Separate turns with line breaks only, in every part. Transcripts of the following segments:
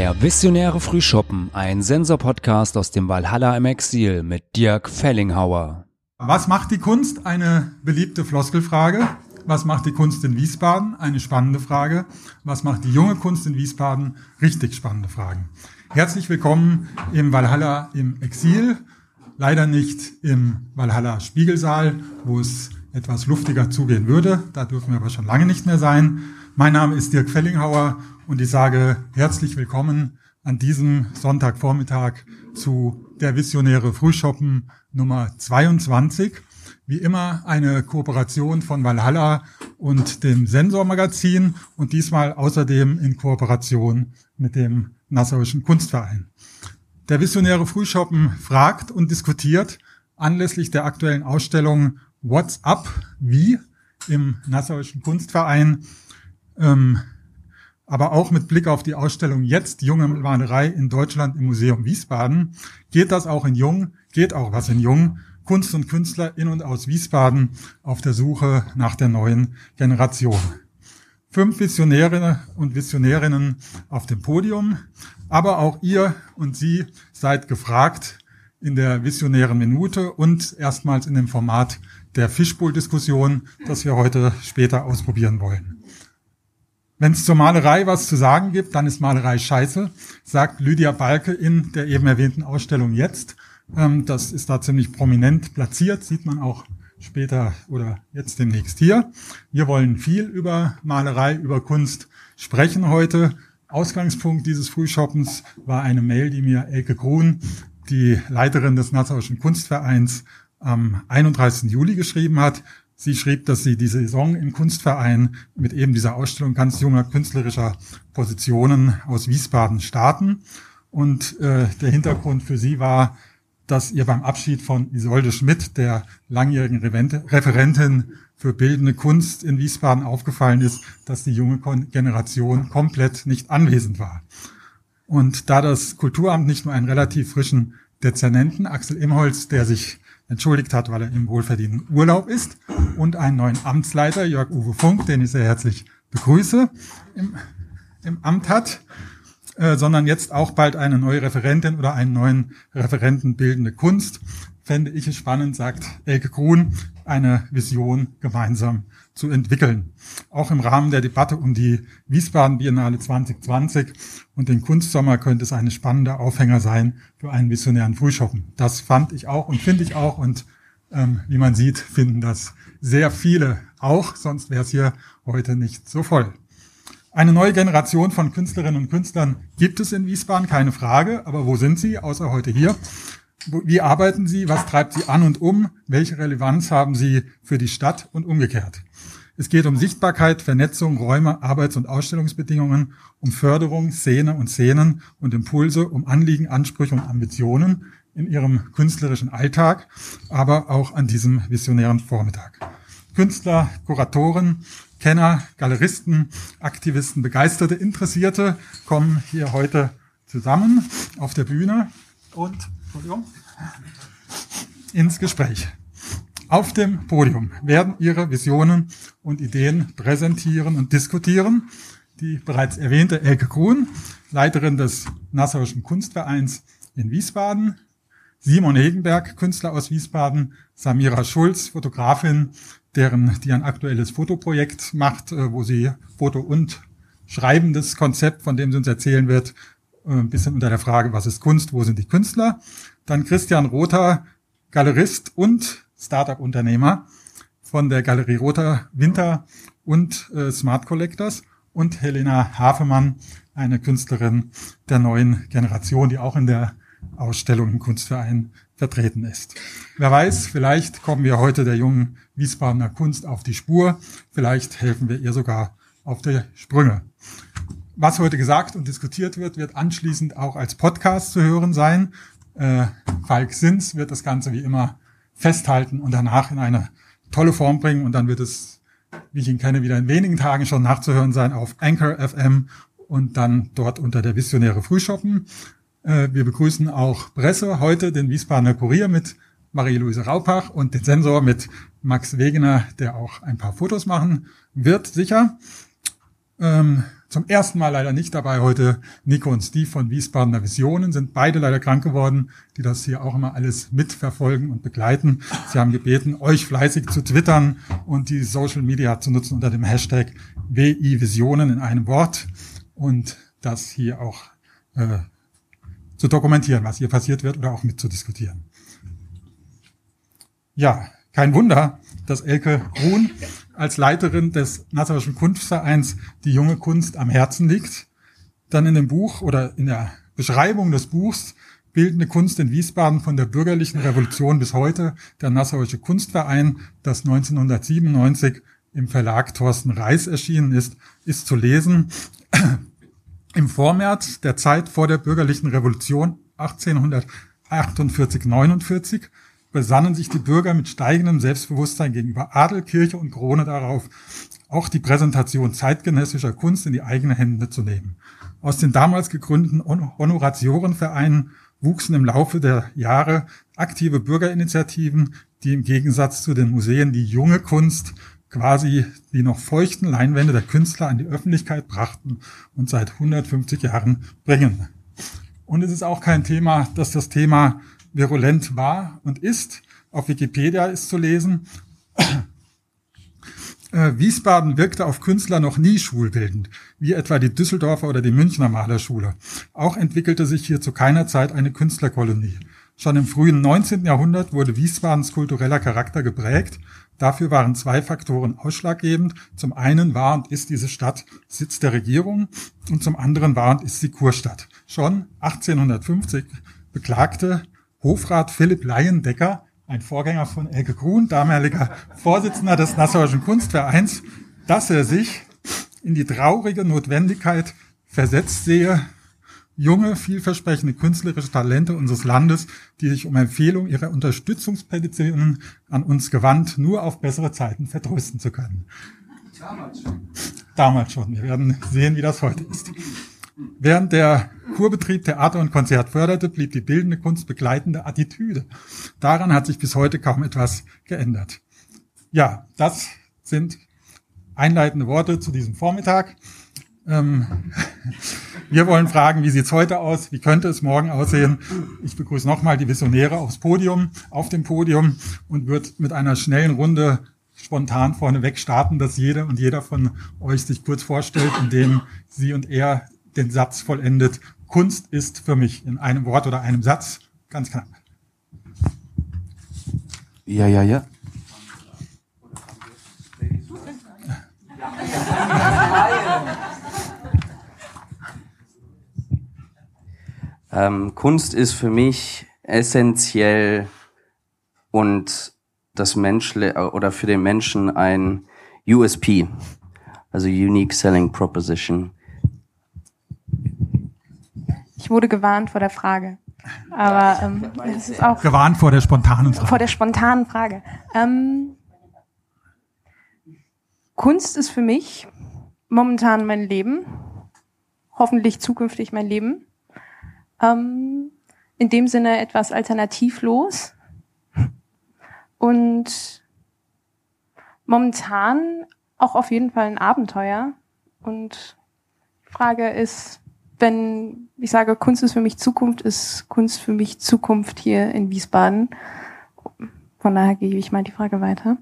Der visionäre Frühschoppen, ein Sensor-Podcast aus dem Valhalla im Exil mit Dirk Fellinghauer.
Was macht die Kunst? Eine beliebte Floskelfrage. Was macht die Kunst in Wiesbaden? Eine spannende Frage. Was macht die junge Kunst in Wiesbaden? Richtig spannende Fragen. Herzlich willkommen im Valhalla im Exil. Leider nicht im Valhalla Spiegelsaal, wo es etwas luftiger zugehen würde. Da dürfen wir aber schon lange nicht mehr sein. Mein Name ist Dirk Fellinghauer und ich sage herzlich willkommen an diesem Sonntagvormittag zu der Visionäre Frühschoppen Nummer 22. Wie immer eine Kooperation von Valhalla und dem Sensormagazin und diesmal außerdem in Kooperation mit dem Nassauischen Kunstverein. Der Visionäre Frühschoppen fragt und diskutiert anlässlich der aktuellen Ausstellung What's Up Wie im Nassauischen Kunstverein ähm, aber auch mit Blick auf die Ausstellung Jetzt junge Malerei in Deutschland im Museum Wiesbaden, geht das auch in Jung, geht auch was in Jung, Kunst und Künstler in und aus Wiesbaden auf der Suche nach der neuen Generation. Fünf Visionärinnen und Visionärinnen auf dem Podium, aber auch ihr und Sie seid gefragt in der visionären Minute und erstmals in dem Format der Fischbowl-Diskussion, das wir heute später ausprobieren wollen. Wenn es zur Malerei was zu sagen gibt, dann ist Malerei scheiße, sagt Lydia Balke in der eben erwähnten Ausstellung jetzt. Ähm, das ist da ziemlich prominent platziert, sieht man auch später oder jetzt demnächst hier. Wir wollen viel über Malerei, über Kunst sprechen heute. Ausgangspunkt dieses Frühschoppens war eine Mail, die mir Elke Grun, die Leiterin des Nassauischen Kunstvereins, am 31. Juli geschrieben hat. Sie schrieb, dass sie die Saison im Kunstverein mit eben dieser Ausstellung ganz junger künstlerischer Positionen aus Wiesbaden starten. Und äh, der Hintergrund für sie war, dass ihr beim Abschied von Isolde Schmidt, der langjährigen Referentin für bildende Kunst in Wiesbaden, aufgefallen ist, dass die junge Generation komplett nicht anwesend war. Und da das Kulturamt nicht nur einen relativ frischen Dezernenten, Axel Imholz, der sich entschuldigt hat, weil er im wohlverdienten Urlaub ist, und einen neuen Amtsleiter, Jörg-Uwe Funk, den ich sehr herzlich begrüße, im, im Amt hat, äh, sondern jetzt auch bald eine neue Referentin oder einen neuen Referenten bildende Kunst. Fände ich es spannend, sagt Elke Grun, eine Vision gemeinsam zu entwickeln. Auch im Rahmen der Debatte um die Wiesbaden Biennale 2020 und den Kunstsommer könnte es eine spannende Aufhänger sein für einen visionären Frühschoppen. Das fand ich auch und finde ich auch und ähm, wie man sieht, finden das sehr viele auch, sonst wäre es hier heute nicht so voll. Eine neue Generation von Künstlerinnen und Künstlern gibt es in Wiesbaden, keine Frage, aber wo sind sie, außer heute hier? Wie arbeiten Sie? Was treibt Sie an und um? Welche Relevanz haben Sie für die Stadt und umgekehrt? Es geht um Sichtbarkeit, Vernetzung, Räume, Arbeits- und Ausstellungsbedingungen, um Förderung, Szene und Szenen und Impulse, um Anliegen, Ansprüche und Ambitionen in ihrem künstlerischen Alltag, aber auch an diesem visionären Vormittag. Künstler, Kuratoren, Kenner, Galeristen, Aktivisten, Begeisterte, Interessierte kommen hier heute zusammen auf der Bühne und ins Gespräch. Auf dem Podium werden Ihre Visionen und Ideen präsentieren und diskutieren. Die bereits erwähnte Elke Kuhn, Leiterin des Nassauischen Kunstvereins in Wiesbaden, Simon Hegenberg, Künstler aus Wiesbaden, Samira Schulz, Fotografin, deren, die ein aktuelles Fotoprojekt macht, äh, wo sie Foto und schreibendes Konzept, von dem sie uns erzählen wird, ein bisschen unter der Frage, was ist Kunst, wo sind die Künstler. Dann Christian Rother, Galerist und Startup-Unternehmer von der Galerie Rother Winter und äh, Smart Collectors und Helena Hafemann, eine Künstlerin der neuen Generation, die auch in der Ausstellung im Kunstverein vertreten ist. Wer weiß, vielleicht kommen wir heute der jungen Wiesbadener Kunst auf die Spur. Vielleicht helfen wir ihr sogar auf die Sprünge. Was heute gesagt und diskutiert wird, wird anschließend auch als Podcast zu hören sein. Äh, Falk Sins wird das Ganze wie immer festhalten und danach in eine tolle Form bringen und dann wird es, wie ich ihn kenne, wieder in wenigen Tagen schon nachzuhören sein auf Anchor FM und dann dort unter der Visionäre Frühschoppen. Äh, wir begrüßen auch Presse heute, den Wiesbadener Kurier mit Marie-Louise Raupach und den Sensor mit Max Wegener, der auch ein paar Fotos machen wird, sicher. Ähm, zum ersten Mal leider nicht dabei heute Nico und Steve von Wiesbadener Visionen, sind beide leider krank geworden, die das hier auch immer alles mitverfolgen und begleiten. Sie haben gebeten, euch fleißig zu twittern und die Social Media zu nutzen unter dem Hashtag WI Visionen in einem Wort und das hier auch äh, zu dokumentieren, was hier passiert wird oder auch mitzudiskutieren. Ja, kein Wunder, dass Elke Grun als Leiterin des Nassauischen Kunstvereins die junge Kunst am Herzen liegt. Dann in dem Buch oder in der Beschreibung des Buchs Bildende Kunst in Wiesbaden von der bürgerlichen Revolution bis heute, der Nassauische Kunstverein, das 1997 im Verlag Thorsten Reis erschienen ist, ist zu lesen. Im Vormärz der Zeit vor der bürgerlichen Revolution 1848-49 besannen sich die Bürger mit steigendem Selbstbewusstsein gegenüber Adel, Kirche und Krone darauf, auch die Präsentation zeitgenössischer Kunst in die eigene Hände zu nehmen. Aus den damals gegründeten Honoratiorenvereinen wuchsen im Laufe der Jahre aktive Bürgerinitiativen, die im Gegensatz zu den Museen die junge Kunst quasi die noch feuchten Leinwände der Künstler an die Öffentlichkeit brachten und seit 150 Jahren bringen. Und es ist auch kein Thema, dass das Thema virulent war und ist. Auf Wikipedia ist zu lesen. Äh, Wiesbaden wirkte auf Künstler noch nie schulbildend, wie etwa die Düsseldorfer oder die Münchner Malerschule. Auch entwickelte sich hier zu keiner Zeit eine Künstlerkolonie. Schon im frühen 19. Jahrhundert wurde Wiesbadens kultureller Charakter geprägt. Dafür waren zwei Faktoren ausschlaggebend. Zum einen war und ist diese Stadt Sitz der Regierung und zum anderen war und ist sie Kurstadt. Schon 1850 beklagte Hofrat Philipp Leyendecker, ein Vorgänger von Elke Grun, damaliger Vorsitzender des Nassauischen Kunstvereins, dass er sich in die traurige Notwendigkeit versetzt sehe, junge, vielversprechende künstlerische Talente unseres Landes, die sich um Empfehlung ihrer Unterstützungspetitionen an uns gewandt, nur auf bessere Zeiten vertrösten zu können. Damals schon. Damals schon. Wir werden sehen, wie das heute ist. Während der Kurbetrieb Theater und Konzert förderte, blieb die bildende Kunst begleitende Attitüde. Daran hat sich bis heute kaum etwas geändert. Ja, das sind einleitende Worte zu diesem Vormittag. Ähm, wir wollen fragen, wie sieht's heute aus? Wie könnte es morgen aussehen? Ich begrüße nochmal die Visionäre aufs Podium, auf dem Podium und wird mit einer schnellen Runde spontan vorneweg starten, dass jede und jeder von euch sich kurz vorstellt, indem sie und er den Satz vollendet. Kunst ist für mich in einem Wort oder einem Satz ganz knapp.
Ja, ja, ja. Ähm, Kunst ist für mich essentiell und das Menschle oder für den Menschen ein USP, also Unique Selling Proposition.
Ich wurde gewarnt vor der Frage. Aber ähm, es ist auch
gewarnt vor der spontanen
Frage. Vor der spontanen Frage. Ähm, Kunst ist für mich momentan mein Leben, hoffentlich zukünftig mein Leben. Ähm, in dem Sinne etwas alternativlos. Und momentan auch auf jeden Fall ein Abenteuer. Und die Frage ist, wenn ich sage, Kunst ist für mich Zukunft, ist Kunst für mich Zukunft hier in Wiesbaden. Von daher gebe ich mal die Frage weiter.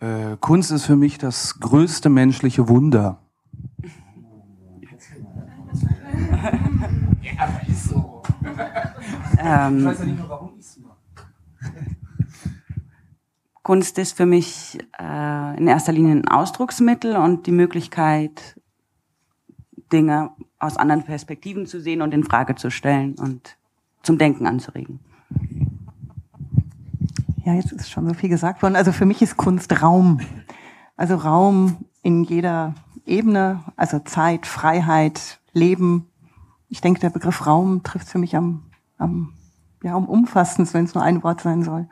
Äh, Kunst ist für mich das größte menschliche Wunder.
ja, ist so. Ähm, ich weiß ja nicht nur, warum ich es mache. Kunst ist für mich äh, in erster Linie ein Ausdrucksmittel und die Möglichkeit, Dinge aus anderen Perspektiven zu sehen und in Frage zu stellen und zum Denken anzuregen.
Ja, jetzt ist schon so viel gesagt worden. Also für mich ist Kunst Raum. Also Raum in jeder Ebene, also Zeit, Freiheit, Leben. Ich denke, der Begriff Raum trifft für mich am, am, ja, am umfassendsten, wenn es nur ein Wort sein soll.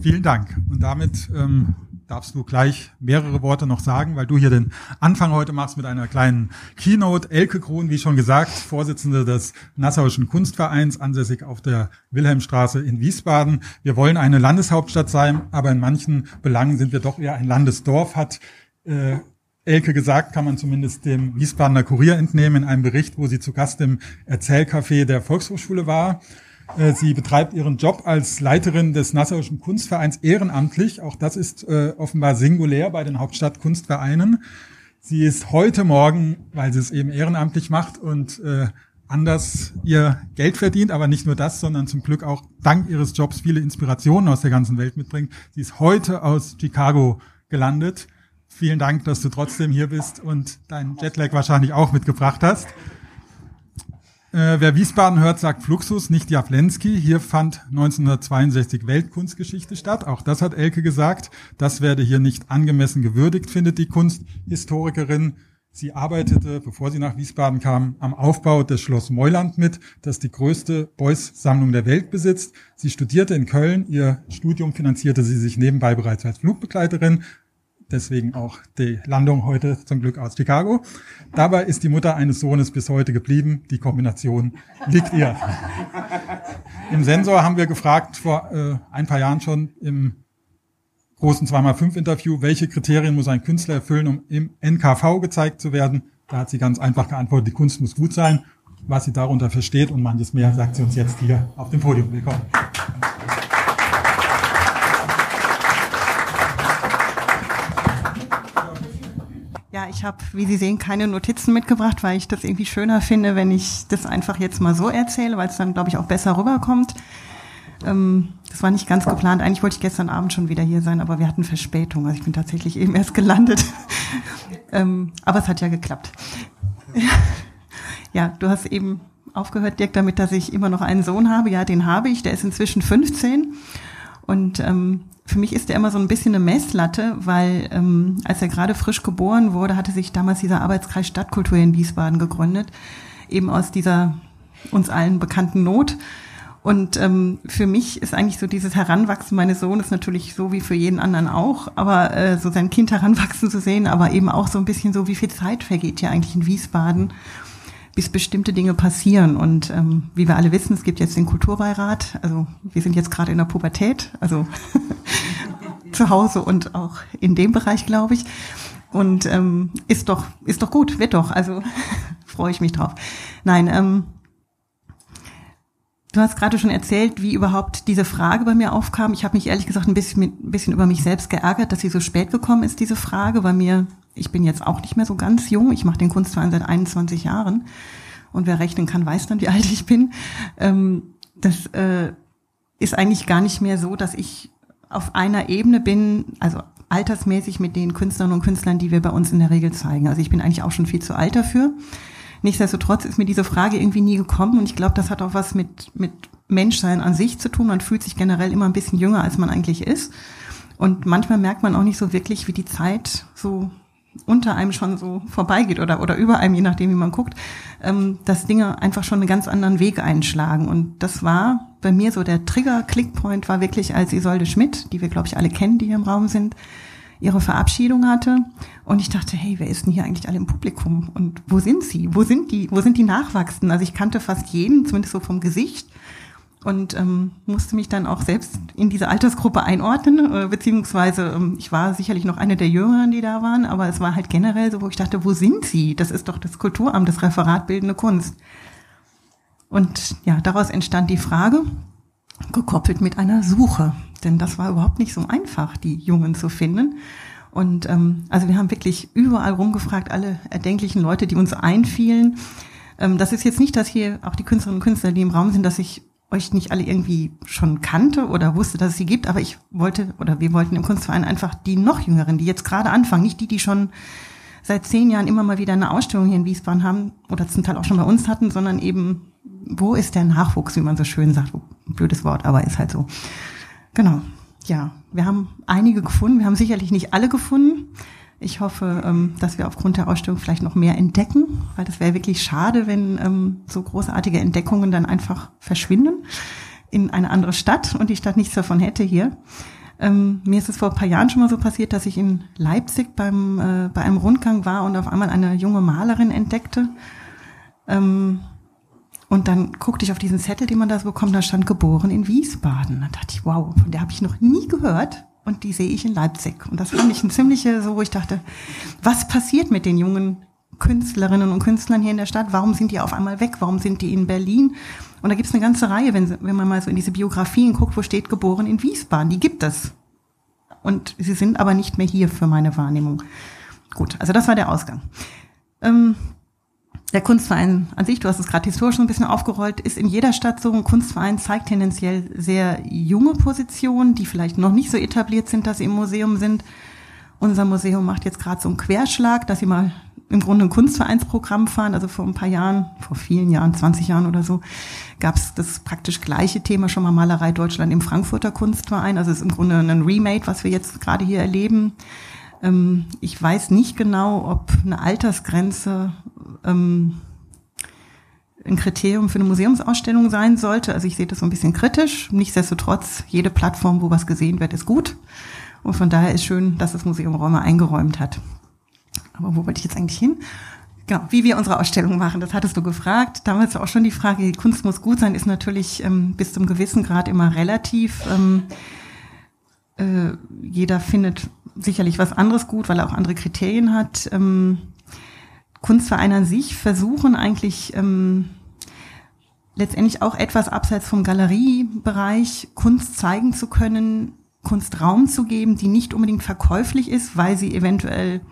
Vielen Dank. Und damit ähm, darfst du gleich mehrere Worte noch sagen, weil du hier den Anfang heute machst mit einer kleinen Keynote. Elke Krohn, wie schon gesagt, Vorsitzende des Nassauischen Kunstvereins, ansässig auf der Wilhelmstraße in Wiesbaden. Wir wollen eine Landeshauptstadt sein, aber in manchen Belangen sind wir doch eher ein Landesdorf, hat äh, Elke gesagt, kann man zumindest dem Wiesbadener Kurier entnehmen in einem Bericht, wo sie zu Gast im Erzählcafé der Volkshochschule war. Äh, sie betreibt ihren Job als Leiterin des Nassauischen Kunstvereins ehrenamtlich. Auch das ist äh, offenbar singulär bei den Hauptstadtkunstvereinen. Sie ist heute Morgen, weil sie es eben ehrenamtlich macht und äh, anders ihr Geld verdient, aber nicht nur das, sondern zum Glück auch dank ihres Jobs viele Inspirationen aus der ganzen Welt mitbringt. Sie ist heute aus Chicago gelandet. Vielen Dank, dass du trotzdem hier bist und deinen Jetlag wahrscheinlich auch mitgebracht hast. Äh, wer Wiesbaden hört, sagt Fluxus, nicht Jawlensky. Hier fand 1962 Weltkunstgeschichte statt. Auch das hat Elke gesagt. Das werde hier nicht angemessen gewürdigt, findet die Kunsthistorikerin. Sie arbeitete, bevor sie nach Wiesbaden kam, am Aufbau des Schloss Meuland mit, das die größte Beuys-Sammlung der Welt besitzt. Sie studierte in Köln. Ihr Studium finanzierte sie sich nebenbei bereits als Flugbegleiterin, Deswegen auch die Landung heute zum Glück aus Chicago. Dabei ist die Mutter eines Sohnes bis heute geblieben. Die Kombination liegt ihr. Im Sensor haben wir gefragt, vor äh, ein paar Jahren schon im großen 2x5-Interview, welche Kriterien muss ein Künstler erfüllen, um im NKV gezeigt zu werden. Da hat sie ganz einfach geantwortet, die Kunst muss gut sein. Was sie darunter versteht und manches mehr, sagt sie uns jetzt hier auf dem Podium. Willkommen.
Ich habe, wie Sie sehen, keine Notizen mitgebracht, weil ich das irgendwie schöner finde, wenn ich das einfach jetzt mal so erzähle, weil es dann, glaube ich, auch besser rüberkommt. Ähm, das war nicht ganz geplant. Eigentlich wollte ich gestern Abend schon wieder hier sein, aber wir hatten Verspätung. Also ich bin tatsächlich eben erst gelandet. ähm, aber es hat ja geklappt. ja, du hast eben aufgehört, Dirk, damit, dass ich immer noch einen Sohn habe. Ja, den habe ich. Der ist inzwischen 15. Und ähm, für mich ist er immer so ein bisschen eine Messlatte, weil ähm, als er gerade frisch geboren wurde, hatte sich damals dieser Arbeitskreis Stadtkultur in Wiesbaden gegründet, eben aus dieser uns allen bekannten Not. Und ähm, für mich ist eigentlich so dieses Heranwachsen meines Sohnes natürlich so wie für jeden anderen auch, aber äh, so sein Kind heranwachsen zu sehen, aber eben auch so ein bisschen so, wie viel Zeit vergeht ja eigentlich in Wiesbaden, bis bestimmte Dinge passieren. Und ähm, wie wir alle wissen, es gibt jetzt den Kulturbeirat, also wir sind jetzt gerade in der Pubertät, also zu Hause und auch in dem Bereich, glaube ich. Und ähm, ist doch, ist doch gut, wird doch. Also freue ich mich drauf. Nein, ähm, du hast gerade schon erzählt, wie überhaupt diese Frage bei mir aufkam. Ich habe mich ehrlich gesagt ein bisschen, ein bisschen über mich selbst geärgert, dass sie so spät gekommen ist, diese Frage, weil mir, ich bin jetzt auch nicht mehr so ganz jung. Ich mache den Kunstverein seit 21 Jahren. Und wer rechnen kann, weiß dann, wie alt ich bin. Ähm, das äh, ist eigentlich gar nicht mehr so, dass ich auf einer Ebene bin, also altersmäßig mit den Künstlerinnen und Künstlern, die wir bei uns in der Regel zeigen. Also ich bin eigentlich auch schon viel zu alt dafür. Nichtsdestotrotz ist mir diese Frage irgendwie nie gekommen und ich glaube, das hat auch was mit, mit Menschsein an sich zu tun. Man fühlt sich generell immer ein bisschen jünger, als man eigentlich ist. Und manchmal merkt man auch nicht so wirklich, wie die Zeit so unter einem schon so vorbeigeht oder, oder über einem, je nachdem, wie man guckt, ähm, dass Dinge einfach schon einen ganz anderen Weg einschlagen. Und das war bei mir so der Trigger-Clickpoint war wirklich, als Isolde Schmidt, die wir, glaube ich, alle kennen, die hier im Raum sind, ihre Verabschiedung hatte. Und ich dachte, hey, wer ist denn hier eigentlich alle im Publikum? Und wo sind sie? Wo sind die? Wo sind die Nachwachsenden? Also ich kannte fast jeden, zumindest so vom Gesicht und ähm, musste mich dann auch selbst in diese Altersgruppe einordnen, äh, beziehungsweise ähm, ich war sicherlich noch eine der Jüngeren, die da waren, aber es war halt generell so, wo ich dachte, wo sind sie? Das ist doch das Kulturamt, das Referat Bildende Kunst. Und ja, daraus entstand die Frage, gekoppelt mit einer Suche, denn das war überhaupt nicht so einfach, die Jungen zu finden. Und ähm, also wir haben wirklich überall rumgefragt, alle erdenklichen Leute, die uns einfielen. Ähm, das ist jetzt nicht, dass hier auch die Künstlerinnen und Künstler, die im Raum sind, dass ich euch nicht alle irgendwie schon kannte oder wusste, dass es sie gibt, aber ich wollte oder wir wollten im Kunstverein einfach die noch Jüngeren, die jetzt gerade anfangen, nicht die, die schon seit zehn Jahren immer mal wieder eine Ausstellung hier in Wiesbaden haben oder zum Teil auch schon bei uns hatten, sondern eben, wo ist der Nachwuchs, wie man so schön sagt, blödes Wort, aber ist halt so. Genau. Ja, wir haben einige gefunden, wir haben sicherlich nicht alle gefunden. Ich hoffe, ähm, dass wir aufgrund der Ausstellung vielleicht noch mehr entdecken, weil das wäre wirklich schade, wenn ähm, so großartige Entdeckungen dann einfach verschwinden in eine andere Stadt und die Stadt nichts davon hätte hier. Ähm, mir ist es vor ein paar Jahren schon mal so passiert, dass ich in Leipzig beim, äh, bei einem Rundgang war und auf einmal eine junge Malerin entdeckte. Und dann guckte ich auf diesen Zettel, den man da so bekommt, da stand geboren in Wiesbaden. Dann dachte ich, wow, von der habe ich noch nie gehört. Und die sehe ich in Leipzig. Und das fand ich ein ziemliche, so wo ich dachte, was passiert mit den jungen Künstlerinnen und Künstlern hier in der Stadt? Warum sind die auf einmal weg? Warum sind die in Berlin? Und da gibt es eine ganze Reihe, wenn, wenn man mal so in diese Biografien guckt, wo steht geboren in Wiesbaden. Die gibt es. Und sie sind aber nicht mehr hier für meine Wahrnehmung. Gut, also das war der Ausgang. Ähm, der Kunstverein an sich, du hast es gerade historisch so ein bisschen aufgerollt, ist in jeder Stadt so. Ein Kunstverein zeigt tendenziell sehr junge Positionen, die vielleicht noch nicht so etabliert sind, dass sie im Museum sind. Unser Museum macht jetzt gerade so einen Querschlag, dass sie mal im Grunde ein Kunstvereinsprogramm fahren. Also vor ein paar Jahren, vor vielen Jahren, 20 Jahren oder so, gab es das praktisch gleiche Thema schon mal Malerei Deutschland im Frankfurter Kunstverein. Also es ist im Grunde ein Remake, was wir jetzt gerade hier erleben. Ähm, ich weiß nicht genau, ob eine Altersgrenze ähm, ein Kriterium für eine Museumsausstellung sein sollte. Also ich sehe das so ein bisschen kritisch. Nichtsdestotrotz, jede Plattform, wo was gesehen wird, ist gut. Und von daher ist schön, dass das Museum Räume eingeräumt hat. Aber wo wollte ich jetzt eigentlich hin? Genau, wie wir unsere Ausstellung machen, das hattest du gefragt. Damals auch schon die Frage, die Kunst muss gut sein, ist natürlich ähm, bis zum gewissen Grad immer relativ. Ähm, äh, jeder findet sicherlich was anderes gut, weil er auch andere Kriterien hat. Ähm, Kunstvereine an sich versuchen eigentlich ähm, letztendlich auch etwas abseits vom Galeriebereich Kunst zeigen zu können, Kunst Raum zu geben, die nicht unbedingt verkäuflich ist, weil sie eventuell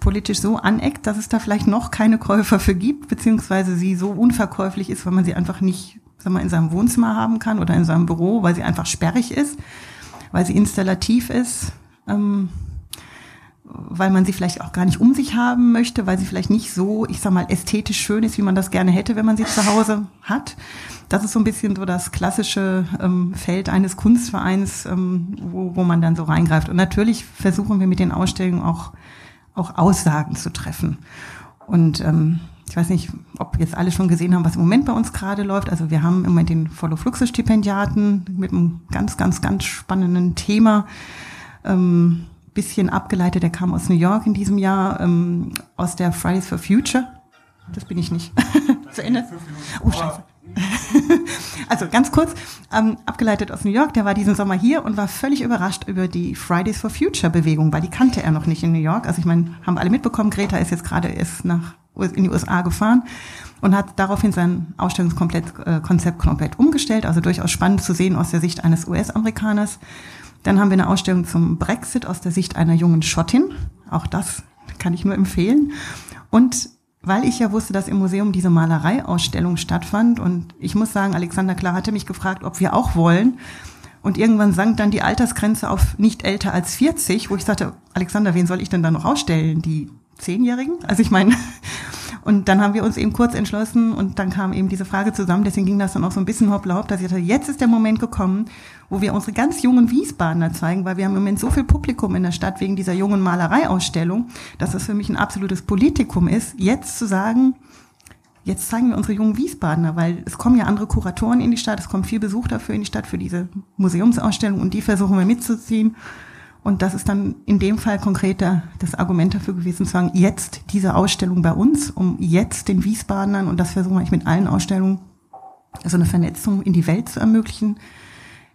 politisch so aneckt, dass es da vielleicht noch keine Käufer für gibt, beziehungsweise sie so unverkäuflich ist, weil man sie einfach nicht sag mal, in seinem Wohnzimmer haben kann oder in seinem Büro, weil sie einfach sperrig ist, weil sie installativ ist, ähm, weil man sie vielleicht auch gar nicht um sich haben möchte, weil sie vielleicht nicht so, ich sag mal, ästhetisch schön ist, wie man das gerne hätte, wenn man sie zu Hause hat. Das ist so ein bisschen so das klassische ähm, Feld eines Kunstvereins, ähm, wo, wo man dann so reingreift. Und natürlich versuchen wir mit den Ausstellungen auch auch Aussagen zu treffen. Und ähm, ich weiß nicht, ob jetzt alle schon gesehen haben, was im Moment bei uns gerade läuft. Also wir haben im Moment den Follow Fluxe Stipendiaten mit einem ganz, ganz, ganz spannenden Thema. Ähm, bisschen abgeleitet, der kam aus New York in diesem Jahr, ähm, aus der Fridays for Future. Das bin ich nicht. Zu Ende. Oh, scheiße. also ganz kurz, ähm, abgeleitet aus New York, der war diesen Sommer hier und war völlig überrascht über die Fridays for Future Bewegung, weil die kannte er noch nicht in New York. Also ich meine, haben alle mitbekommen, Greta ist jetzt gerade erst nach in die USA gefahren und hat daraufhin sein Ausstellungskonzept äh, komplett umgestellt. Also durchaus spannend zu sehen aus der Sicht eines US-Amerikaners. Dann haben wir eine Ausstellung zum Brexit aus der Sicht einer jungen Schottin. Auch das kann ich nur empfehlen. Und weil ich ja wusste, dass im Museum diese Malereiausstellung stattfand. Und ich muss sagen, Alexander Klar hatte mich gefragt, ob wir auch wollen. Und irgendwann sank dann die Altersgrenze auf nicht älter als 40, wo ich sagte, Alexander, wen soll ich denn da noch ausstellen? Die Zehnjährigen? Also ich meine, und dann haben wir uns eben kurz entschlossen und dann kam eben diese Frage zusammen. Deswegen ging das dann auch so ein bisschen hoppla hopp, dass ich dachte, jetzt ist der Moment gekommen, wo wir unsere ganz jungen Wiesbadener zeigen, weil wir haben im Moment so viel Publikum in der Stadt wegen dieser jungen Malereiausstellung, dass es für mich ein absolutes Politikum ist, jetzt zu sagen, jetzt zeigen wir unsere jungen Wiesbadener, weil es kommen ja andere Kuratoren in die Stadt, es kommt viel Besuch dafür in die Stadt für diese Museumsausstellung und die versuchen wir mitzuziehen. Und das ist dann in dem Fall konkreter das Argument dafür gewesen, zu sagen, jetzt diese Ausstellung bei uns, um jetzt den Wiesbadenern, und das versuche ich mit allen Ausstellungen, also eine Vernetzung in die Welt zu ermöglichen,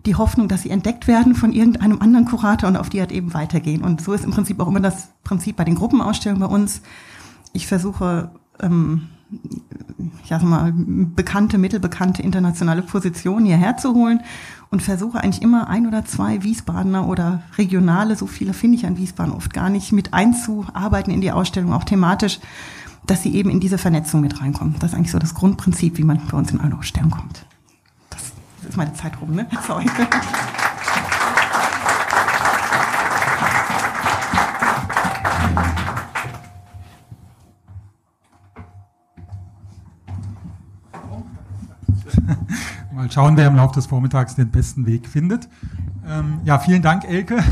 die Hoffnung, dass sie entdeckt werden von irgendeinem anderen Kurator und auf die halt eben weitergehen. Und so ist im Prinzip auch immer das Prinzip bei den Gruppenausstellungen bei uns. Ich versuche, ähm, ich sag mal, bekannte, mittelbekannte internationale Positionen hierher zu holen und versuche eigentlich immer ein oder zwei Wiesbadener oder regionale, so viele finde ich an Wiesbaden oft gar nicht, mit einzuarbeiten in die Ausstellung, auch thematisch, dass sie eben in diese Vernetzung mit reinkommen. Das ist eigentlich so das Grundprinzip, wie man bei uns in eine Ausstellung kommt ist meine Zeit rum, ne? Sorry.
Mal schauen, wer im Laufe des Vormittags den besten Weg findet. Ähm, ja, vielen Dank, Elke,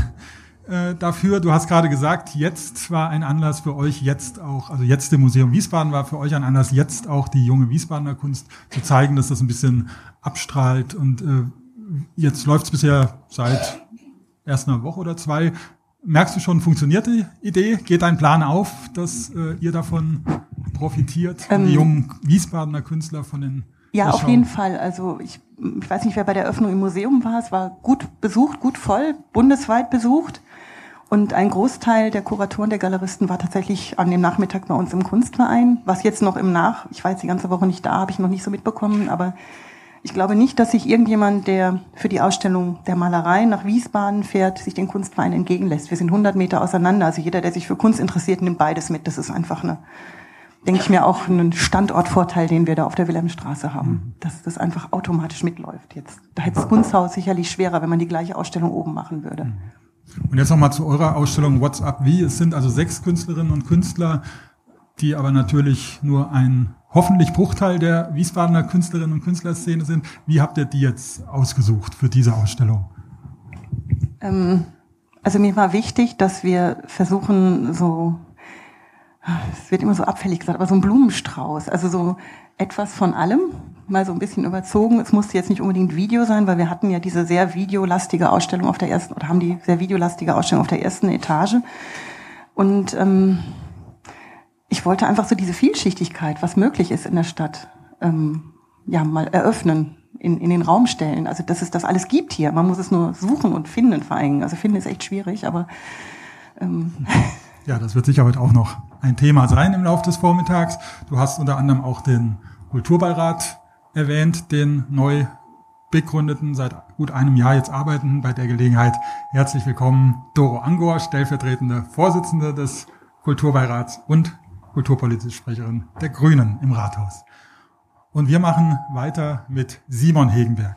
äh, dafür. Du hast gerade gesagt, jetzt war ein Anlass für euch, jetzt auch, also jetzt im Museum Wiesbaden war für euch ein Anlass, jetzt auch die junge Wiesbadener Kunst zu zeigen, dass das ein bisschen abstrahlt. Und äh, jetzt läuft es bisher seit erst einer Woche oder zwei. Merkst du schon, funktioniert die Idee? Geht dein Plan auf, dass äh, ihr davon profitiert, ähm, die jungen Wiesbadener Künstler von den
Ja, auf jeden Fall. Also ich, ich weiß nicht, wer bei der Eröffnung im Museum war. Es war gut besucht, gut voll, bundesweit besucht. Und ein Großteil der Kuratoren, der Galeristen war tatsächlich an dem Nachmittag bei uns im Kunstverein. Was jetzt noch im Nach, ich war jetzt die ganze Woche nicht da, habe ich noch nicht so mitbekommen, aber ich glaube nicht, dass sich irgendjemand, der für die Ausstellung der Malerei nach Wiesbaden fährt, sich den Kunstverein entgegenlässt. Wir sind 100 Meter auseinander. Also jeder, der sich für Kunst interessiert, nimmt beides mit. Das ist einfach eine, denke ich mir, auch ein Standortvorteil, den wir da auf der Wilhelmstraße haben. Mhm. Dass das einfach automatisch mitläuft jetzt. Da hätte das Kunsthaus sicherlich schwerer, wenn man die gleiche Ausstellung oben machen würde.
Und jetzt nochmal zu eurer Ausstellung What's Up Wie. Es sind also sechs Künstlerinnen und Künstler, die aber natürlich nur ein hoffentlich Bruchteil der Wiesbadener Künstlerinnen und Künstlerszene sind. Wie habt ihr die jetzt ausgesucht für diese Ausstellung?
Ähm, also mir war wichtig, dass wir versuchen, so, es wird immer so abfällig gesagt, aber so ein Blumenstrauß, also so etwas von allem, mal so ein bisschen überzogen. Es musste jetzt nicht unbedingt Video sein, weil wir hatten ja diese sehr videolastige Ausstellung auf der ersten, oder haben die sehr videolastige Ausstellung auf der ersten Etage. Und ähm, ich wollte einfach so diese Vielschichtigkeit, was möglich ist in der Stadt, ähm, ja, mal eröffnen, in, in den Raum stellen. Also, dass es das alles gibt hier. Man muss es nur suchen und finden vor allem. Also, finden ist echt schwierig, aber. Ähm.
Ja, das wird sicher heute auch noch ein Thema sein im Laufe des Vormittags. Du hast unter anderem auch den Kulturbeirat erwähnt, den neu begründeten, seit gut einem Jahr jetzt arbeitenden. Bei der Gelegenheit herzlich willkommen Doro Angor, stellvertretende Vorsitzende des Kulturbeirats und kulturpolitische Sprecherin der Grünen im Rathaus. Und wir machen weiter mit Simon Hegenberg.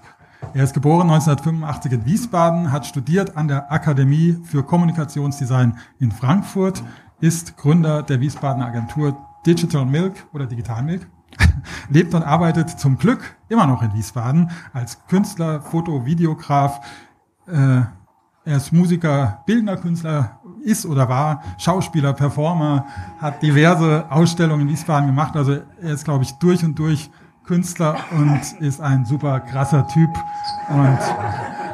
Er ist geboren 1985 in Wiesbaden, hat studiert an der Akademie für Kommunikationsdesign in Frankfurt, ist Gründer der Wiesbadener Agentur Digital Milk oder Digital Milk, lebt und arbeitet zum Glück immer noch in Wiesbaden als Künstler, Foto, Videograf. Äh, er ist Musiker, bildender Künstler, ist oder war Schauspieler, Performer, hat diverse Ausstellungen in Wiesbaden gemacht. Also er ist, glaube ich, durch und durch Künstler und ist ein super krasser Typ und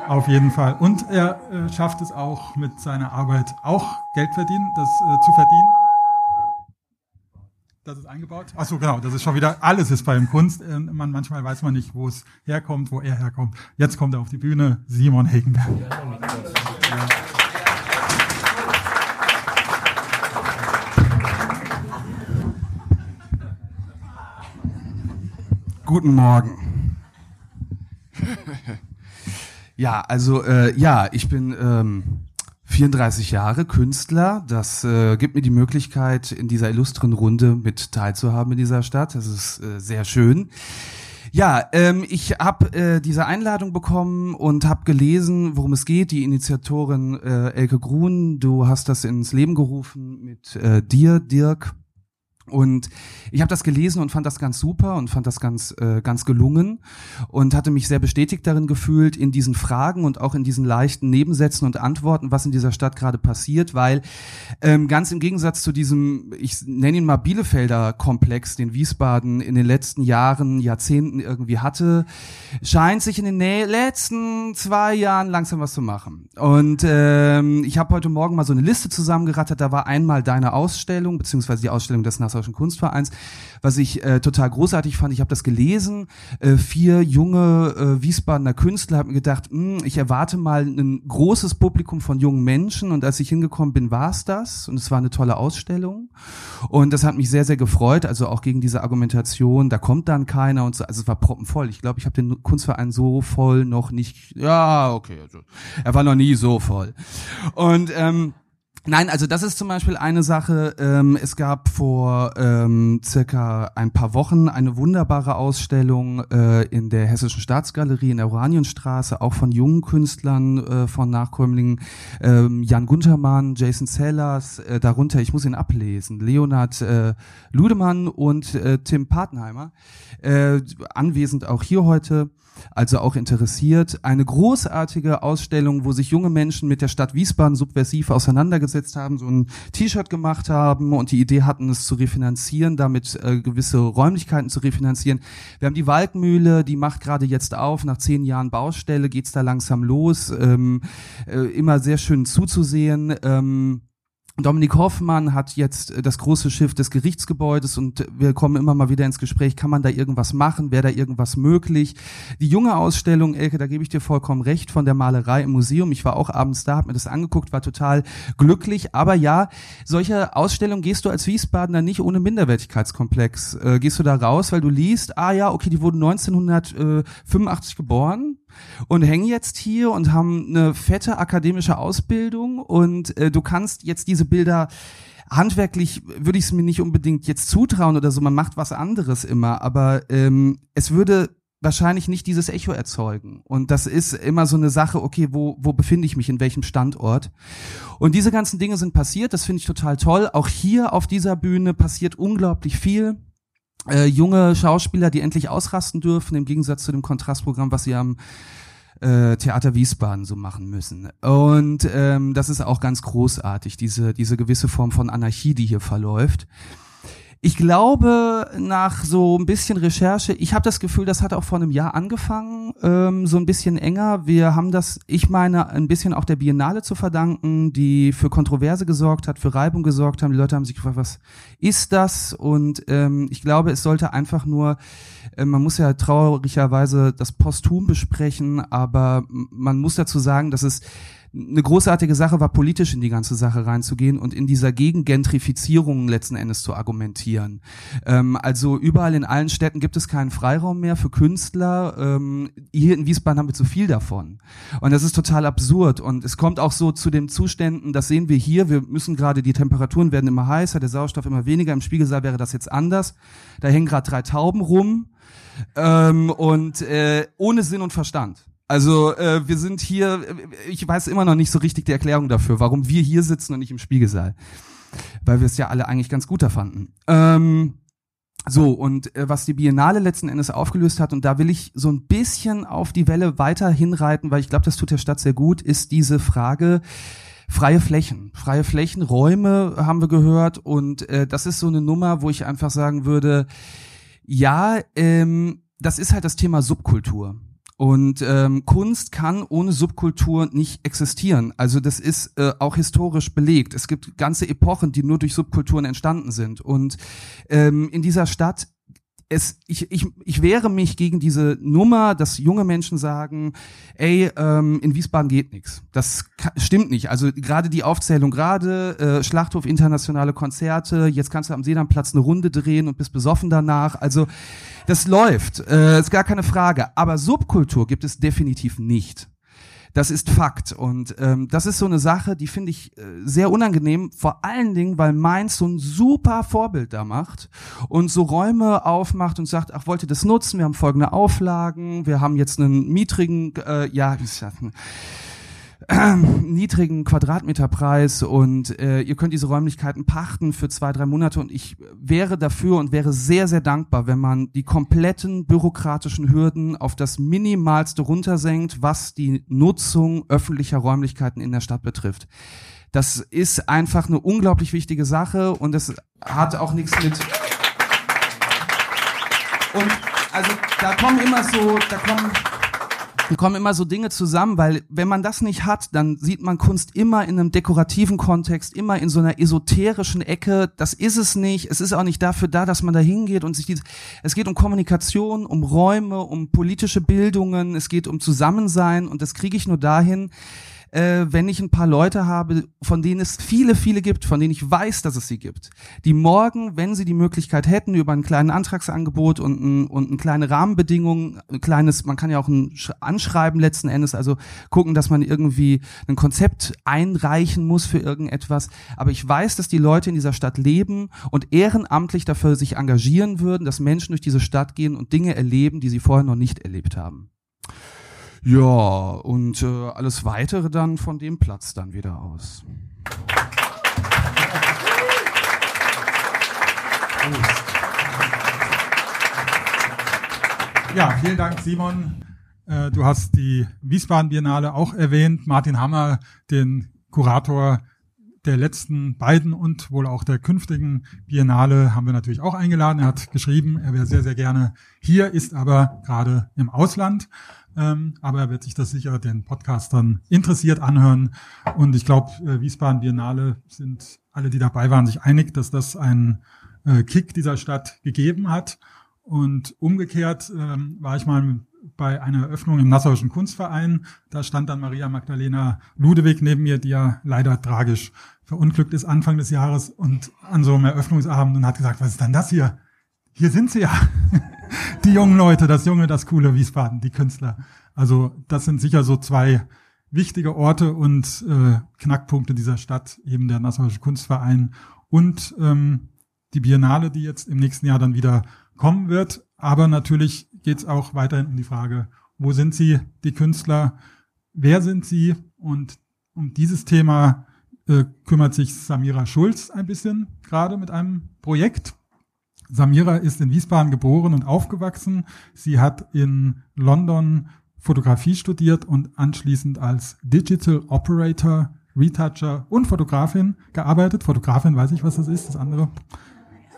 auf jeden Fall. Und er äh, schafft es auch mit seiner Arbeit auch Geld verdienen, das äh, zu verdienen. Das ist eingebaut. Ach so, genau. Das ist schon wieder alles ist beim Kunst. Äh, man manchmal weiß man nicht, wo es herkommt, wo er herkommt. Jetzt kommt er auf die Bühne, Simon Hegenberg. Ja.
Guten Morgen. ja, also äh, ja, ich bin ähm, 34 Jahre Künstler. Das äh, gibt mir die Möglichkeit, in dieser illustren Runde mit teilzuhaben in dieser Stadt. Das ist äh, sehr schön. Ja, ähm, ich habe äh, diese Einladung bekommen und habe gelesen, worum es geht. Die Initiatorin äh, Elke Grun, du hast das ins Leben gerufen mit äh, dir, Dirk. Und ich habe das gelesen und fand das ganz super und fand das ganz äh, ganz gelungen und hatte mich sehr bestätigt darin gefühlt in diesen Fragen und auch in diesen leichten Nebensätzen und Antworten, was in dieser Stadt gerade passiert, weil ähm, ganz im Gegensatz zu diesem, ich nenne ihn mal Bielefelder Komplex, den Wiesbaden in den letzten Jahren, Jahrzehnten irgendwie hatte, scheint sich in den letzten zwei Jahren langsam was zu machen. Und ähm, ich habe heute Morgen mal so eine Liste zusammengerattert. Da war einmal deine Ausstellung beziehungsweise die Ausstellung des Nassau Deutschen Kunstvereins, was ich äh, total großartig fand. Ich habe das gelesen, äh, vier junge äh, Wiesbadener Künstler, habe mir gedacht, hm, ich erwarte mal ein großes Publikum von jungen Menschen und als ich hingekommen bin, war es das und es war eine tolle Ausstellung und das hat mich sehr, sehr gefreut, also auch gegen diese Argumentation, da kommt dann keiner und so, also es war proppenvoll. Ich glaube, ich habe den Kunstverein so voll noch nicht, ja, okay, also, er war noch nie so voll. Und ähm, Nein, also das ist zum Beispiel eine Sache. Ähm, es gab vor ähm, circa ein paar Wochen eine wunderbare Ausstellung äh, in der Hessischen Staatsgalerie in der Oranienstraße, auch von jungen Künstlern äh, von Nachkömmlingen. Ähm, Jan Guntermann, Jason Sellers, äh, darunter, ich muss ihn ablesen, Leonard äh, Ludemann und äh, Tim Patenheimer, äh, anwesend auch hier heute also auch interessiert. Eine großartige Ausstellung, wo sich junge Menschen mit der Stadt Wiesbaden subversiv auseinandergesetzt haben, so ein T-Shirt gemacht haben und die Idee hatten, es zu refinanzieren, damit äh, gewisse Räumlichkeiten zu refinanzieren. Wir haben die Waldmühle, die macht gerade jetzt auf. Nach zehn Jahren Baustelle geht's da langsam los. Ähm, äh, immer sehr schön zuzusehen. Ähm, Dominik Hoffmann hat jetzt äh, das große Schiff des Gerichtsgebäudes und wir kommen immer mal wieder ins Gespräch, kann man da irgendwas machen, wäre da irgendwas möglich? Die junge Ausstellung, Elke, da gebe ich dir vollkommen recht, von der Malerei im Museum. Ich war auch abends da, habe mir das angeguckt, war total glücklich. Aber ja, solche Ausstellungen gehst du als Wiesbadener nicht ohne Minderwertigkeitskomplex. Äh, gehst du da raus, weil du liest, ah ja, okay, die wurden 1985 geboren, und hängen jetzt hier und haben eine fette akademische Ausbildung und äh, du kannst jetzt diese Bilder handwerklich würde ich es mir nicht unbedingt jetzt zutrauen oder so, man macht was anderes immer, aber ähm, es würde wahrscheinlich nicht dieses Echo erzeugen. Und das ist immer so eine Sache, okay, wo, wo befinde ich mich, in welchem Standort? Und diese ganzen Dinge sind passiert, das finde ich total toll. Auch hier auf dieser Bühne passiert unglaublich viel äh, junge Schauspieler, die endlich ausrasten dürfen, im Gegensatz zu dem Kontrastprogramm, was sie am äh, Theater Wiesbaden so machen müssen. Und ähm, das ist auch ganz großartig, diese, diese gewisse Form von Anarchie, die hier verläuft. Ich glaube, nach so ein bisschen Recherche, ich habe das Gefühl, das hat auch vor einem Jahr angefangen, ähm, so ein bisschen enger. Wir haben das, ich meine, ein bisschen auch der Biennale zu verdanken, die für Kontroverse gesorgt hat, für Reibung gesorgt haben. Die Leute haben sich gefragt, was ist das? Und ähm, ich glaube, es sollte einfach nur, äh, man muss ja traurigerweise das Posthum besprechen, aber man muss dazu sagen, dass es eine großartige Sache war, politisch in die ganze Sache reinzugehen und in dieser Gegengentrifizierung letzten Endes zu argumentieren. Ähm, also überall in allen Städten gibt es keinen Freiraum mehr für Künstler. Ähm, hier in Wiesbaden haben wir zu viel davon. Und das ist total absurd. Und es kommt auch so zu den Zuständen, das sehen wir hier, wir müssen gerade, die Temperaturen werden immer heißer, der Sauerstoff immer weniger. Im Spiegelsaal wäre das jetzt anders. Da hängen gerade drei Tauben rum. Ähm, und äh, ohne Sinn und Verstand. Also äh, wir sind hier, ich weiß immer noch nicht so richtig die Erklärung dafür, warum wir hier sitzen und nicht im Spiegelsaal. Weil wir es ja alle eigentlich ganz gut fanden. Ähm, so, und äh, was die Biennale letzten Endes aufgelöst hat, und da will ich so ein bisschen auf die Welle weiter hinreiten, weil ich glaube, das tut der Stadt sehr gut, ist diese Frage, freie Flächen. Freie Flächen, Räume haben wir gehört und äh, das ist so eine Nummer, wo ich einfach sagen würde, ja, ähm, das ist halt das Thema Subkultur. Und ähm, Kunst kann ohne Subkultur nicht existieren. Also das ist äh, auch historisch belegt. Es gibt ganze Epochen, die nur durch Subkulturen entstanden sind. Und ähm, in dieser Stadt es, ich, ich, ich wehre mich gegen diese Nummer, dass junge Menschen sagen, ey, ähm, in Wiesbaden geht nichts. Das stimmt nicht. Also gerade die Aufzählung, gerade äh, Schlachthof, internationale Konzerte, jetzt kannst du am Seelandplatz eine Runde drehen und bist besoffen danach. Also das läuft, äh, ist gar keine Frage. Aber Subkultur gibt es definitiv nicht. Das ist Fakt. Und ähm, das ist so eine Sache, die finde ich äh, sehr unangenehm, vor allen Dingen, weil Mainz so ein super Vorbild da macht und so Räume aufmacht und sagt, ach, wollt ihr das nutzen? Wir haben folgende Auflagen, wir haben jetzt einen miedrigen, äh, ja, niedrigen Quadratmeterpreis und äh, ihr könnt diese Räumlichkeiten pachten für zwei, drei Monate und ich wäre dafür und wäre sehr, sehr dankbar, wenn man die kompletten bürokratischen Hürden auf das Minimalste runtersenkt, was die Nutzung öffentlicher Räumlichkeiten in der Stadt betrifft. Das ist einfach eine unglaublich wichtige Sache und es hat auch nichts mit und also da kommen immer so, da kommen kommen immer so Dinge zusammen, weil wenn man das nicht hat, dann sieht man Kunst immer in einem dekorativen Kontext, immer in so einer esoterischen Ecke. Das ist es nicht. Es ist auch nicht dafür da, dass man da hingeht und sich diese, es geht um Kommunikation, um Räume, um politische Bildungen, es geht um Zusammensein und das kriege ich nur dahin, äh, wenn ich ein paar Leute habe, von denen es viele, viele gibt, von denen ich weiß, dass es sie gibt, die morgen, wenn sie die Möglichkeit hätten, über einen kleinen Antragsangebot und, ein, und eine kleine Rahmenbedingung, ein kleines, man kann ja auch ein Anschreiben letzten Endes, also gucken, dass man irgendwie ein Konzept einreichen muss für irgendetwas. Aber ich weiß, dass die Leute in dieser Stadt leben und ehrenamtlich dafür sich engagieren würden, dass Menschen durch diese Stadt gehen und Dinge erleben, die sie vorher noch nicht erlebt haben. Ja, und äh, alles weitere dann von dem Platz dann wieder aus.
Ja, vielen Dank, Simon. Äh, du hast die Wiesbaden Biennale auch erwähnt. Martin Hammer, den Kurator der letzten beiden und wohl auch der künftigen Biennale haben wir natürlich auch eingeladen. Er hat geschrieben, er wäre sehr, sehr gerne hier, ist aber gerade im Ausland. Ähm, aber er wird sich das sicher den Podcastern interessiert anhören. Und ich glaube, äh, Wiesbaden Biennale sind alle, die dabei waren, sich einig, dass das ein äh, Kick dieser Stadt gegeben hat. Und umgekehrt ähm, war ich mal bei einer Eröffnung im Nassauischen Kunstverein. Da stand dann Maria Magdalena Ludewig neben mir, die ja leider tragisch verunglückt ist Anfang des Jahres und an so einem Eröffnungsabend und hat gesagt, was ist denn das hier? Hier sind sie ja. die jungen Leute, das junge, das coole Wiesbaden, die Künstler. Also das sind sicher so zwei wichtige Orte und äh, Knackpunkte dieser Stadt, eben der Nassauische Kunstverein und ähm, die Biennale, die jetzt im nächsten Jahr dann wieder kommen wird. Aber natürlich geht es auch weiterhin um die Frage, wo sind sie, die Künstler, wer sind sie? Und um dieses Thema äh, kümmert sich Samira Schulz ein bisschen gerade mit einem Projekt. Samira ist in Wiesbaden geboren und aufgewachsen. Sie hat in London Fotografie studiert und anschließend als Digital Operator, Retoucher und Fotografin gearbeitet. Fotografin weiß ich, was das ist, das andere.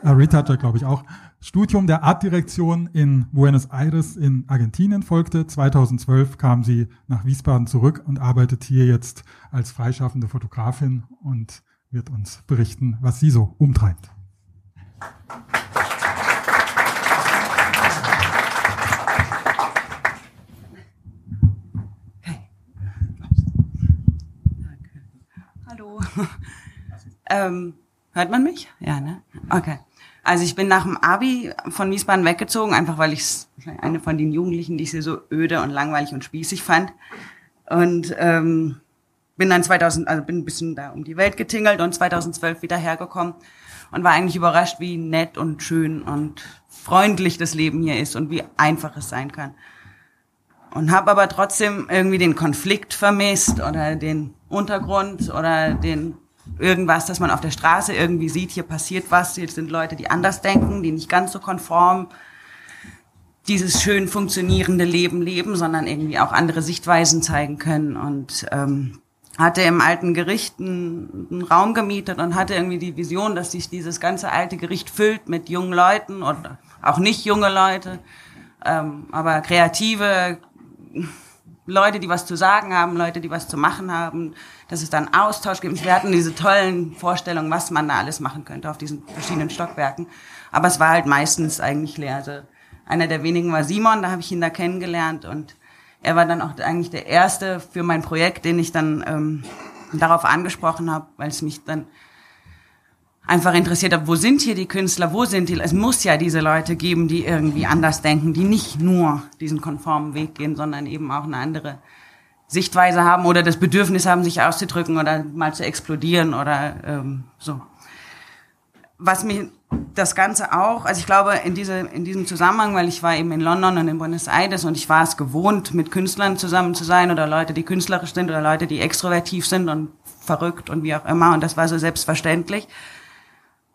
Äh, Retoucher glaube ich auch. Studium der Artdirektion in Buenos Aires in Argentinien folgte. 2012 kam sie nach Wiesbaden zurück und arbeitet hier jetzt als freischaffende Fotografin und wird uns berichten, was sie so umtreibt.
Hallo. ähm, hört man mich? Ja, ne? Okay. Also ich bin nach dem Abi von Wiesbaden weggezogen, einfach weil ich eine von den Jugendlichen, die ich so öde und langweilig und spießig fand. Und ähm, bin dann 2000, also bin ein bisschen da um die Welt getingelt und 2012 wieder hergekommen und war eigentlich überrascht, wie nett und schön und freundlich das Leben hier ist und wie einfach es sein kann. Und habe aber trotzdem irgendwie den Konflikt vermisst oder den Untergrund oder den irgendwas, dass man auf der Straße irgendwie sieht, hier passiert was, hier sind Leute, die anders denken, die nicht ganz so konform dieses schön funktionierende Leben leben, sondern irgendwie auch andere Sichtweisen zeigen können. Und ähm, hatte im alten Gericht einen, einen Raum gemietet und hatte irgendwie die Vision, dass sich dieses ganze alte Gericht füllt mit jungen Leuten und auch nicht junge Leute, ähm, aber kreative Leute, die was zu sagen haben, Leute, die was zu machen haben, dass es dann Austausch gibt. Wir hatten diese tollen Vorstellungen, was man da alles machen könnte auf diesen verschiedenen Stockwerken. Aber es war halt meistens eigentlich leer. Also einer der wenigen war Simon, da habe ich ihn da kennengelernt und er war dann auch eigentlich der erste für mein Projekt, den ich dann ähm, darauf angesprochen habe, weil es mich dann einfach interessiert hat, wo sind hier die Künstler, wo sind die, es muss ja diese Leute geben, die irgendwie anders denken, die nicht nur diesen konformen Weg gehen, sondern eben auch eine andere Sichtweise haben oder das Bedürfnis haben, sich auszudrücken oder mal zu explodieren oder ähm, so. Was mir das Ganze auch, also ich glaube in, diese, in diesem Zusammenhang, weil ich war eben in London und in Buenos Aires und ich war es gewohnt, mit Künstlern zusammen zu sein oder Leute, die künstlerisch sind oder Leute, die extrovertiv sind und verrückt und wie auch immer und das war so selbstverständlich.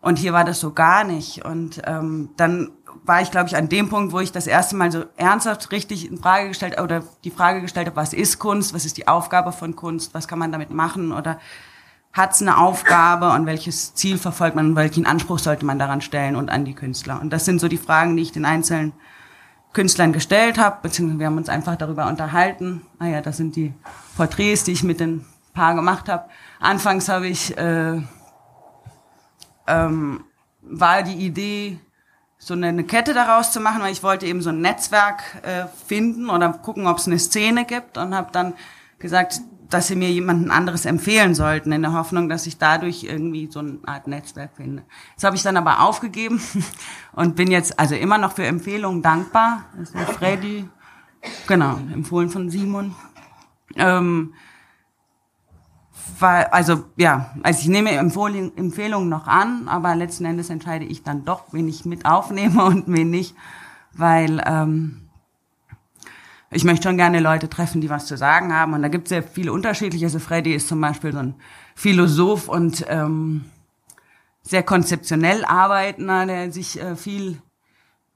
Und hier war das so gar nicht. Und ähm, dann war ich, glaube ich, an dem Punkt, wo ich das erste Mal so ernsthaft richtig in Frage gestellt oder die Frage gestellt habe, was ist Kunst, was ist die Aufgabe von Kunst, was kann man damit machen oder hat es eine Aufgabe und welches Ziel verfolgt man und welchen Anspruch sollte man daran stellen und an die Künstler. Und das sind so die Fragen, die ich den einzelnen Künstlern gestellt habe, beziehungsweise wir haben uns einfach darüber unterhalten. Ah ja, das sind die Porträts, die ich mit den Paar gemacht habe. Anfangs habe ich äh, ähm, war die Idee, so eine, Kette daraus zu machen, weil ich wollte eben so ein Netzwerk äh, finden oder gucken, ob es eine Szene gibt und habe dann gesagt, dass sie mir jemanden anderes empfehlen sollten, in der Hoffnung, dass ich dadurch irgendwie so eine Art Netzwerk finde. Das habe ich dann aber aufgegeben und bin jetzt also immer noch für Empfehlungen dankbar. Das ist Freddy, genau, empfohlen von Simon. Ähm, also ja, also ich nehme Empfehlungen noch an, aber letzten Endes entscheide ich dann doch, wen ich mit aufnehme und wen nicht, weil ähm, ich möchte schon gerne Leute treffen, die was zu sagen haben. Und da gibt es sehr viele unterschiedliche. Also Freddy ist zum Beispiel so ein Philosoph und ähm, sehr konzeptionell arbeitender, der sich äh, viel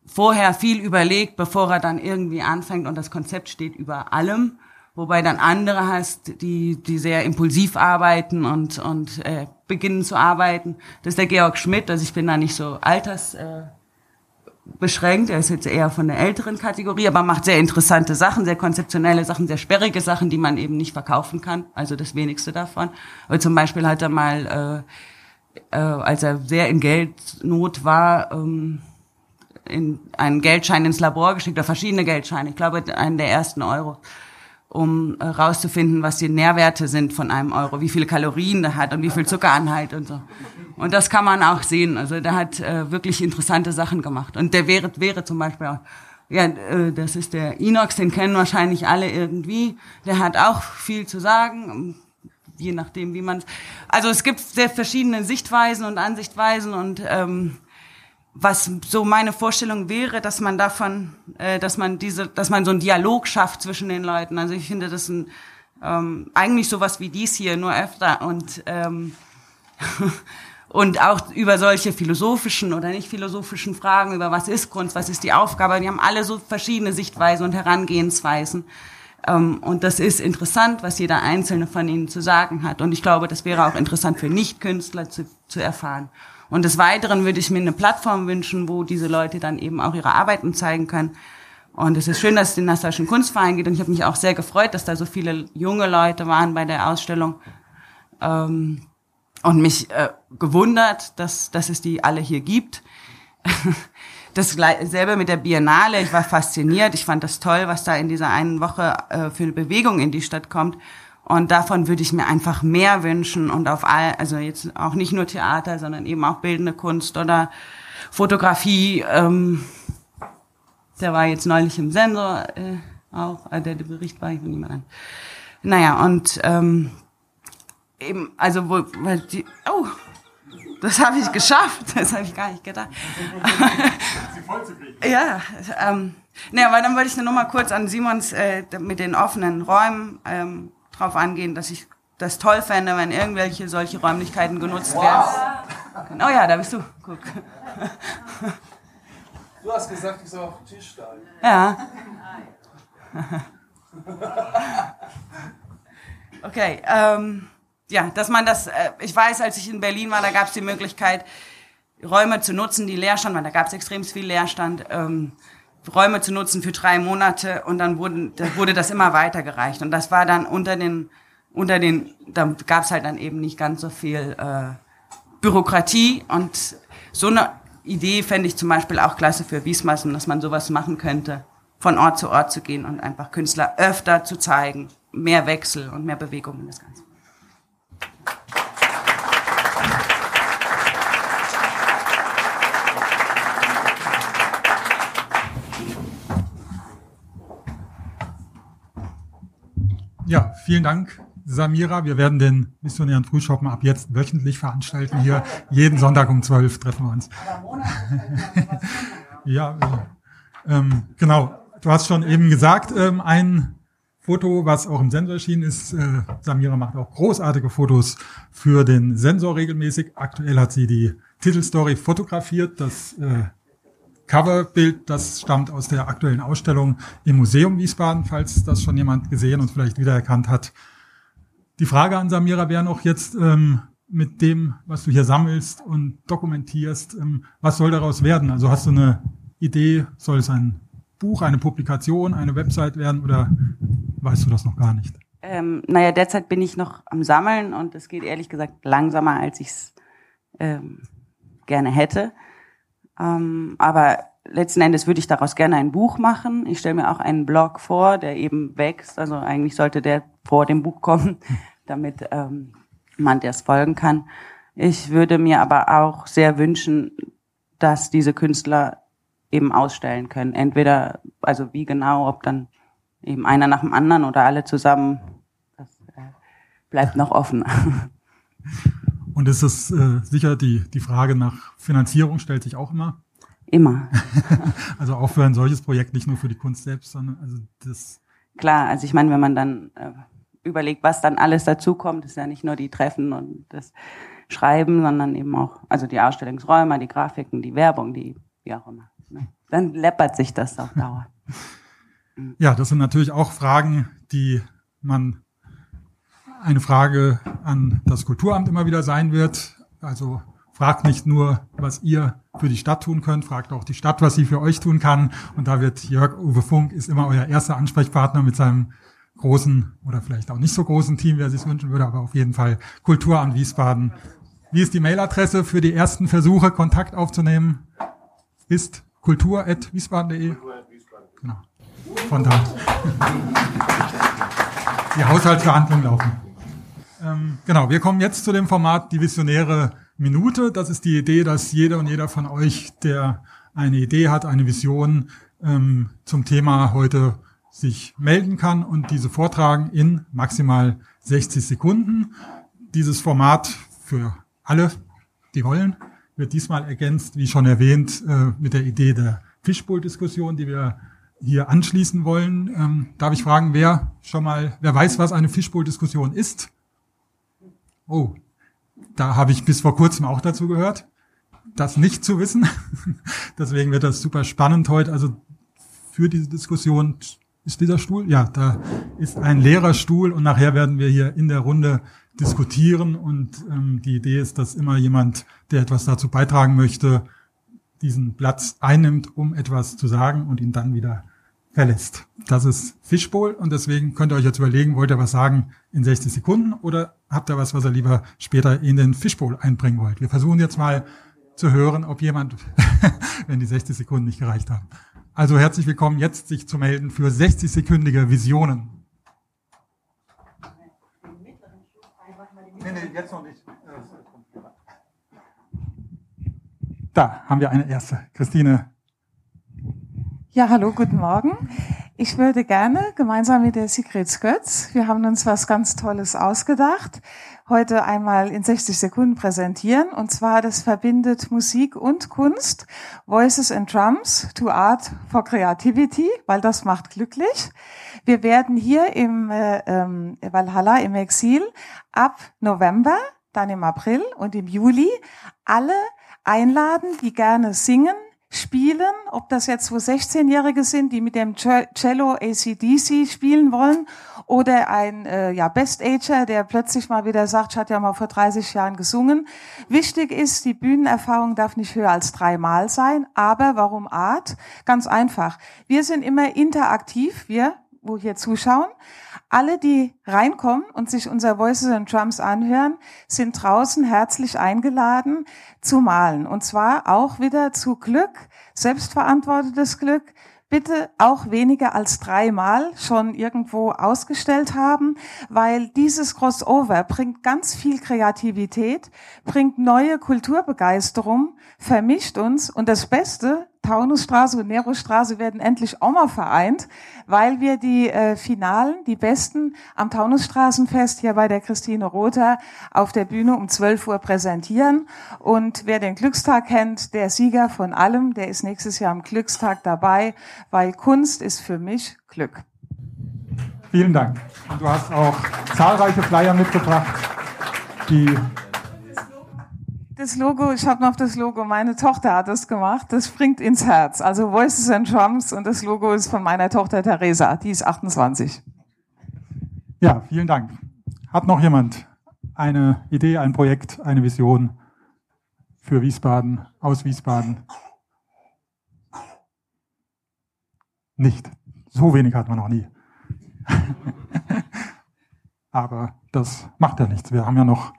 vorher viel überlegt, bevor er dann irgendwie anfängt und das Konzept steht über allem. Wobei dann andere hast, die, die sehr impulsiv arbeiten und, und äh, beginnen zu arbeiten. Das ist der Georg Schmidt, also ich bin da nicht so alters... Äh, beschränkt. Er ist jetzt eher von der älteren Kategorie, aber macht sehr interessante Sachen, sehr konzeptionelle Sachen, sehr sperrige Sachen, die man eben nicht verkaufen kann. Also das wenigste davon. Aber zum Beispiel hat er mal, äh, äh, als er sehr in Geldnot war, ähm, in einen Geldschein ins Labor geschickt, oder verschiedene Geldscheine. Ich glaube, einen der ersten Euro um äh, was die Nährwerte sind von einem Euro, wie viele Kalorien der hat und wie viel Zuckeranhalt und so. Und das kann man auch sehen. Also der hat äh, wirklich interessante Sachen gemacht. Und der wäre, wäre zum Beispiel auch, ja, äh, das ist der Inox, den kennen wahrscheinlich alle irgendwie. Der hat auch viel zu sagen, je nachdem, wie man Also es gibt sehr verschiedene Sichtweisen und Ansichtweisen und ähm, was so meine Vorstellung wäre, dass man davon, äh, dass man diese, dass man so einen Dialog schafft zwischen den Leuten. Also ich finde das ein, ähm, eigentlich sowas wie dies hier, nur öfter und ähm, und auch über solche philosophischen oder nicht philosophischen Fragen, über was ist Kunst, was ist die Aufgabe. Die haben alle so verschiedene Sichtweisen und Herangehensweisen. Ähm, und das ist interessant, was jeder Einzelne von ihnen zu sagen hat. Und ich glaube, das wäre auch interessant für Nichtkünstler zu, zu erfahren. Und des Weiteren würde ich mir eine Plattform wünschen, wo diese Leute dann eben auch ihre Arbeiten zeigen können. Und es ist schön, dass es den Nassauischen Kunstverein geht. Und ich habe mich auch sehr gefreut, dass da so viele junge Leute waren bei der Ausstellung. Ähm, und mich äh, gewundert, dass, dass es die alle hier gibt. Das selber mit der Biennale, ich war fasziniert, ich fand das toll, was da in dieser einen Woche äh, für eine Bewegung in die Stadt kommt. Und davon würde ich mir einfach mehr wünschen und auf all, also jetzt auch nicht nur Theater, sondern eben auch bildende Kunst oder Fotografie. Ähm, der war jetzt neulich im Sensor äh, auch, äh, der, der Bericht war, ich will nicht mehr an. Naja, und ähm, eben, also wo, weil die, oh, das habe ich geschafft, das habe ich gar nicht gedacht. ja, ähm, naja, aber dann wollte ich nur mal kurz an Simons äh, mit den offenen Räumen ähm, drauf angehen, dass ich das toll fände, wenn irgendwelche solche Räumlichkeiten genutzt wow. werden. Oh ja, da bist du. Guck.
Du hast gesagt, ich soll auf den Tisch steigen.
Ja. Okay, ähm, ja, dass man das, äh, ich weiß, als ich in Berlin war, da gab es die Möglichkeit, Räume zu nutzen, die leer standen, weil da gab es extrem viel Leerstand. Ähm, Räume zu nutzen für drei Monate und dann wurden, da wurde das immer weitergereicht. Und das war dann unter den, unter den, da gab es halt dann eben nicht ganz so viel äh, Bürokratie und so eine Idee fände ich zum Beispiel auch klasse für Wiesmassen, dass man sowas machen könnte, von Ort zu Ort zu gehen und einfach Künstler öfter zu zeigen, mehr Wechsel und mehr Bewegung in das Ganze.
Ja, vielen Dank, Samira. Wir werden den missionären Frühschoppen ab jetzt wöchentlich veranstalten hier. Jeden Sonntag um zwölf treffen wir uns. ja, ähm, genau. Du hast schon eben gesagt, ähm, ein Foto, was auch im Sensor erschienen ist. Äh, Samira macht auch großartige Fotos für den Sensor regelmäßig. Aktuell hat sie die Titelstory fotografiert. Das äh, Coverbild, das stammt aus der aktuellen Ausstellung im Museum Wiesbaden, falls das schon jemand gesehen und vielleicht wiedererkannt hat. Die Frage an Samira wäre noch jetzt ähm, mit dem, was du hier sammelst und dokumentierst, ähm, was soll daraus werden? Also hast du eine Idee, soll es ein Buch, eine Publikation, eine Website werden oder weißt du das noch gar nicht?
Ähm, naja, derzeit bin ich noch am Sammeln und es geht ehrlich gesagt langsamer, als ich es ähm, gerne hätte. Ähm, aber letzten Endes würde ich daraus gerne ein Buch machen. Ich stelle mir auch einen Blog vor, der eben wächst. Also eigentlich sollte der vor dem Buch kommen, damit ähm, man das folgen kann. Ich würde mir aber auch sehr wünschen, dass diese Künstler eben ausstellen können. Entweder, also wie genau, ob dann eben einer nach dem anderen oder alle zusammen. Das äh, bleibt noch offen.
Und ist es äh, sicher, die, die Frage nach Finanzierung stellt sich auch immer?
Immer.
also auch für ein solches Projekt, nicht nur für die Kunst selbst, sondern also das.
Klar, also ich meine, wenn man dann äh, überlegt, was dann alles dazukommt, ist ja nicht nur die Treffen und das Schreiben, sondern eben auch, also die Ausstellungsräume, die Grafiken, die Werbung, die, wie auch immer. Ne? Dann läppert sich das auf Dauer.
ja, das sind natürlich auch Fragen, die man eine Frage an das Kulturamt immer wieder sein wird. Also fragt nicht nur, was ihr für die Stadt tun könnt, fragt auch die Stadt, was sie für euch tun kann. Und da wird Jörg Uwe Funk ist immer euer erster Ansprechpartner mit seinem großen oder vielleicht auch nicht so großen Team, wer sich wünschen würde, aber auf jeden Fall Kulturamt Wiesbaden. Wie ist die Mailadresse für die ersten Versuche, Kontakt aufzunehmen? Ist kultur.wiesbaden.de. Genau. Von da. Die Haushaltsverhandlungen laufen. Ähm, genau, wir kommen jetzt zu dem Format Die Visionäre Minute. Das ist die Idee, dass jeder und jeder von euch, der eine Idee hat, eine Vision ähm, zum Thema heute sich melden kann und diese vortragen in maximal 60 Sekunden. Dieses Format für alle, die wollen, wird diesmal ergänzt, wie schon erwähnt, äh, mit der Idee der Fishbowl-Diskussion, die wir hier anschließen wollen. Ähm, darf ich fragen, wer schon mal, wer weiß, was eine Fishbowl-Diskussion ist? Oh, da habe ich bis vor kurzem auch dazu gehört, das nicht zu wissen. Deswegen wird das super spannend heute. Also für diese Diskussion ist dieser Stuhl? Ja, da ist ein leerer Stuhl und nachher werden wir hier in der Runde diskutieren und ähm, die Idee ist, dass immer jemand, der etwas dazu beitragen möchte, diesen Platz einnimmt, um etwas zu sagen und ihn dann wieder verlässt. Das ist Fishbowl und deswegen könnt ihr euch jetzt überlegen, wollt ihr was sagen in 60 Sekunden oder habt ihr was, was ihr lieber später in den Fishbowl einbringen wollt? Wir versuchen jetzt mal zu hören, ob jemand, wenn die 60 Sekunden nicht gereicht haben. Also herzlich willkommen, jetzt sich zu melden für 60-sekündige Visionen. Nee, nee, jetzt noch nicht. Da haben wir eine erste. Christine.
Ja, hallo, guten Morgen. Ich würde gerne gemeinsam mit der Sigrid Skötz, wir haben uns was ganz Tolles ausgedacht, heute einmal in 60 Sekunden präsentieren. Und zwar, das verbindet Musik und Kunst, Voices and Drums to Art for Creativity, weil das macht glücklich. Wir werden hier im äh, ähm, Valhalla im Exil ab November, dann im April und im Juli alle einladen, die gerne singen, spielen, ob das jetzt so 16-Jährige sind, die mit dem Cello ACDC spielen wollen oder ein äh, ja, Best-Ager, der plötzlich mal wieder sagt, ich hatte ja mal vor 30 Jahren gesungen. Wichtig ist, die Bühnenerfahrung darf nicht höher als dreimal sein, aber warum Art? Ganz einfach. Wir sind immer interaktiv, wir, wo hier zuschauen. Alle, die reinkommen und sich unser Voices and Drums anhören, sind draußen herzlich eingeladen zu malen. Und zwar auch wieder zu Glück, selbstverantwortetes Glück, bitte auch weniger als dreimal schon irgendwo ausgestellt haben, weil dieses Crossover bringt ganz viel Kreativität, bringt neue Kulturbegeisterung, vermischt uns und das Beste, Taunusstraße und Nerostraße werden endlich auch mal vereint, weil wir die äh, Finalen, die besten am Taunusstraßenfest hier bei der Christine Rother auf der Bühne um 12 Uhr präsentieren. Und wer den Glückstag kennt, der Sieger von allem, der ist nächstes Jahr am Glückstag dabei, weil Kunst ist für mich Glück.
Vielen Dank. Und du hast auch zahlreiche Flyer mitgebracht, die
das Logo, ich habe noch das Logo, meine Tochter hat das gemacht, das springt ins Herz. Also Voices and Drums und das Logo ist von meiner Tochter Theresa, die ist 28.
Ja, vielen Dank. Hat noch jemand eine Idee, ein Projekt, eine Vision für Wiesbaden, aus Wiesbaden? Nicht. So wenig hat man noch nie. Aber das macht ja nichts. Wir haben ja noch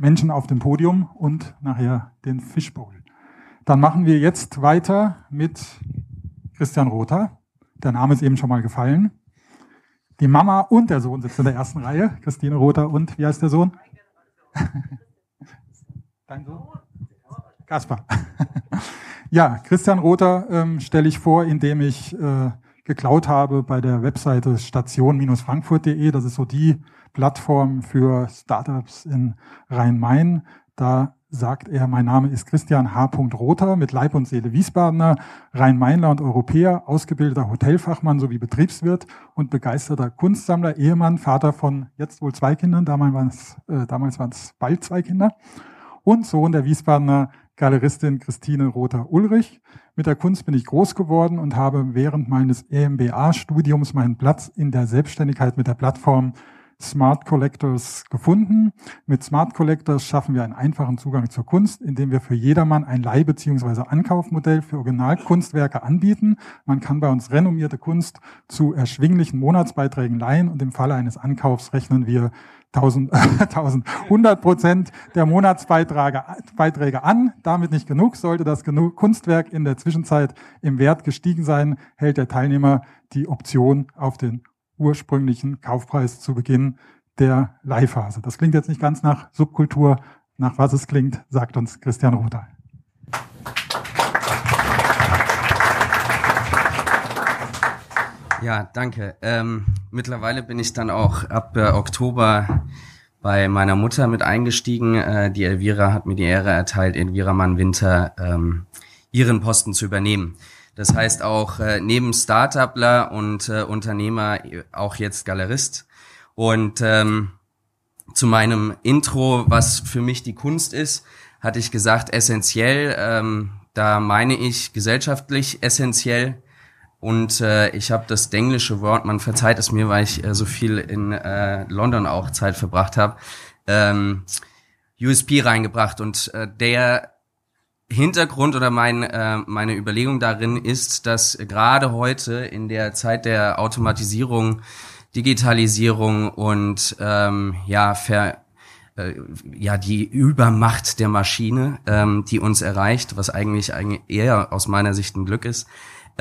Menschen auf dem Podium und nachher den Fishbowl. Dann machen wir jetzt weiter mit Christian Rother. Der Name ist eben schon mal gefallen. Die Mama und der Sohn sitzen in der ersten Reihe. Christine Rother und wie heißt der Sohn? Dein Sohn? Kaspar. ja, Christian Rother ähm, stelle ich vor, indem ich äh, geklaut habe bei der Webseite station-frankfurt.de. Das ist so die Plattform für Startups in Rhein-Main. Da sagt er, mein Name ist Christian H. Rother, mit Leib und Seele Wiesbadener, Rhein-Mainler und Europäer, ausgebildeter Hotelfachmann sowie Betriebswirt und begeisterter Kunstsammler, Ehemann, Vater von jetzt wohl zwei Kindern, damals waren es, äh, damals waren es bald zwei Kinder. und Sohn der Wiesbadener Galeristin Christine Rother-Ulrich. Mit der Kunst bin ich groß geworden und habe während meines EMBA-Studiums meinen Platz in der Selbstständigkeit mit der Plattform Smart Collectors gefunden. Mit Smart Collectors schaffen wir einen einfachen Zugang zur Kunst, indem wir für jedermann ein Leih- bzw. Ankaufmodell für Originalkunstwerke anbieten. Man kann bei uns renommierte Kunst zu erschwinglichen Monatsbeiträgen leihen und im Falle eines Ankaufs rechnen wir 1000, 1100 Prozent der Monatsbeiträge Beiträge an. Damit nicht genug. Sollte das Kunstwerk in der Zwischenzeit im Wert gestiegen sein, hält der Teilnehmer die Option auf den ursprünglichen Kaufpreis zu Beginn der Leihphase. Das klingt jetzt nicht ganz nach Subkultur. Nach was es klingt, sagt uns Christian Rother.
Ja, danke. Ähm, mittlerweile bin ich dann auch ab äh, Oktober bei meiner Mutter mit eingestiegen. Äh, die Elvira hat mir die Ehre erteilt, Elvira Mann-Winter ähm, ihren Posten zu übernehmen. Das heißt auch äh, neben Startupler und äh, Unternehmer auch jetzt Galerist. Und ähm, zu meinem Intro, was für mich die Kunst ist, hatte ich gesagt, essentiell. Ähm, da meine ich gesellschaftlich essentiell. Und äh, ich habe das englische Wort, man verzeiht es mir, weil ich äh, so viel in äh, London auch Zeit verbracht habe, ähm, USP reingebracht. Und äh, der Hintergrund oder mein, äh, meine Überlegung darin ist, dass gerade heute in der Zeit der Automatisierung, Digitalisierung und ähm, ja, ver, äh, ja die Übermacht der Maschine, ähm, die uns erreicht, was eigentlich, eigentlich eher aus meiner Sicht ein Glück ist.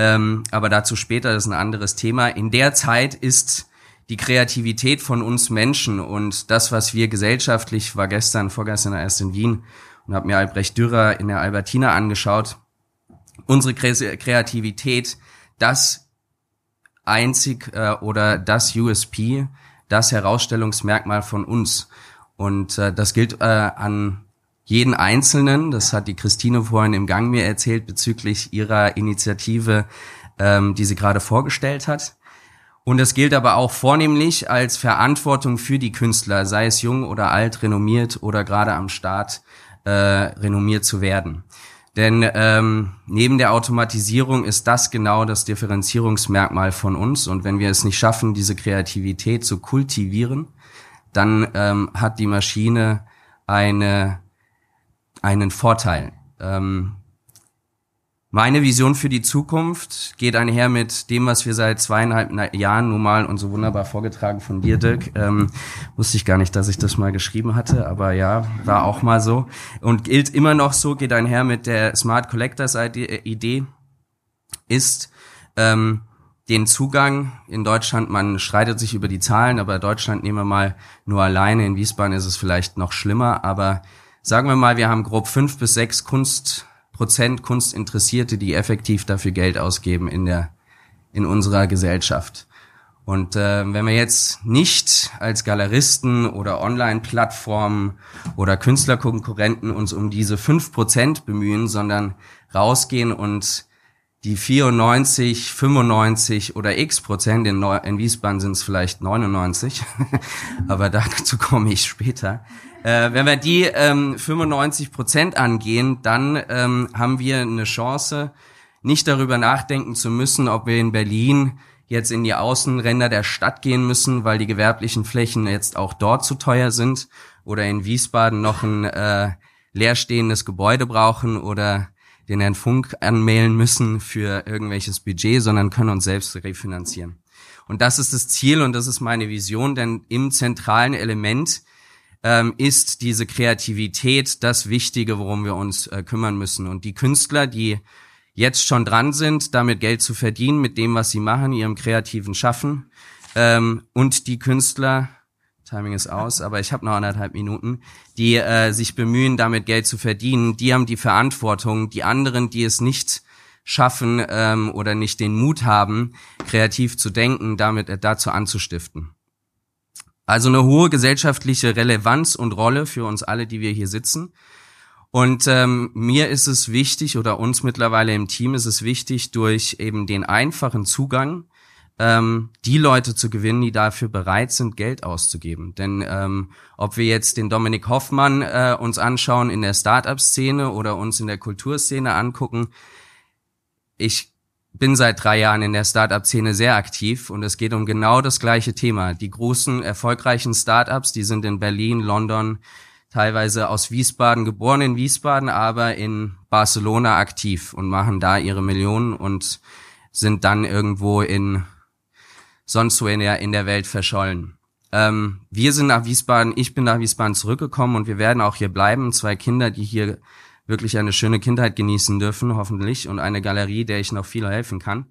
Ähm, aber dazu später, das ist ein anderes Thema. In der Zeit ist die Kreativität von uns Menschen und das, was wir gesellschaftlich, war gestern, vorgestern erst in Wien, und habe mir Albrecht Dürer in der Albertina angeschaut. Unsere Kreativität, das einzig äh, oder das USP, das Herausstellungsmerkmal von uns. Und äh, das gilt äh, an jeden Einzelnen. Das hat die Christine vorhin im Gang mir erzählt bezüglich ihrer Initiative, ähm, die sie gerade vorgestellt hat. Und das gilt aber auch vornehmlich als Verantwortung für die Künstler, sei es jung oder alt, renommiert oder gerade am Start, äh, renommiert zu werden. Denn ähm, neben der Automatisierung ist das genau das Differenzierungsmerkmal von uns. Und wenn wir es nicht schaffen, diese Kreativität zu kultivieren, dann ähm, hat die Maschine eine, einen Vorteil. Ähm, meine Vision für die Zukunft geht einher mit dem, was wir seit zweieinhalb Jahren nun mal und so wunderbar vorgetragen von dir, Dirk. Ähm, wusste ich gar nicht, dass ich das mal geschrieben hatte, aber ja, war auch mal so. Und gilt immer noch so, geht einher mit der Smart Collectors Idee, ist ähm, den Zugang in Deutschland, man streitet sich über die Zahlen, aber Deutschland nehmen wir mal nur alleine, in Wiesbaden ist es vielleicht noch schlimmer, aber sagen wir mal, wir haben grob fünf bis sechs Kunst Prozent Kunstinteressierte, die effektiv dafür Geld ausgeben in der in unserer Gesellschaft. Und äh, wenn wir jetzt nicht als Galeristen oder Online-Plattformen oder Künstlerkonkurrenten uns um diese fünf Prozent bemühen, sondern rausgehen und die 94, 95 oder x Prozent, in, Neu in Wiesbaden sind es vielleicht 99, aber dazu komme ich später, äh, wenn wir die ähm, 95 Prozent angehen, dann ähm, haben wir eine Chance, nicht darüber nachdenken zu müssen, ob wir in Berlin jetzt in die Außenränder der Stadt gehen müssen, weil die gewerblichen Flächen jetzt auch dort zu teuer sind oder in Wiesbaden noch ein äh, leerstehendes Gebäude brauchen oder den Herrn Funk anmailen müssen für irgendwelches Budget, sondern können uns selbst refinanzieren. Und das ist das Ziel und das ist meine Vision, denn im zentralen Element ähm, ist diese Kreativität das Wichtige, worum wir uns äh, kümmern müssen. Und die Künstler, die jetzt schon dran sind, damit Geld zu verdienen mit dem, was sie machen, ihrem kreativen Schaffen, ähm, und die Künstler, Timing ist aus, aber ich habe noch anderthalb Minuten, die äh, sich bemühen, damit Geld zu verdienen, die haben die Verantwortung. Die anderen, die es nicht schaffen ähm, oder nicht den Mut haben, kreativ zu denken, damit äh, dazu anzustiften. Also eine hohe gesellschaftliche Relevanz und Rolle für uns alle, die wir hier sitzen. Und ähm, mir ist es wichtig oder uns mittlerweile im Team ist es wichtig, durch eben den einfachen Zugang ähm, die Leute zu gewinnen, die dafür bereit sind, Geld auszugeben. Denn ähm, ob wir jetzt den Dominik Hoffmann äh, uns anschauen in der Startup-Szene oder uns in der Kulturszene angucken, ich bin seit drei Jahren in der Startup-Szene sehr aktiv und es geht um genau das gleiche Thema. Die großen, erfolgreichen Startups, die sind in Berlin, London, teilweise aus Wiesbaden, geboren in Wiesbaden, aber in Barcelona aktiv und machen da ihre Millionen und sind dann irgendwo in sonst wo in der, in der Welt verschollen. Ähm, wir sind nach Wiesbaden, ich bin nach Wiesbaden zurückgekommen und wir werden auch hier bleiben. Zwei Kinder, die hier wirklich eine schöne Kindheit genießen dürfen, hoffentlich, und eine Galerie, der ich noch viel helfen kann.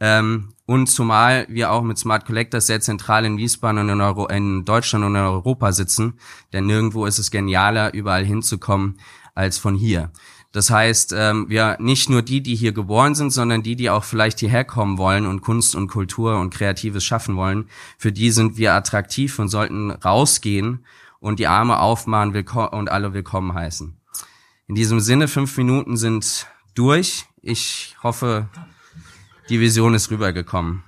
Ähm, und zumal wir auch mit Smart Collectors sehr zentral in Wiesbaden und in, Euro in Deutschland und in Europa sitzen, denn nirgendwo ist es genialer, überall hinzukommen als von hier. Das heißt, ähm, wir nicht nur die, die hier geboren sind, sondern die, die auch vielleicht hierher kommen wollen und Kunst und Kultur und Kreatives schaffen wollen, für die sind wir attraktiv und sollten rausgehen und die Arme aufmachen und alle willkommen heißen. In diesem Sinne, fünf Minuten sind durch. Ich hoffe, die Vision ist rübergekommen.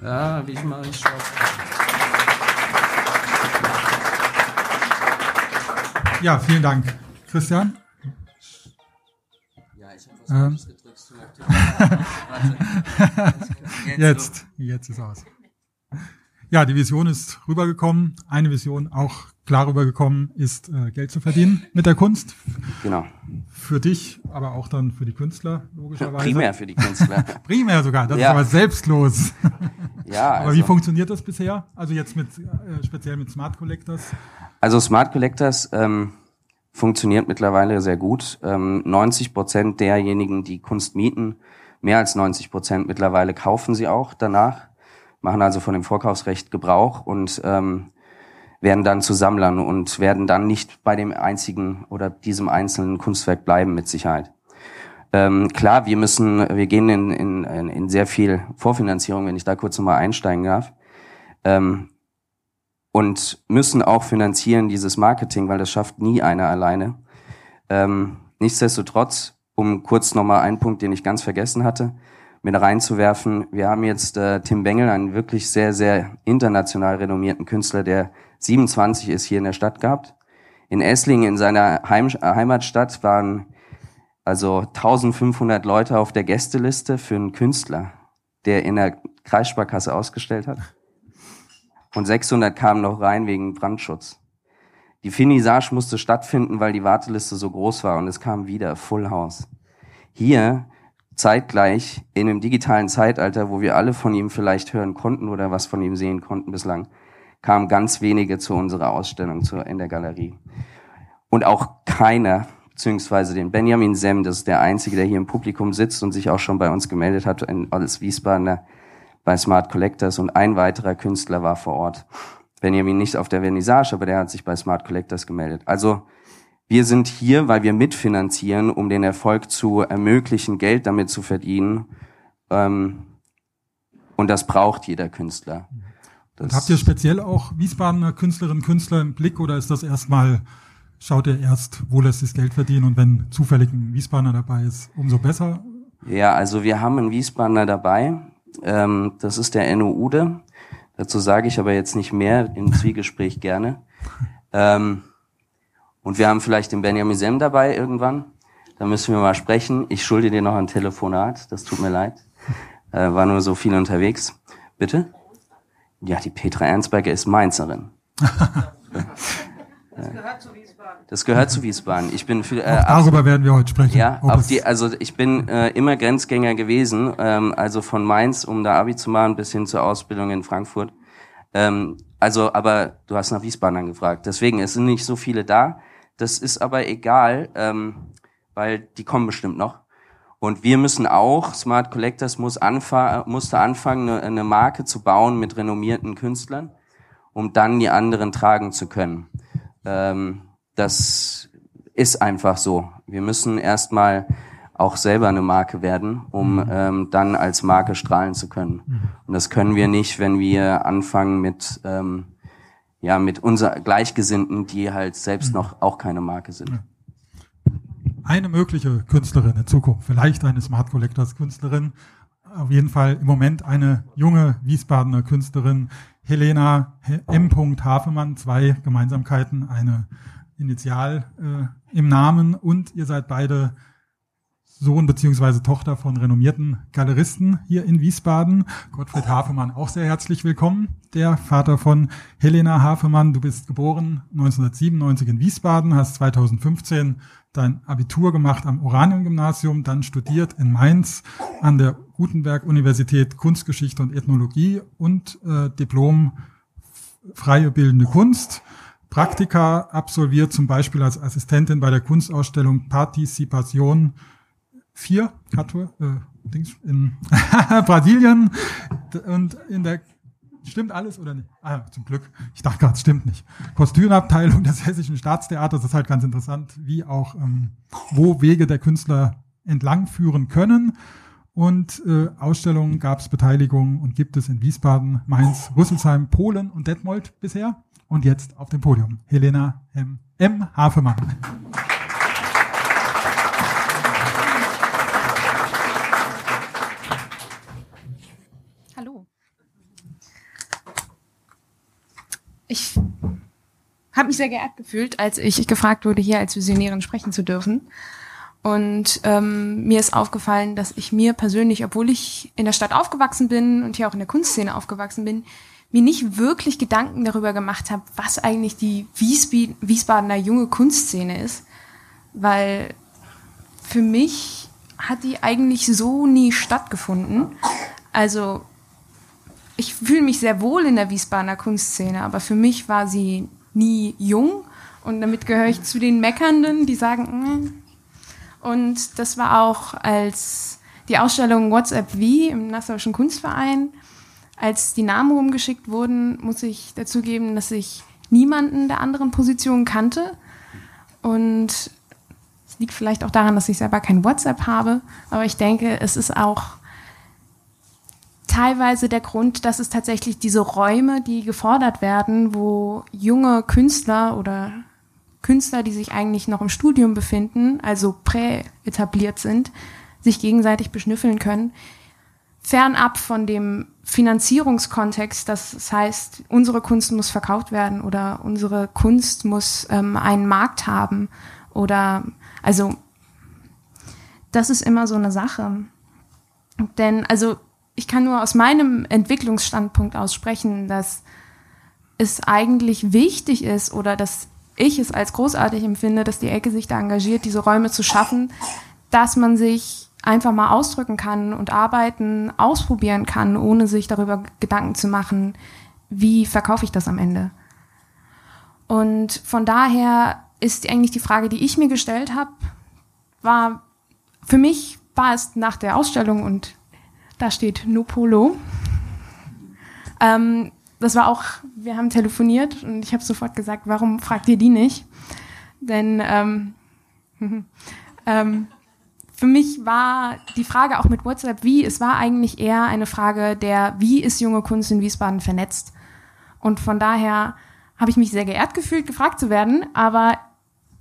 Ja, wie ich mal ich
Ja, vielen Dank. Christian? Ähm. jetzt, jetzt ist aus. Ja, die Vision ist rübergekommen. Eine Vision auch klar rübergekommen ist, äh, Geld zu verdienen mit der Kunst.
Genau.
Für dich, aber auch dann für die Künstler, logischerweise.
Primär für die Künstler.
Primär sogar, das ja. ist aber selbstlos.
ja.
Also. Aber wie also- funktioniert das bisher? Also jetzt mit, äh, speziell mit Smart Collectors?
Also Smart Collectors, ähm, funktioniert mittlerweile sehr gut. Ähm, 90 Prozent derjenigen, die Kunst mieten, mehr als 90 Prozent mittlerweile kaufen sie auch danach, machen also von dem Vorkaufsrecht Gebrauch und ähm, werden dann zu Sammlern und werden dann nicht bei dem einzigen oder diesem einzelnen Kunstwerk bleiben mit Sicherheit. Ähm, klar, wir müssen, wir gehen in, in, in sehr viel Vorfinanzierung, wenn ich da kurz nochmal einsteigen darf. Ähm, und müssen auch finanzieren dieses Marketing, weil das schafft nie einer alleine. Ähm, nichtsdestotrotz, um kurz nochmal einen Punkt, den ich ganz vergessen hatte, mit reinzuwerfen, wir haben jetzt äh, Tim Bengel, einen wirklich sehr, sehr international renommierten Künstler, der 27 ist, hier in der Stadt gehabt. In Esslingen, in seiner Heim äh, Heimatstadt, waren also 1500 Leute auf der Gästeliste für einen Künstler, der in der Kreissparkasse ausgestellt hat. Und 600 kamen noch rein wegen Brandschutz. Die Finissage musste stattfinden, weil die Warteliste so groß war und es kam wieder Full House. Hier zeitgleich in einem digitalen Zeitalter, wo wir alle von ihm vielleicht hören konnten oder was von ihm sehen konnten bislang, kamen ganz wenige zu unserer Ausstellung in der Galerie. Und auch keiner, beziehungsweise den Benjamin Sem, das ist der Einzige, der hier im Publikum sitzt und sich auch schon bei uns gemeldet hat, als Wiesbadener, bei Smart Collectors und ein weiterer Künstler war vor Ort. Benjamin nicht auf der Vernissage, aber der hat sich bei Smart Collectors gemeldet. Also wir sind hier, weil wir mitfinanzieren, um den Erfolg zu ermöglichen, Geld damit zu verdienen. Ähm, und das braucht jeder Künstler.
Und habt ihr speziell auch Wiesbadener Künstlerinnen und Künstler im Blick oder ist das erstmal, schaut ihr erst, wo lässt sich Geld verdienen und wenn zufällig ein Wiesbadener dabei ist, umso besser?
Ja, also wir haben einen Wiesbadener dabei. Ähm, das ist der Enno Ude. Dazu sage ich aber jetzt nicht mehr im Zwiegespräch gerne. Ähm, und wir haben vielleicht den Benjamin Sem dabei irgendwann. Da müssen wir mal sprechen. Ich schulde dir noch ein Telefonat. Das tut mir leid. Äh, war nur so viel unterwegs. Bitte? Ja, die Petra Ernstberger ist Mainzerin. Das gehört zu das gehört zu Wiesbaden. Ich bin für,
äh, darüber werden wir heute sprechen.
Ja, auf die, also ich bin äh, immer Grenzgänger gewesen, ähm, also von Mainz, um da Abi zu machen, bis hin zur Ausbildung in Frankfurt. Ähm, also, aber du hast nach Wiesbaden angefragt. Deswegen, es sind nicht so viele da. Das ist aber egal, ähm, weil die kommen bestimmt noch. Und wir müssen auch, Smart Collectors muss anfa musste anfangen, eine, eine Marke zu bauen mit renommierten Künstlern, um dann die anderen tragen zu können. Ähm, das ist einfach so. Wir müssen erstmal auch selber eine Marke werden, um mhm. ähm, dann als Marke strahlen zu können. Mhm. Und das können wir nicht, wenn wir anfangen mit ähm, ja mit unser Gleichgesinnten, die halt selbst mhm. noch auch keine Marke sind.
Eine mögliche Künstlerin in Zukunft, vielleicht eine Smart Collectors Künstlerin, auf jeden Fall im Moment eine junge Wiesbadener Künstlerin, Helena M. Hafemann, zwei Gemeinsamkeiten, eine Initial äh, im Namen und ihr seid beide Sohn beziehungsweise Tochter von renommierten Galeristen hier in Wiesbaden. Gottfried Hafemann auch sehr herzlich willkommen. Der Vater von Helena Hafemann. Du bist geboren 1997 in Wiesbaden, hast 2015 dein Abitur gemacht am Oranium-Gymnasium, dann studiert in Mainz an der Gutenberg-Universität Kunstgeschichte und Ethnologie und äh, Diplom freie bildende Kunst. Praktika absolviert zum Beispiel als Assistentin bei der Kunstausstellung Partizipation 4 äh, in Brasilien und in der Stimmt alles oder nicht? Ah, zum Glück. Ich dachte gerade, es stimmt nicht. Kostümabteilung des Hessischen Staatstheaters ist halt ganz interessant, wie auch ähm, wo Wege der Künstler entlang führen können. Und äh, Ausstellungen gab es Beteiligung und gibt es in Wiesbaden, Mainz, Rüsselsheim, Polen und Detmold bisher. Und jetzt auf dem Podium Helena M. M. Hafemann.
Ich habe mich sehr geehrt gefühlt, als ich gefragt wurde, hier als Visionärin sprechen zu dürfen. Und ähm, mir ist aufgefallen, dass ich mir persönlich, obwohl ich in der Stadt aufgewachsen bin und hier auch in der Kunstszene aufgewachsen bin, mir nicht wirklich Gedanken darüber gemacht habe, was eigentlich die Wiesb Wiesbadener junge Kunstszene ist. Weil für mich hat die eigentlich so nie stattgefunden. Also ich fühle mich sehr wohl in der Wiesbadener Kunstszene, aber für mich war sie nie jung. Und damit gehöre ich zu den Meckernden, die sagen, mm. und das war auch als die Ausstellung WhatsApp V im Nassauischen Kunstverein, als die Namen rumgeschickt wurden, muss ich dazugeben, dass ich niemanden der anderen Position kannte. Und es liegt vielleicht auch daran, dass ich selber kein WhatsApp habe, aber ich denke, es ist auch teilweise der Grund, dass es tatsächlich diese Räume, die gefordert werden, wo junge Künstler oder Künstler, die sich eigentlich noch im Studium befinden, also prä-etabliert sind, sich gegenseitig beschnüffeln können, fernab von dem Finanzierungskontext, das heißt, unsere Kunst muss verkauft werden oder unsere Kunst muss ähm, einen Markt haben oder also das ist immer so eine Sache. Denn also ich kann nur aus meinem Entwicklungsstandpunkt aus sprechen, dass es eigentlich wichtig ist oder dass ich es als großartig empfinde, dass die Ecke sich da engagiert, diese Räume zu schaffen, dass man sich einfach mal ausdrücken kann und arbeiten, ausprobieren kann, ohne sich darüber Gedanken zu machen, wie verkaufe ich das am Ende. Und von daher ist eigentlich die Frage, die ich mir gestellt habe, war für mich war es nach der Ausstellung und da steht Nopolo. Ähm, das war auch, wir haben telefoniert und ich habe sofort gesagt, warum fragt ihr die nicht? Denn ähm, ähm, für mich war die Frage auch mit WhatsApp wie, es war eigentlich eher eine Frage der, wie ist junge Kunst in Wiesbaden vernetzt? Und von daher habe ich mich sehr geehrt gefühlt, gefragt zu werden. Aber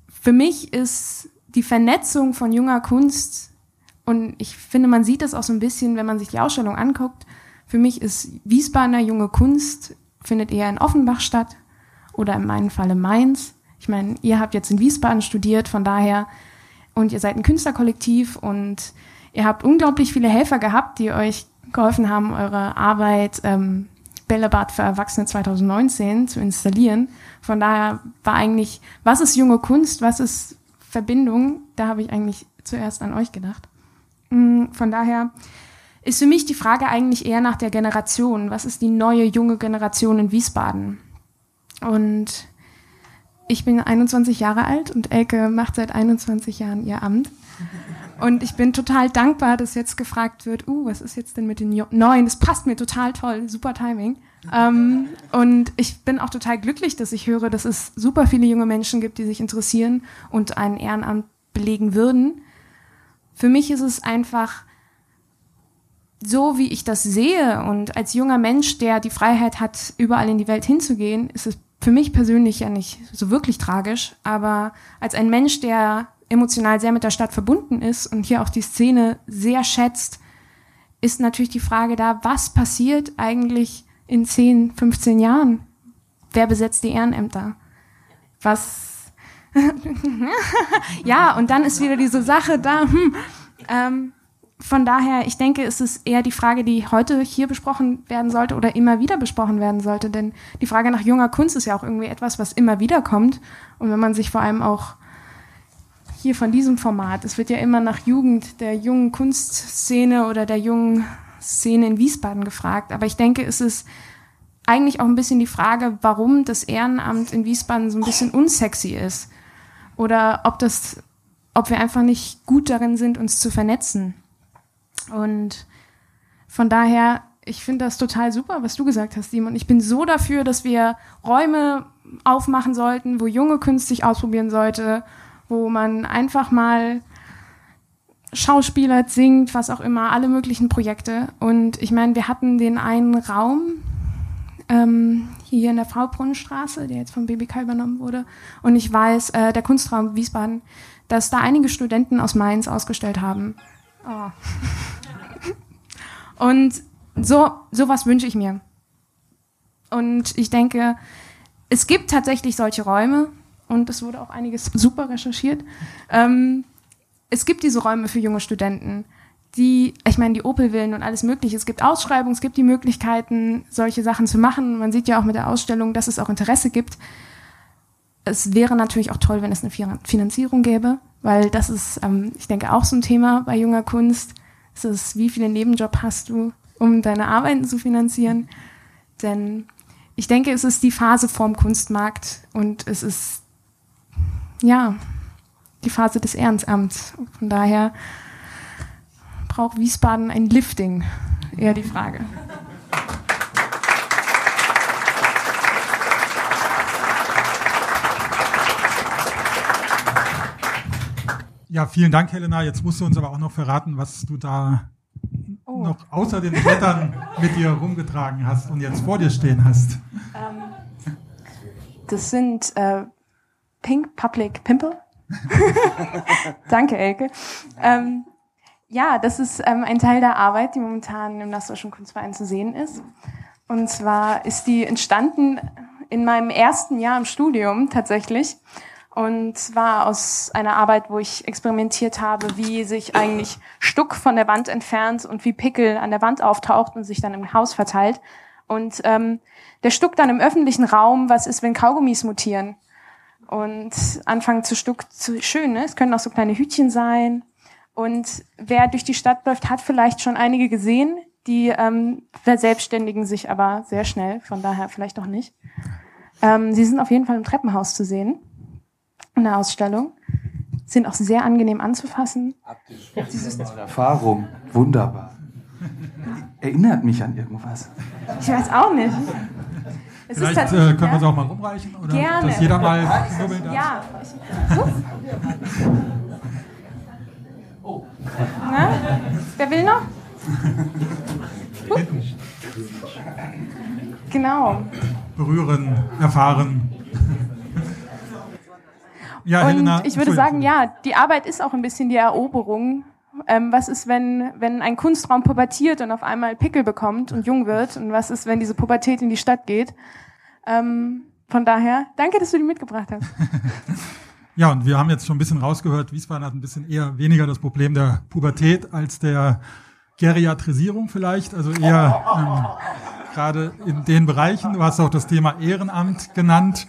für mich ist die Vernetzung von junger Kunst und ich finde, man sieht das auch so ein bisschen, wenn man sich die Ausstellung anguckt. Für mich ist Wiesbadener junge Kunst findet eher in Offenbach statt oder in meinem Falle Mainz. Ich meine, ihr habt jetzt in Wiesbaden studiert, von daher, und ihr seid ein Künstlerkollektiv und ihr habt unglaublich viele Helfer gehabt, die euch geholfen haben, eure Arbeit ähm, Bällebad für Erwachsene 2019 zu installieren. Von daher war eigentlich, was ist junge Kunst, was ist Verbindung, da habe ich eigentlich zuerst an euch gedacht. Mm, von daher ist für mich die Frage eigentlich eher nach der Generation. Was ist die neue junge Generation in Wiesbaden? Und ich bin 21 Jahre alt und Elke macht seit 21 Jahren ihr Amt. Und ich bin total dankbar, dass jetzt gefragt wird, uh, was ist jetzt denn mit den Neuen? Das passt mir total toll, super Timing. Ähm, und ich bin auch total glücklich, dass ich höre, dass es super viele junge Menschen gibt, die sich interessieren und ein Ehrenamt belegen würden. Für mich ist es einfach so, wie ich das sehe und als junger Mensch, der die Freiheit hat, überall in die Welt hinzugehen, ist es für mich persönlich ja nicht so wirklich tragisch, aber als ein Mensch, der emotional sehr mit der Stadt verbunden ist und hier auch die Szene sehr schätzt, ist natürlich die Frage da, was passiert eigentlich in 10, 15 Jahren? Wer besetzt die Ehrenämter? Was? ja, und dann ist wieder diese Sache da. Hm, ähm, von daher, ich denke, es ist eher die Frage, die heute hier besprochen werden sollte oder immer wieder besprochen werden sollte. Denn die Frage nach junger Kunst ist ja auch irgendwie etwas, was immer wieder kommt. Und wenn man sich vor allem auch hier von diesem Format, es wird ja immer nach Jugend der jungen Kunstszene oder der jungen Szene in Wiesbaden gefragt. Aber ich denke, es ist eigentlich auch ein bisschen die Frage, warum das Ehrenamt in Wiesbaden so ein bisschen unsexy ist. Oder ob das, ob wir einfach nicht gut darin sind, uns zu vernetzen. Und von daher, ich finde das total super, was du gesagt hast, Simon. Ich bin so dafür, dass wir Räume aufmachen sollten, wo junge Kunst sich ausprobieren sollte, wo man einfach mal Schauspieler singt, was auch immer, alle möglichen Projekte. Und ich meine, wir hatten den einen Raum ähm, hier in der Fraubrunnenstraße, der jetzt vom BBK übernommen wurde. Und ich weiß, äh, der Kunstraum Wiesbaden, dass da einige Studenten aus Mainz ausgestellt haben. Oh. Und so, sowas wünsche ich mir. Und ich denke, es gibt tatsächlich solche Räume und es wurde auch einiges super recherchiert. Ähm, es gibt diese Räume für junge Studenten, die, ich meine, die Opel-Villen und alles Mögliche. Es gibt Ausschreibungen, es gibt die Möglichkeiten, solche Sachen zu machen. Man sieht ja auch mit der Ausstellung, dass es auch Interesse gibt. Es wäre natürlich auch toll, wenn es eine Finanzierung gäbe, weil das ist, ähm, ich denke, auch so ein Thema bei junger Kunst es ist, wie viele Nebenjob hast du, um deine Arbeiten zu finanzieren? Denn ich denke, es ist die Phase vorm Kunstmarkt und es ist, ja, die Phase des Ehrenamts. Von daher braucht Wiesbaden ein Lifting, eher die Frage.
Ja, vielen Dank, Helena. Jetzt musst du uns aber auch noch verraten, was du da oh. noch außer den Blättern mit dir rumgetragen hast und jetzt vor dir stehen hast. Ähm,
das sind äh, Pink Public Pimple. Danke, Elke. Ähm, ja, das ist ähm, ein Teil der Arbeit, die momentan im Nassauischen Kunstverein zu sehen ist. Und zwar ist die entstanden in meinem ersten Jahr im Studium tatsächlich. Und zwar aus einer Arbeit, wo ich experimentiert habe, wie sich eigentlich Stuck von der Wand entfernt und wie Pickel an der Wand auftaucht und sich dann im Haus verteilt. Und ähm, der Stuck dann im öffentlichen Raum, was ist, wenn Kaugummis mutieren? Und anfangen zu Stuck zu schön, ne? Es können auch so kleine Hütchen sein. Und wer durch die Stadt läuft, hat vielleicht schon einige gesehen. Die ähm, verselbstständigen sich aber sehr schnell, von daher vielleicht auch nicht. Ähm, sie sind auf jeden Fall im Treppenhaus zu sehen in der Ausstellung. Sind auch sehr angenehm anzufassen.
Dieses Erfahrung. Wunderbar. Erinnert mich an irgendwas.
Ich weiß auch nicht.
Es Vielleicht ist äh, können wir es auch mal rumreichen oder
Gerne.
dass jeder mal.
Ja. Oh. Na? Wer will noch? Genau.
Berühren, erfahren.
Ja, und Helena, ich würde sagen, ja, die Arbeit ist auch ein bisschen die Eroberung. Ähm, was ist, wenn, wenn ein Kunstraum pubertiert und auf einmal Pickel bekommt und jung wird? Und was ist, wenn diese Pubertät in die Stadt geht? Ähm, von daher, danke, dass du die mitgebracht hast.
ja, und wir haben jetzt schon ein bisschen rausgehört, Wiesbaden hat ein bisschen eher weniger das Problem der Pubertät als der Geriatrisierung vielleicht, also eher ähm, gerade in den Bereichen. Du hast auch das Thema Ehrenamt genannt.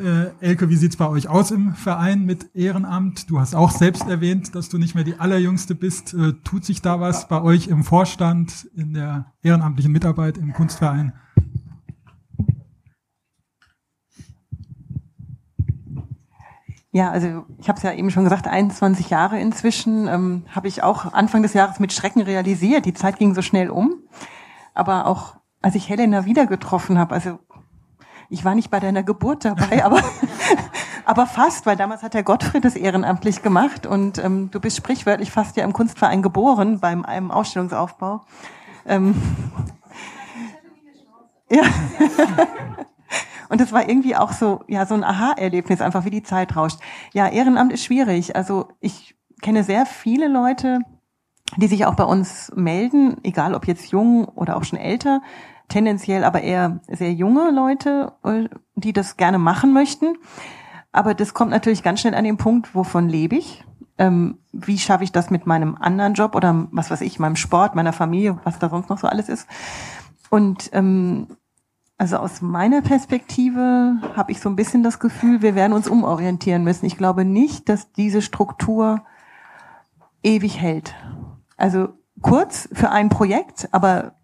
Äh, Elke, wie sieht's bei euch aus im Verein mit Ehrenamt? Du hast auch selbst erwähnt, dass du nicht mehr die allerjüngste bist. Äh, tut sich da was bei euch im Vorstand, in der ehrenamtlichen Mitarbeit im Kunstverein?
Ja, also ich habe es ja eben schon gesagt, 21 Jahre inzwischen ähm, habe ich auch Anfang des Jahres mit Schrecken realisiert. Die Zeit ging so schnell um. Aber auch als ich Helena wieder getroffen habe, also ich war nicht bei deiner Geburt dabei, aber, aber fast, weil damals hat der Gottfried das ehrenamtlich gemacht und ähm, du bist sprichwörtlich fast ja im Kunstverein geboren beim einem Ausstellungsaufbau. Ähm, ja. Und das war irgendwie auch so, ja, so ein Aha-Erlebnis, einfach wie die Zeit rauscht. Ja, Ehrenamt ist schwierig. Also ich kenne sehr viele Leute, die sich auch bei uns melden, egal ob jetzt jung oder auch schon älter, tendenziell aber eher sehr junge Leute, äh, die das gerne machen möchten. Aber das kommt natürlich ganz schnell an den Punkt, wovon lebe ich? Ähm, wie schaffe ich das mit meinem anderen Job oder was weiß ich, meinem Sport, meiner Familie, was da sonst noch so alles ist? Und ähm, also aus meiner Perspektive habe ich so ein bisschen das Gefühl, wir werden uns umorientieren müssen. Ich glaube nicht, dass diese Struktur ewig hält. Also kurz für ein Projekt, aber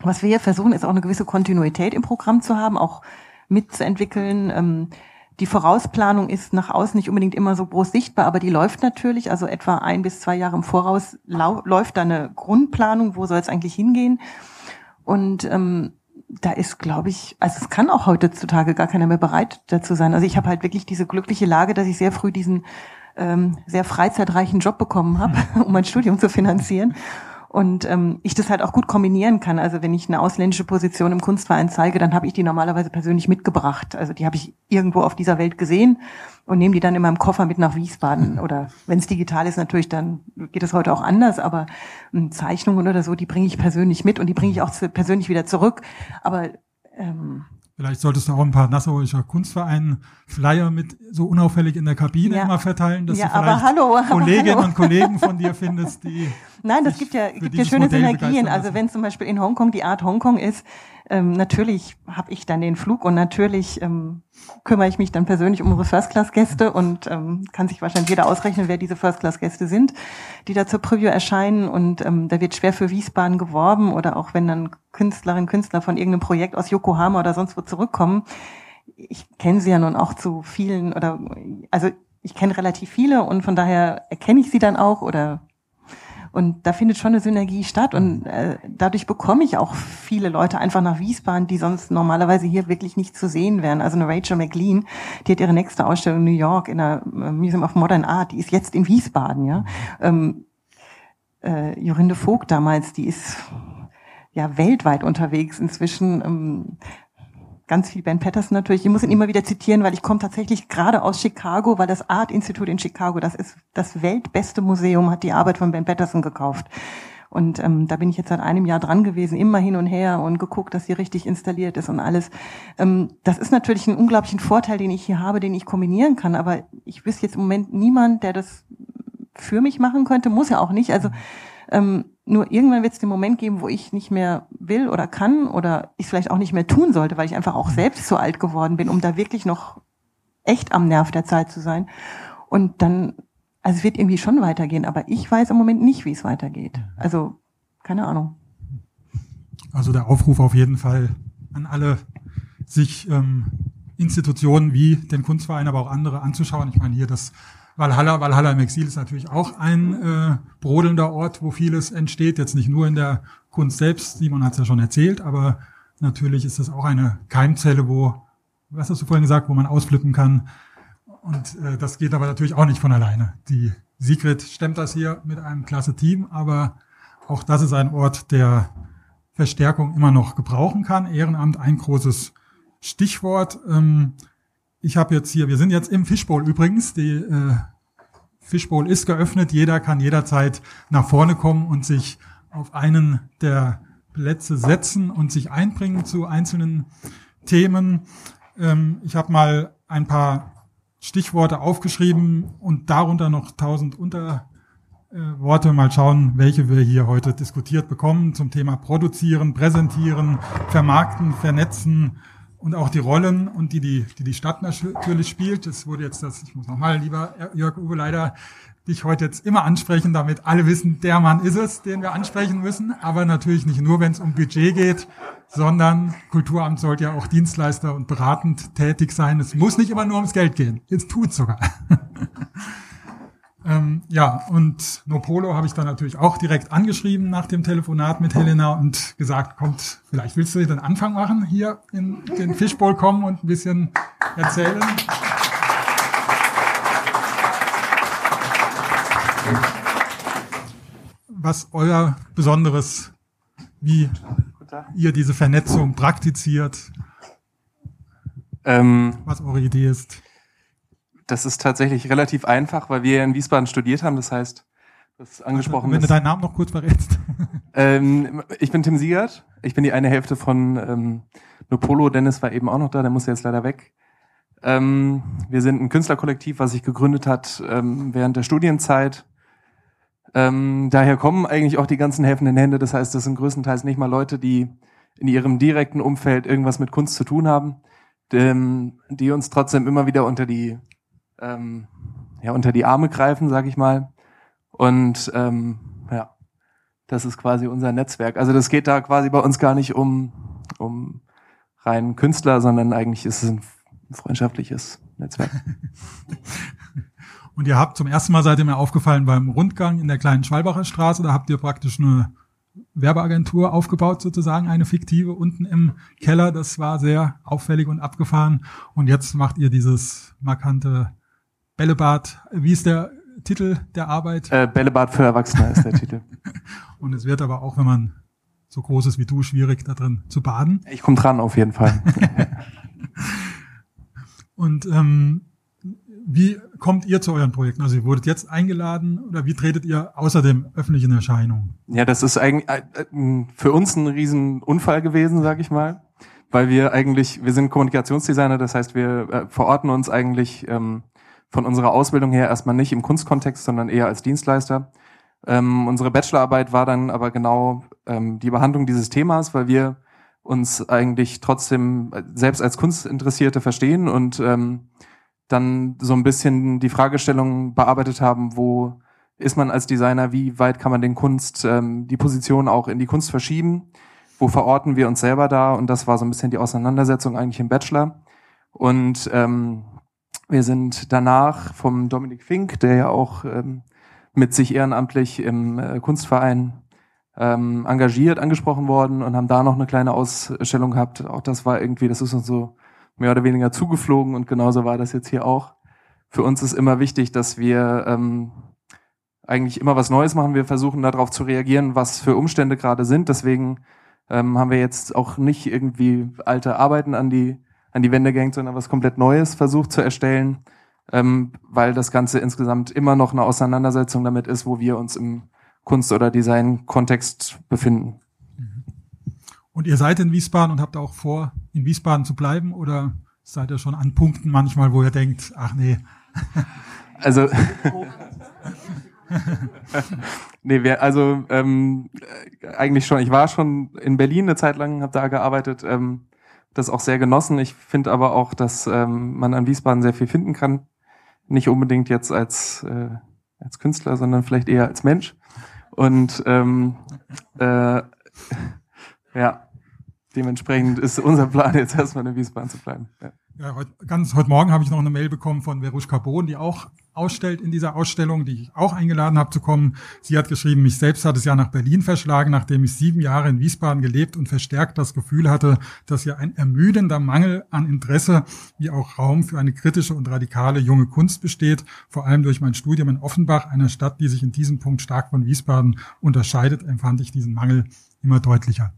was wir hier versuchen, ist auch eine gewisse Kontinuität im Programm zu haben, auch mitzuentwickeln. Ähm, die Vorausplanung ist nach außen nicht unbedingt immer so groß sichtbar, aber die läuft natürlich. Also etwa ein bis zwei Jahre im Voraus läuft da eine Grundplanung, wo soll es eigentlich hingehen. Und ähm, da ist, glaube ich, also es kann auch heutzutage gar keiner mehr bereit dazu sein. Also ich habe halt wirklich diese glückliche Lage, dass ich sehr früh diesen ähm, sehr freizeitreichen Job bekommen habe, um mein Studium zu finanzieren und ähm, ich das halt auch gut kombinieren kann. Also wenn ich eine ausländische Position im Kunstverein zeige, dann habe ich die normalerweise persönlich mitgebracht. Also die habe ich irgendwo auf dieser Welt gesehen und nehme die dann in meinem Koffer mit nach Wiesbaden. Oder wenn es digital ist, natürlich, dann geht es heute auch anders. Aber ähm, Zeichnungen oder so, die bringe ich persönlich mit und die bringe ich auch zu, persönlich wieder zurück. Aber ähm,
Vielleicht solltest du auch ein paar Nassauischer Kunstvereinen Flyer mit so unauffällig in der Kabine
Ja.
immer verteilen, dass
Ja,
du vielleicht
hallo,
Kolleginnen
hallo.
und Kollegen von dir findest, die
Nein, das gibt ja, gibt ja schöne
Modell
Synergien. Also wenn zum Beispiel in Hongkong die Art Hongkong ist, ähm, natürlich habe ich dann den Flug und natürlich ähm, kümmere ich mich dann persönlich um unsere First-Class-Gäste und ähm, kann sich wahrscheinlich jeder ausrechnen, wer diese First-Class-Gäste sind, die da zur Preview erscheinen und ähm, da wird schwer für Wiesbaden geworben oder auch wenn dann Künstlerinnen, Künstler von irgendeinem Projekt aus Yokohama oder sonst wo zurückkommen. Ich kenne sie ja nun auch zu vielen oder also ich kenne relativ viele und von daher erkenne ich sie dann auch oder und da findet schon eine Synergie statt und äh, dadurch bekomme ich auch viele Leute einfach nach Wiesbaden, die sonst normalerweise hier wirklich nicht zu sehen wären. Also eine Rachel McLean, die hat ihre nächste Ausstellung in New York in der äh, Museum of Modern Art, die ist jetzt in Wiesbaden, ja. Ähm, äh, Jorinde Vogt damals, die ist ja weltweit unterwegs inzwischen. Ähm, ganz viel Ben Patterson natürlich. Ich muss ihn immer wieder zitieren, weil ich komme tatsächlich gerade aus Chicago, weil das Art Institute in Chicago, das ist das weltbeste Museum, hat die Arbeit von Ben Patterson gekauft. Und ähm, da bin ich jetzt seit einem Jahr dran gewesen, immer hin und her und geguckt, dass sie richtig installiert ist und alles. Ähm, das ist natürlich ein unglaublichen Vorteil, den ich hier habe, den ich kombinieren kann. Aber ich wüsste jetzt im Moment niemand, der das für mich machen könnte, muss ja auch nicht. Also ähm, nur irgendwann wird es den Moment geben, wo ich nicht mehr will oder kann oder ich vielleicht auch nicht mehr tun sollte, weil ich einfach auch selbst so alt geworden bin, um da wirklich noch echt am Nerv der Zeit zu sein. Und dann, also es wird irgendwie schon weitergehen, aber ich weiß im Moment nicht, wie es weitergeht. Also, keine Ahnung.
Also der Aufruf auf jeden Fall an alle, sich ähm, Institutionen wie den Kunstverein, aber auch andere anzuschauen. Ich meine hier das Valhalla, Valhalla im Exil ist natürlich auch ein äh, brodelnder Ort, wo vieles entsteht. Jetzt nicht nur in der Kunst selbst, Simon hat es ja schon erzählt, aber natürlich ist das auch eine Keimzelle, wo, was hast du vorhin gesagt, wo man ausflippen kann. Und äh, das geht aber natürlich auch nicht von alleine. Die Sigrid stemmt das hier mit einem klasse Team, aber auch das ist ein Ort, der Verstärkung immer noch gebrauchen kann. Ehrenamt ein großes Stichwort. Ähm, ich habe jetzt hier, wir sind jetzt im Fishbowl übrigens. Die äh, Fishbowl ist geöffnet. Jeder kann jederzeit nach vorne kommen und sich auf einen der Plätze setzen und sich einbringen zu einzelnen Themen. Ähm, ich habe mal ein paar Stichworte aufgeschrieben und darunter noch tausend Unterworte. Mal schauen, welche wir hier heute diskutiert bekommen zum Thema Produzieren, Präsentieren, Vermarkten, Vernetzen und auch die Rollen und die die, die, die Stadt natürlich spielt. Das wurde jetzt das, ich muss nochmal, lieber Jörg Uwe, leider dich heute jetzt immer ansprechen, damit alle wissen, der Mann ist es, den wir ansprechen müssen. Aber natürlich nicht nur, wenn es um Budget geht, sondern Kulturamt sollte ja auch Dienstleister und beratend tätig sein. Es muss nicht immer nur ums Geld gehen. Jetzt tut sogar. ähm, ja, und Nopolo habe ich dann natürlich auch direkt angeschrieben nach dem Telefonat mit Helena und gesagt, kommt, vielleicht willst du den Anfang machen, hier in den Fishbowl kommen und ein bisschen erzählen. was euer Besonderes, wie ihr diese Vernetzung praktiziert,
Ähm,
was eure Idee ist.
Das ist tatsächlich relativ einfach, weil wir in Wiesbaden studiert haben. Das heißt, das angesprochen
Wenn du deinen Namen noch kurz verrätst.
Ähm, ich bin Tim Siegert. Ich bin die eine Hälfte von ähm, Nopolo. Dennis war eben auch noch da, der muss jetzt leider weg. Ähm, wir sind ein Künstlerkollektiv, was sich gegründet hat ähm, während der Studienzeit. Ähm, daher kommen eigentlich auch die ganzen helfenden Hände. Das heißt, das sind größtenteils nicht mal Leute, die in ihrem direkten Umfeld irgendwas mit Kunst zu tun haben, ähm, die uns trotzdem immer wieder unter die ähm, ja unter die Arme greifen, sag ich mal. Und ähm, ja, das ist quasi unser Netzwerk. Also das geht da quasi bei uns gar nicht um, um rein Künstler, sondern eigentlich ist es ein freundschaftliches Netzwerk.
Und ihr habt zum ersten Mal seid ihr mir aufgefallen beim Rundgang in der kleinen Schwalbacher Straße, da habt ihr praktisch eine Werbeagentur aufgebaut, sozusagen, eine fiktive unten im Keller. Das war sehr auffällig und abgefahren. Und jetzt macht ihr dieses markante Bällebad. Wie ist der Titel der Arbeit?
Äh, Bällebad für Erwachsene ist der Titel.
Und es wird aber auch, wenn man so groß ist wie du, schwierig da drin zu baden.
Ich komme dran auf jeden Fall.
Und ähm, wie kommt ihr zu euren Projekten? Also ihr wurdet jetzt eingeladen oder wie tretet ihr außerdem öffentlich in Erscheinung?
Ja, das ist eigentlich äh, für uns ein Riesenunfall gewesen, sag ich mal, weil wir eigentlich, wir sind Kommunikationsdesigner, das heißt, wir äh, verorten uns eigentlich ähm, von unserer Ausbildung her erstmal nicht im Kunstkontext, sondern eher als Dienstleister. Ähm, unsere Bachelorarbeit war dann aber genau ähm, die Behandlung dieses Themas, weil wir uns eigentlich trotzdem äh, selbst als Kunstinteressierte verstehen und ähm, dann so ein bisschen die Fragestellung bearbeitet haben, wo ist man als Designer, wie weit kann man den Kunst, ähm, die Position auch in die Kunst verschieben, wo verorten wir uns selber da und das war so ein bisschen die Auseinandersetzung eigentlich im Bachelor. Und ähm, wir sind danach vom Dominik Fink, der ja auch ähm, mit sich ehrenamtlich im äh, Kunstverein ähm, engagiert, angesprochen worden und haben da noch eine kleine Ausstellung gehabt. Auch das war irgendwie, das ist uns so mehr oder weniger zugeflogen und genauso war das jetzt hier auch. Für uns ist immer wichtig, dass wir ähm, eigentlich immer was Neues machen. Wir versuchen darauf zu reagieren, was für Umstände gerade sind. Deswegen ähm, haben wir jetzt auch nicht irgendwie alte Arbeiten an die an die Wände gehängt, sondern was komplett Neues versucht zu erstellen, ähm, weil das Ganze insgesamt immer noch eine Auseinandersetzung damit ist, wo wir uns im Kunst- oder Design-Kontext befinden.
Und ihr seid in Wiesbaden und habt auch vor, in Wiesbaden zu bleiben oder seid ihr schon an Punkten manchmal, wo ihr denkt, ach nee.
Also nee, wir, also ähm, eigentlich schon. Ich war schon in Berlin eine Zeit lang, habe da gearbeitet, ähm, das auch sehr genossen. Ich finde aber auch, dass ähm, man an Wiesbaden sehr viel finden kann. Nicht unbedingt jetzt als äh, als Künstler, sondern vielleicht eher als Mensch. Und ähm, äh, ja, dementsprechend ist unser Plan jetzt erstmal in Wiesbaden zu bleiben. Ja.
Ja, heute, ganz, heute Morgen habe ich noch eine Mail bekommen von Veruschka Bohn, die auch ausstellt in dieser Ausstellung, die ich auch eingeladen habe zu kommen. Sie hat geschrieben, mich selbst hat es ja nach Berlin verschlagen, nachdem ich sieben Jahre in Wiesbaden gelebt und verstärkt das Gefühl hatte, dass hier ein ermüdender Mangel an Interesse wie auch Raum für eine kritische und radikale junge Kunst besteht, vor allem durch mein Studium in Offenbach, einer Stadt, die sich in diesem Punkt stark von Wiesbaden unterscheidet, empfand ich diesen Mangel immer deutlicher.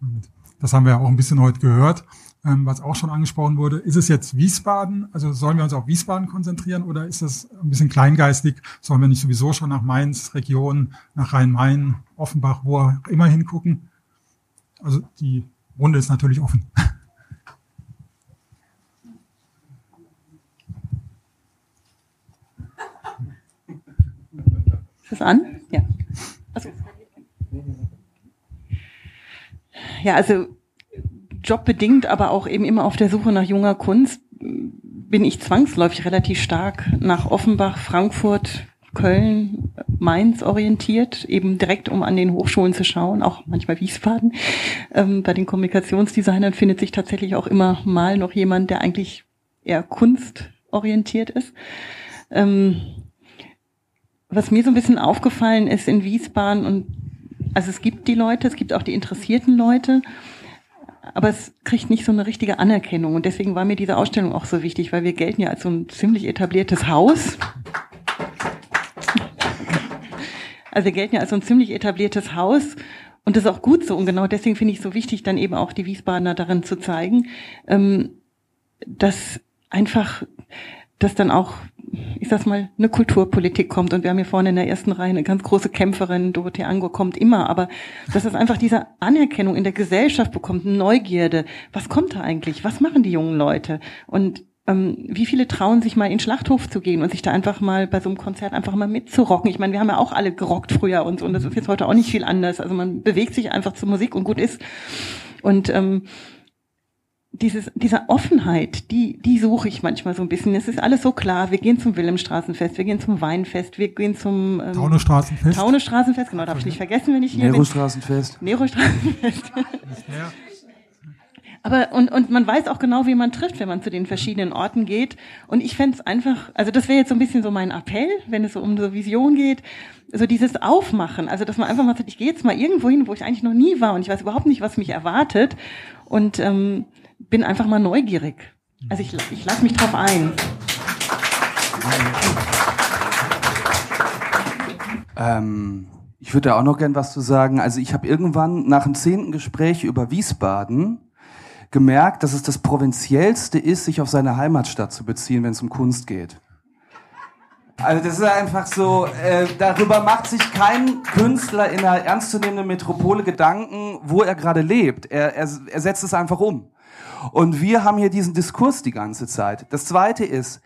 Und das haben wir ja auch ein bisschen heute gehört ähm, was auch schon angesprochen wurde. Ist es jetzt Wiesbaden? Also sollen wir uns auf Wiesbaden konzentrieren oder ist das ein bisschen kleingeistig? Sollen wir nicht sowieso schon nach Mainz, Region, nach Rhein-Main, Offenbach, wo auch immer hingucken? Also die Runde ist natürlich offen.
Ist das an? Ja. Also, ja, also jobbedingt, aber auch eben immer auf der Suche nach junger Kunst, bin ich zwangsläufig relativ stark nach Offenbach, Frankfurt, Köln, Mainz orientiert, eben direkt um an den Hochschulen zu schauen, auch manchmal Wiesbaden. Ähm, bei den Kommunikationsdesignern findet sich tatsächlich auch immer mal noch jemand, der eigentlich eher kunstorientiert ist. Ähm, was mir so ein bisschen aufgefallen ist in Wiesbaden und also es gibt die Leute, es gibt auch die interessierten Leute, aber es kriegt nicht so eine richtige Anerkennung. Und deswegen war mir diese Ausstellung auch so wichtig, weil wir gelten ja als so ein ziemlich etabliertes Haus. Also wir gelten ja als so ein ziemlich etabliertes Haus. Und das ist auch gut so. Und genau deswegen finde ich es so wichtig, dann eben auch die Wiesbadener darin zu zeigen, ähm, dass einfach, dass dann auch ich sag's mal, eine Kulturpolitik kommt. Und wir haben hier vorne in der ersten Reihe eine ganz große Kämpferin, Dorothee Ango kommt immer, aber dass es einfach diese Anerkennung in der Gesellschaft bekommt, Neugierde. Was kommt da eigentlich? Was machen die jungen Leute? Und ähm, wie viele trauen sich mal in den Schlachthof zu gehen und sich da einfach mal bei so einem Konzert einfach mal mitzurocken? Ich meine, wir haben ja auch alle gerockt früher und so, und das ist jetzt heute auch nicht viel anders. Also man bewegt sich einfach zur Musik und gut ist. Und ähm, dieses, diese Offenheit, die, die suche ich manchmal so ein bisschen. Es ist alles so klar. Wir gehen zum Wilhelmstraßenfest, wir gehen zum Weinfest, wir gehen zum ähm,
Taunusstraßenfest.
Taunusstraßenfest, genau, darf ich nicht vergessen, wenn ich hier
Nero-Straßenfest.
bin. Nero-Straßenfest. Aber und, und man weiß auch genau, wie man trifft, wenn man zu den verschiedenen Orten geht. Und ich fände es einfach, also das wäre jetzt so ein bisschen so mein Appell, wenn es so um so Vision geht, so dieses Aufmachen. Also dass man einfach mal sagt, ich gehe jetzt mal irgendwo hin, wo ich eigentlich noch nie war und ich weiß überhaupt nicht, was mich erwartet. Und ähm, bin einfach mal neugierig. Also ich, ich lasse mich drauf ein.
Ähm, ich würde auch noch gern was zu sagen. Also ich habe irgendwann nach dem zehnten Gespräch über Wiesbaden gemerkt, dass es das Provinziellste ist, sich auf seine Heimatstadt zu beziehen, wenn es um Kunst geht. Also das ist einfach so, äh, darüber macht sich kein Künstler in einer ernstzunehmenden Metropole Gedanken, wo er gerade lebt. Er, er, er setzt es einfach um. Und wir haben hier diesen Diskurs die ganze Zeit. Das Zweite ist,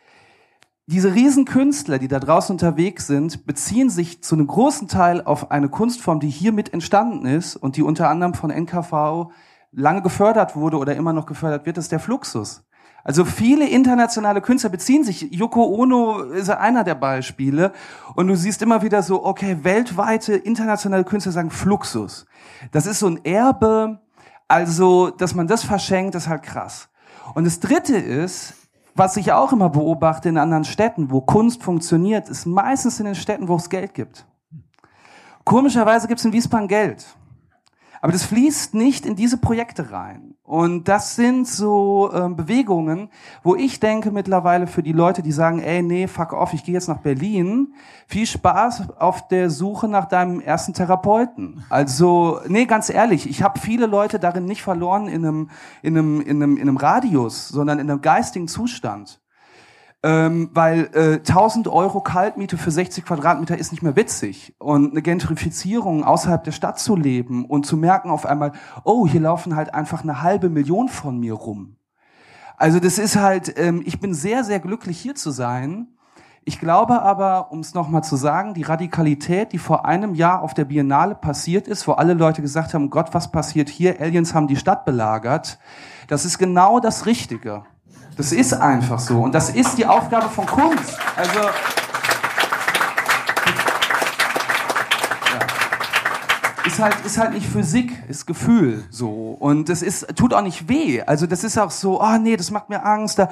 diese Riesenkünstler, die da draußen unterwegs sind, beziehen sich zu einem großen Teil auf eine Kunstform, die hier mit entstanden ist und die unter anderem von NKV lange gefördert wurde oder immer noch gefördert wird, das ist der Fluxus. Also viele internationale Künstler beziehen sich, Yoko Ono ist einer der Beispiele, und du siehst immer wieder so, okay, weltweite internationale Künstler sagen Fluxus. Das ist so ein Erbe, also, dass man das verschenkt, ist halt krass. Und das Dritte ist, was ich auch immer beobachte in anderen Städten, wo Kunst funktioniert, ist meistens in den Städten, wo es Geld gibt. Komischerweise gibt es in Wiesbaden Geld. Aber das fließt nicht in diese Projekte rein. Und das sind so ähm, Bewegungen, wo ich denke mittlerweile für die Leute, die sagen, ey, nee, fuck off, ich gehe jetzt nach Berlin. Viel Spaß auf der Suche nach deinem ersten Therapeuten. Also, nee, ganz ehrlich, ich habe viele Leute darin nicht verloren in einem, in einem, in einem, in einem Radius, sondern in einem geistigen Zustand ähm, weil äh, 1000 Euro Kaltmiete für 60 Quadratmeter ist nicht mehr witzig und eine Gentrifizierung außerhalb der Stadt zu leben und zu merken auf einmal, oh, hier laufen halt einfach eine halbe Million von mir rum. Also das ist halt, ähm, ich bin sehr, sehr glücklich hier zu sein. Ich glaube aber, um es nochmal zu sagen, die Radikalität, die vor einem Jahr auf der Biennale passiert ist, wo alle Leute gesagt haben, Gott, was passiert hier? Aliens haben die Stadt belagert. Das ist genau das Richtige. Das ist einfach so. Und das ist die Aufgabe von Kunst. Also. Ist halt, ist halt nicht Physik, ist Gefühl so. Und ist, tut auch nicht weh. Also das ist auch so, oh nee, das macht mir Angst. Da,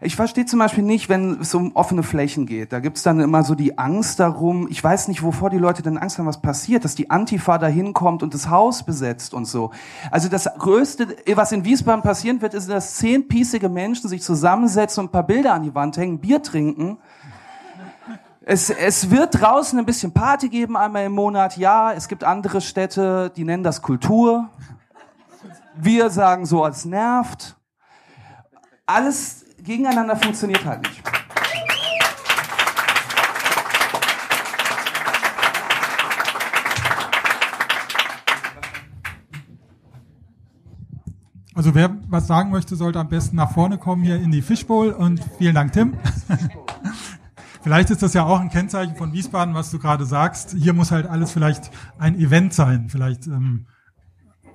ich verstehe zum Beispiel nicht, wenn es um offene Flächen geht. Da gibt's dann immer so die Angst darum. Ich weiß nicht, wovor die Leute denn Angst haben, was passiert, dass die Antifa da hinkommt und das Haus besetzt und so. Also das Größte, was in Wiesbaden passieren wird, ist, dass zehnpiesige Menschen sich zusammensetzen und ein paar Bilder an die Wand hängen, Bier trinken. Es, es wird draußen ein bisschen Party geben einmal im Monat. Ja, es gibt andere Städte, die nennen das Kultur. Wir sagen so, als nervt. Alles gegeneinander funktioniert halt nicht.
Also wer was sagen möchte, sollte am besten nach vorne kommen hier in die Fishbowl und vielen Dank, Tim. vielleicht ist das ja auch ein Kennzeichen von Wiesbaden, was du gerade sagst. Hier muss halt alles vielleicht ein Event sein. Vielleicht, ähm,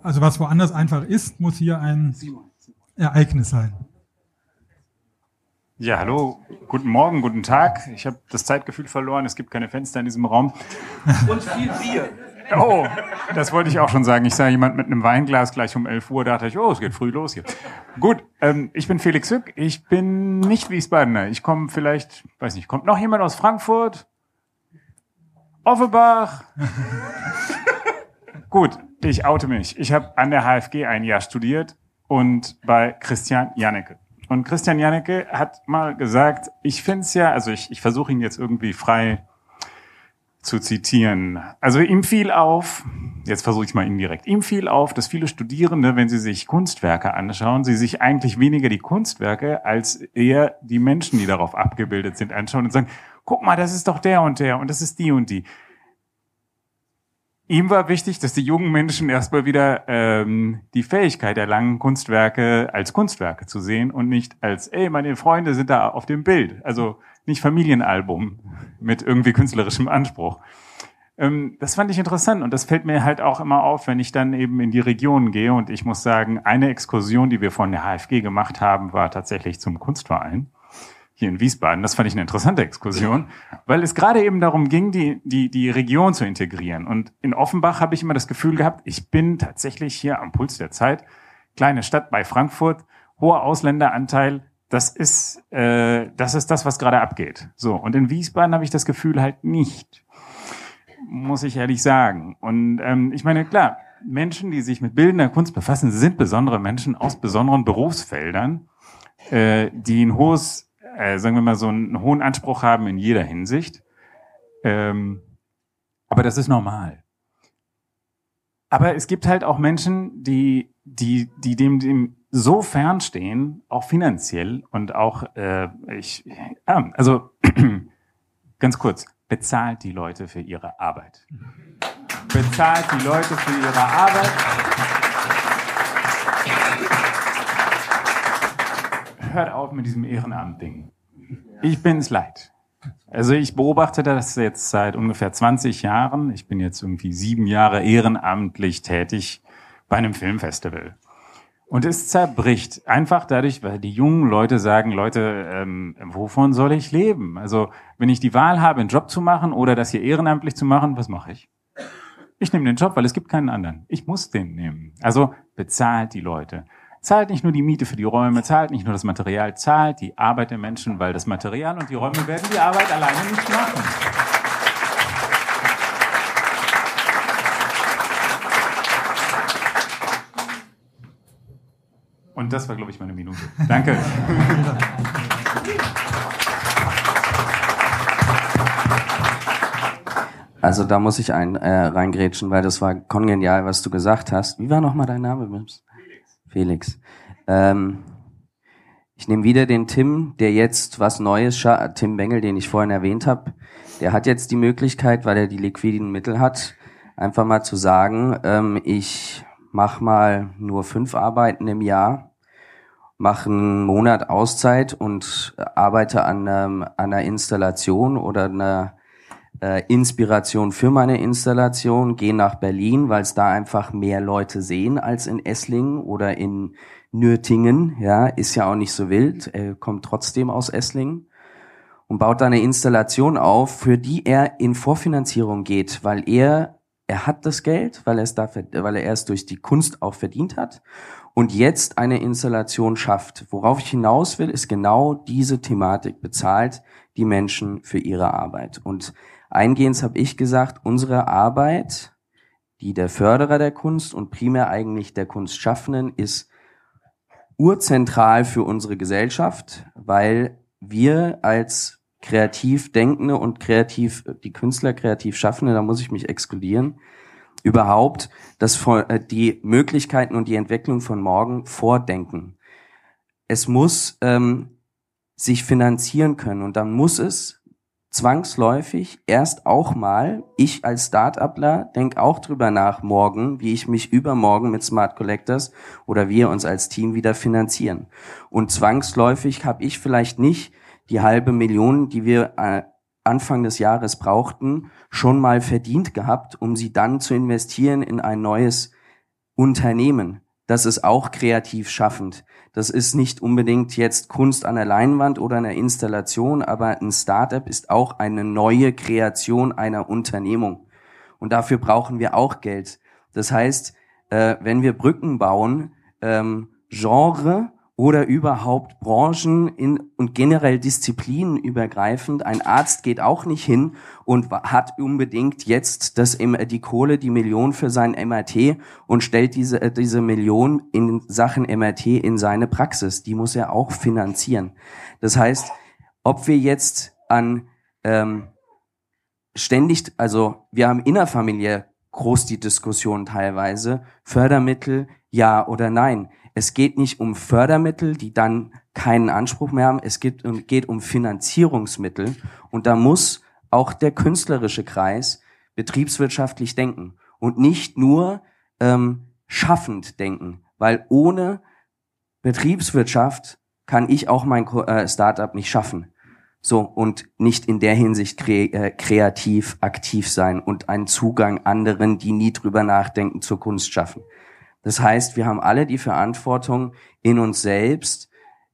also was woanders einfach ist, muss hier ein Ereignis sein.
Ja, hallo, guten Morgen, guten Tag. Ich habe das Zeitgefühl verloren, es gibt keine Fenster in diesem Raum.
Und viel Bier.
Oh, das wollte ich auch schon sagen. Ich sah jemand mit einem Weinglas gleich um 11 Uhr, da dachte ich, oh, es geht früh los hier. Gut, ähm, ich bin Felix Hück, ich bin nicht Wiesbadener. Ich komme vielleicht, weiß nicht, kommt noch jemand aus Frankfurt? Offenbach? Gut, ich oute mich. Ich habe an der HFG ein Jahr studiert und bei Christian Jannecke. Und Christian Jannecke hat mal gesagt, ich finde es ja, also ich, ich versuche ihn jetzt irgendwie frei zu zitieren. Also ihm fiel auf, jetzt versuche ich mal indirekt, ihm fiel auf, dass viele Studierende, wenn sie sich Kunstwerke anschauen, sie sich eigentlich weniger die Kunstwerke als eher die Menschen, die darauf abgebildet sind, anschauen und sagen, guck mal, das ist doch der und der und das ist die und die. Ihm war wichtig, dass die jungen Menschen erstmal wieder ähm, die Fähigkeit erlangen, Kunstwerke als Kunstwerke zu sehen und nicht als, ey, meine Freunde sind da auf dem Bild. Also nicht Familienalbum mit irgendwie künstlerischem Anspruch. Ähm, das fand ich interessant und das fällt mir halt auch immer auf, wenn ich dann eben in die Regionen gehe und ich muss sagen, eine Exkursion, die wir von der HFG gemacht haben, war tatsächlich zum Kunstverein hier in Wiesbaden. Das fand ich eine interessante Exkursion, weil es gerade eben darum ging, die, die, die Region zu integrieren. Und in Offenbach habe ich immer das Gefühl gehabt, ich bin tatsächlich hier am Puls der Zeit. Kleine Stadt bei Frankfurt, hoher Ausländeranteil, das ist, äh, das ist das, was gerade abgeht. So, und in Wiesbaden habe ich das Gefühl halt nicht, muss ich ehrlich sagen. Und ähm, ich meine, klar, Menschen, die sich mit bildender Kunst befassen, sind besondere Menschen aus besonderen Berufsfeldern, äh, die ein hohes, äh, sagen wir mal, so einen hohen Anspruch haben in jeder Hinsicht. Ähm, aber das ist normal. Aber es gibt halt auch Menschen, die, die, die dem, dem so fernstehen, auch finanziell und auch, äh, ich, ja, also ganz kurz, bezahlt die Leute für ihre Arbeit. Bezahlt die Leute für ihre Arbeit. Hört auf mit diesem Ehrenamt-Ding. Ich bin's leid. Also ich beobachte das jetzt seit ungefähr 20 Jahren. Ich bin jetzt irgendwie sieben Jahre ehrenamtlich tätig bei einem Filmfestival. Und es zerbricht einfach dadurch, weil die jungen Leute sagen, Leute, ähm, wovon soll ich leben? Also wenn ich die Wahl habe, einen Job zu machen oder das hier ehrenamtlich zu machen, was mache ich? Ich nehme den Job, weil es gibt keinen anderen. Ich muss den nehmen. Also bezahlt die Leute. Zahlt nicht nur die Miete für die Räume, zahlt nicht nur das Material, zahlt die Arbeit der Menschen, weil das Material und die Räume werden die Arbeit alleine nicht machen. Und das war, glaube ich, meine Minute. Danke.
Also da muss ich ein, äh, reingrätschen, weil das war kongenial, was du gesagt hast. Wie war nochmal dein Name, Mims? Felix. Ähm, ich nehme wieder den Tim, der jetzt was Neues, Tim Bengel, den ich vorhin erwähnt habe. Der hat jetzt die Möglichkeit, weil er die liquiden Mittel hat, einfach mal zu sagen, ähm, ich mache mal nur fünf Arbeiten im Jahr, mache einen Monat Auszeit und arbeite an, ähm, an einer Installation oder einer äh, Inspiration für meine Installation, gehe nach Berlin, weil es da einfach mehr Leute sehen als in Esslingen oder in Nürtingen. Ja, ist ja auch nicht so wild, er kommt trotzdem aus Esslingen und baut da eine Installation auf, für die er in Vorfinanzierung geht, weil er er hat das Geld, weil er es da, weil er es durch die Kunst auch verdient hat und jetzt eine Installation schafft. Worauf ich hinaus will, ist genau diese Thematik bezahlt die Menschen für ihre Arbeit. Und eingehend habe ich gesagt, unsere Arbeit, die der Förderer der Kunst und primär eigentlich der Kunstschaffenden ist urzentral für unsere Gesellschaft, weil wir als kreativ Denkende und kreativ, die Künstler kreativ Schaffende, da muss ich mich exkludieren, überhaupt das, äh, die Möglichkeiten und die Entwicklung von morgen vordenken. Es muss ähm, sich finanzieren können und dann muss es zwangsläufig erst auch mal, ich als Start-upler denk auch drüber nach morgen, wie ich mich übermorgen mit Smart Collectors oder wir uns als Team wieder finanzieren. Und zwangsläufig habe ich vielleicht nicht die halbe Million, die wir äh, Anfang des Jahres brauchten, schon mal verdient gehabt, um sie dann zu investieren in ein neues Unternehmen. Das ist auch kreativ schaffend. Das ist nicht unbedingt jetzt Kunst an der Leinwand oder einer Installation, aber ein Startup ist auch eine neue Kreation einer Unternehmung. Und dafür brauchen wir auch Geld. Das heißt, äh, wenn wir Brücken bauen, ähm, Genre oder überhaupt Branchen in, und generell Disziplinen übergreifend. Ein Arzt geht auch nicht hin und hat unbedingt jetzt das, die Kohle, die Million für sein MRT und stellt diese, äh, diese Million in Sachen MRT in seine Praxis. Die muss er auch finanzieren. Das heißt, ob wir jetzt an ähm, ständig, also wir haben innerfamiliär groß die Diskussion teilweise, Fördermittel, ja oder nein. Es geht nicht um Fördermittel, die dann keinen Anspruch mehr haben. Es geht, geht um Finanzierungsmittel. Und da muss auch der künstlerische Kreis betriebswirtschaftlich denken und nicht nur ähm, schaffend denken, weil ohne Betriebswirtschaft kann ich auch mein äh, Startup nicht schaffen. So, und nicht in der Hinsicht kre äh, kreativ aktiv sein und einen Zugang anderen, die nie drüber nachdenken, zur Kunst schaffen. Das heißt, wir haben alle die Verantwortung in uns selbst,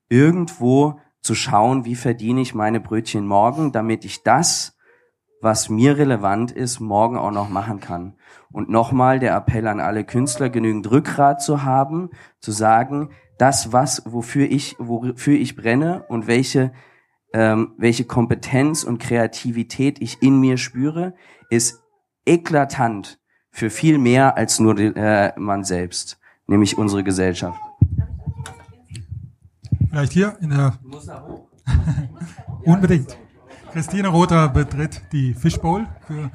irgendwo zu schauen, wie verdiene ich meine Brötchen morgen, damit ich das, was mir relevant ist, morgen auch noch machen kann. Und nochmal der Appell an alle Künstler, genügend Rückgrat zu haben, zu sagen, das, was, wofür ich, wofür ich brenne und welche, ähm, welche Kompetenz und Kreativität ich in mir spüre, ist eklatant für viel mehr als nur äh, man selbst, nämlich unsere Gesellschaft.
Vielleicht hier in der. Unbedingt. Christine Rother betritt die Fishbowl. Für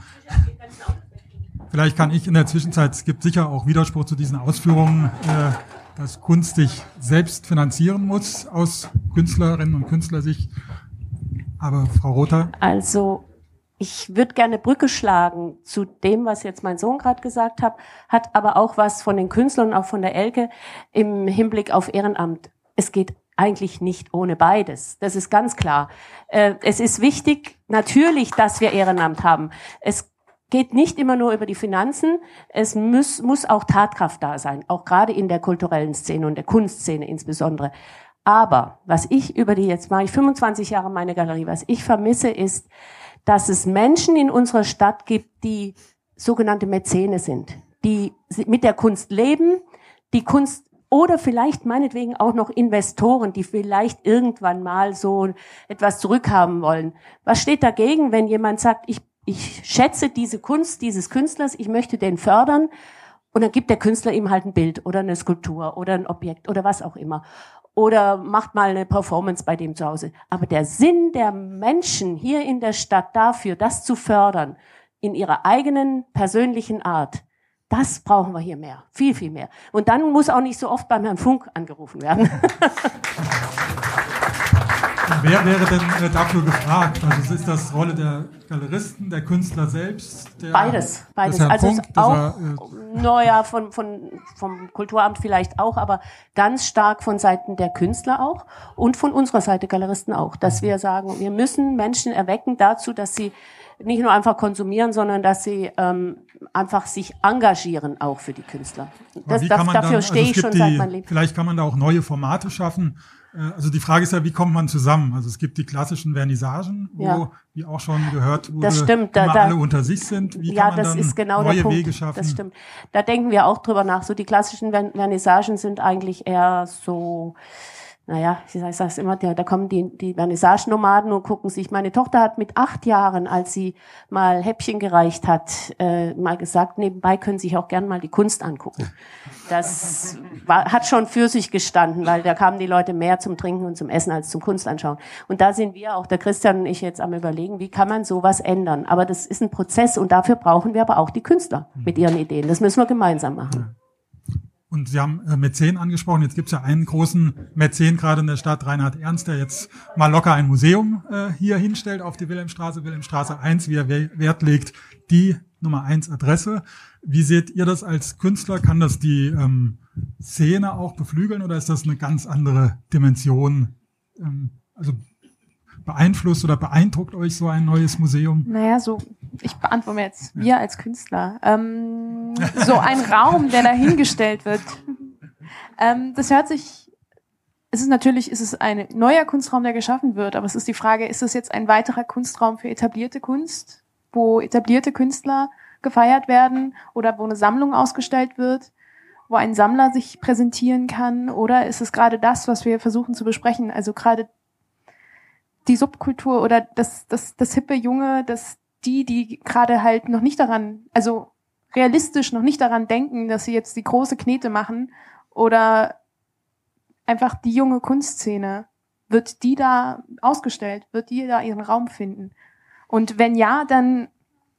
Vielleicht kann ich in der Zwischenzeit, es gibt sicher auch Widerspruch zu diesen Ausführungen, äh, dass Kunst sich selbst finanzieren muss aus Künstlerinnen und Künstlersicht. Aber Frau Rother?
Also ich würde gerne Brücke schlagen zu dem, was jetzt mein Sohn gerade gesagt hat, hat aber auch was von den Künstlern auch von der Elke im Hinblick auf Ehrenamt. Es geht eigentlich nicht ohne beides. Das ist ganz klar. Äh, es ist wichtig, natürlich, dass wir Ehrenamt haben. Es geht nicht immer nur über die Finanzen. Es muss, muss auch Tatkraft da sein, auch gerade in der kulturellen Szene und der Kunstszene insbesondere. Aber was ich über die, jetzt mache ich 25 Jahre meine Galerie, was ich vermisse ist, dass es Menschen in unserer Stadt gibt, die sogenannte Mäzene sind, die mit der Kunst leben, die Kunst oder vielleicht meinetwegen auch noch Investoren, die vielleicht irgendwann mal so etwas zurückhaben wollen. Was steht dagegen, wenn jemand sagt, ich, ich schätze diese Kunst dieses Künstlers, ich möchte den fördern und dann gibt der Künstler ihm halt ein Bild oder eine Skulptur oder ein Objekt oder was auch immer oder macht mal eine Performance bei dem zu Hause. Aber der Sinn der Menschen hier in der Stadt dafür, das zu fördern, in ihrer eigenen persönlichen Art, das brauchen wir hier mehr. Viel, viel mehr. Und dann muss auch nicht so oft beim Herrn Funk angerufen werden.
Wer wäre denn äh, dafür gefragt? Also ist das Rolle der Galeristen, der Künstler selbst? Der,
beides, beides. Also Funk, auch, er, äh, naja, von, von, vom Kulturamt vielleicht auch, aber ganz stark von Seiten der Künstler auch und von unserer Seite Galeristen auch, dass wir sagen, wir müssen Menschen erwecken dazu, dass sie nicht nur einfach konsumieren, sondern dass sie ähm, einfach sich engagieren auch für die Künstler.
Das, das, dafür stehe also ich schon die, seit meinem Leben. Vielleicht kann man da auch neue Formate schaffen also die Frage ist ja, wie kommt man zusammen? Also es gibt die klassischen Vernissagen, wo, ja. wie auch schon gehört wurde,
das stimmt, da,
immer
da,
alle unter sich sind. Wie
ja,
kann man
das
dann
ist genau
neue
der Punkt.
Wege schaffen?
Das stimmt. Da denken wir auch drüber nach. So die klassischen Vernissagen sind eigentlich eher so naja, ich sage das immer, da, kommen die, die Vernissage-Nomaden und gucken sich. Meine Tochter hat mit acht Jahren, als sie mal Häppchen gereicht hat, äh, mal gesagt, nebenbei können Sie sich auch gern mal die Kunst angucken. Das war, hat schon für sich gestanden, weil da kamen die Leute mehr zum Trinken und zum Essen als zum Kunstanschauen. Und da sind wir, auch der Christian und ich jetzt am überlegen, wie kann man sowas ändern. Aber das ist ein Prozess und dafür brauchen wir aber auch die Künstler mit ihren Ideen. Das müssen wir gemeinsam machen.
Und Sie haben äh, Mäzen angesprochen. Jetzt gibt es ja einen großen Mäzen gerade in der Stadt, Reinhard Ernst, der jetzt mal locker ein Museum äh, hier hinstellt auf die Wilhelmstraße, Wilhelmstraße 1, wie er Wert legt, die Nummer 1 Adresse. Wie seht ihr das als Künstler? Kann das die ähm, Szene auch beflügeln oder ist das eine ganz andere Dimension? Ähm, also beeinflusst oder beeindruckt euch so ein neues Museum?
Naja, so, ich beantworte jetzt, wir als Künstler. Ähm, so ein Raum, der dahingestellt wird, ähm, das hört sich, es ist natürlich, ist es ein neuer Kunstraum, der geschaffen wird, aber es ist die Frage, ist es jetzt ein weiterer Kunstraum für etablierte Kunst, wo etablierte Künstler gefeiert werden oder wo eine Sammlung ausgestellt wird? wo ein Sammler sich präsentieren kann? Oder ist es gerade das, was wir versuchen zu besprechen? Also gerade die Subkultur oder das, das, das hippe Junge, dass die, die gerade halt noch nicht daran, also realistisch noch nicht daran denken, dass sie jetzt die große Knete machen oder einfach die junge Kunstszene, wird die da ausgestellt, wird die da ihren Raum finden? Und wenn ja, dann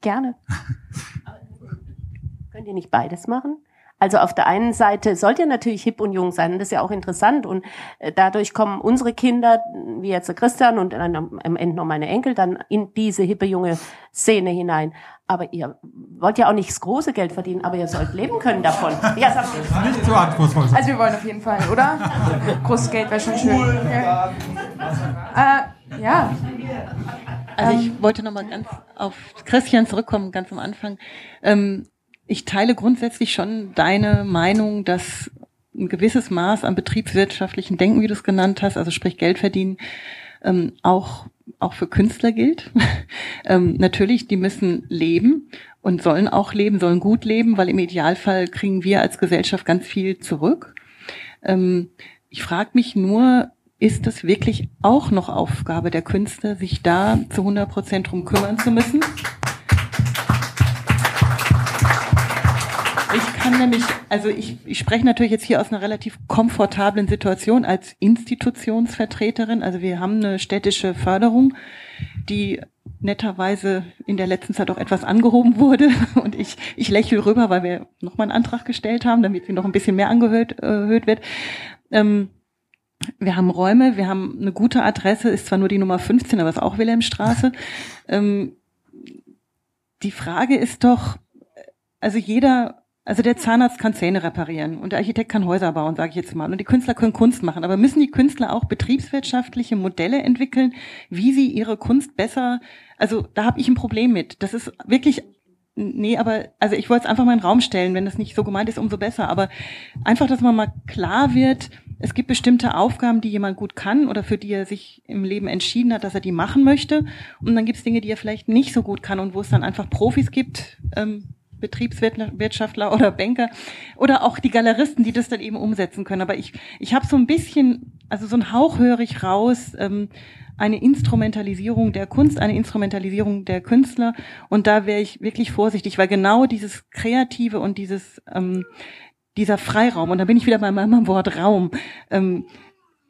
Gerne. Könnt ihr nicht beides machen? Also auf der einen Seite sollt ihr natürlich hip und jung sein, das ist ja auch interessant und äh, dadurch kommen unsere Kinder, wie jetzt der Christian und dann am Ende noch meine Enkel, dann in diese hippe junge Szene hinein. Aber ihr wollt ja auch nicht das große Geld verdienen, aber ihr sollt leben können davon. Ja, sag.
Nicht zu anspruchsvoll.
Also wir wollen auf jeden Fall, oder? Großes Geld wäre schon schön. Ja. Äh, ja.
Also ich wollte noch mal ganz auf Christian zurückkommen, ganz am Anfang. Ähm, ich teile grundsätzlich schon deine Meinung, dass ein gewisses Maß an betriebswirtschaftlichen Denken, wie du es genannt hast, also sprich Geld verdienen, ähm, auch auch für Künstler gilt. ähm, natürlich, die müssen leben und sollen auch leben, sollen gut leben, weil im Idealfall kriegen wir als Gesellschaft ganz viel zurück. Ähm, ich frage mich nur, ist es wirklich auch noch Aufgabe der Künstler, sich da zu 100 Prozent drum kümmern zu müssen? Kann nämlich, also ich, ich spreche natürlich jetzt hier aus einer relativ komfortablen Situation als Institutionsvertreterin. Also wir haben eine städtische Förderung, die netterweise in der letzten Zeit auch etwas angehoben wurde. Und ich, ich lächle rüber, weil wir nochmal einen Antrag gestellt haben, damit sie noch ein bisschen mehr angehört erhöht wird. Ähm, wir haben Räume, wir haben eine gute Adresse, ist zwar nur die Nummer 15, aber ist auch Wilhelmstraße. Ähm, die Frage ist doch, also jeder, also der Zahnarzt kann Zähne reparieren und der Architekt kann Häuser bauen, sage ich jetzt mal. Und die Künstler können Kunst machen. Aber müssen die Künstler auch betriebswirtschaftliche Modelle entwickeln, wie sie ihre Kunst besser, also da habe ich ein Problem mit. Das ist wirklich Nee, aber also ich wollte es einfach mal in den Raum stellen, wenn das nicht so gemeint ist, umso besser. Aber einfach, dass man mal klar wird, es gibt bestimmte Aufgaben, die jemand gut kann oder für die er sich im Leben entschieden hat, dass er die machen möchte. Und dann gibt es Dinge, die er vielleicht nicht so gut kann und wo es dann einfach Profis gibt, ähm, Betriebswirtschaftler oder Banker oder auch die Galeristen, die das dann eben umsetzen können. Aber ich, ich habe so ein bisschen, also so ein Hauch höre ich raus, ähm, eine Instrumentalisierung der Kunst, eine Instrumentalisierung der Künstler. Und da wäre ich wirklich vorsichtig, weil genau dieses Kreative und dieses ähm, dieser Freiraum, und da bin ich wieder bei meinem Wort Raum, ähm,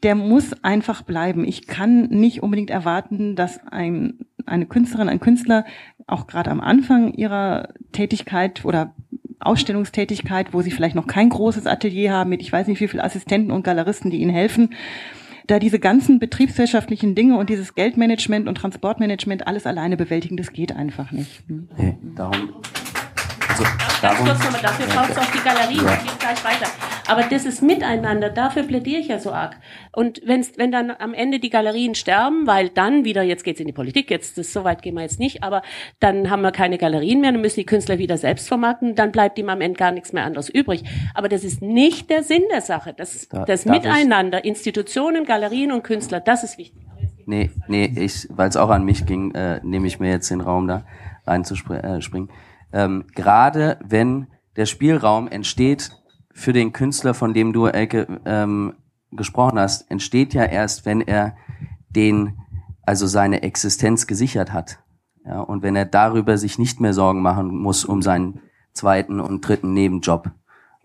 der muss einfach bleiben. Ich kann nicht unbedingt erwarten, dass ein, eine Künstlerin, ein Künstler auch gerade am Anfang ihrer Tätigkeit oder Ausstellungstätigkeit, wo sie vielleicht noch kein großes Atelier haben mit ich weiß nicht wie viele Assistenten und Galeristen, die ihnen helfen, da diese ganzen betriebswirtschaftlichen Dinge und dieses Geldmanagement und Transportmanagement alles alleine bewältigen, das geht einfach nicht. Hm.
Nee, darum. Also,
Ganz
darum
kurz nochmal, dafür braucht es auch die Galerie,
Ja.
gehe gleich weiter. Aber das ist Miteinander, dafür plädiere ich ja so arg. Und wenn's, wenn dann am Ende die Galerien sterben, weil dann wieder, jetzt geht's in die Politik, jetzt das, so weit gehen wir jetzt nicht, aber dann haben wir keine Galerien mehr, dann müssen die Künstler wieder selbst vermarkten, dann bleibt ihm am Ende gar nichts mehr anderes übrig. Aber das ist nicht der Sinn der Sache. Das,
Da-
das Miteinander, Institutionen, Galerien und Künstler, das ist wichtig.
Nee, nee, ich, weil es auch an mich ging, äh, nehme ich mir jetzt den Raum da reinzuspringen. Äh, ähm, Gerade wenn der Spielraum entsteht für den Künstler, von dem du, Elke, ähm, gesprochen hast, entsteht ja erst, wenn er den, also seine Existenz gesichert hat. Ja, und wenn er darüber sich nicht mehr Sorgen machen muss um seinen zweiten und dritten Nebenjob.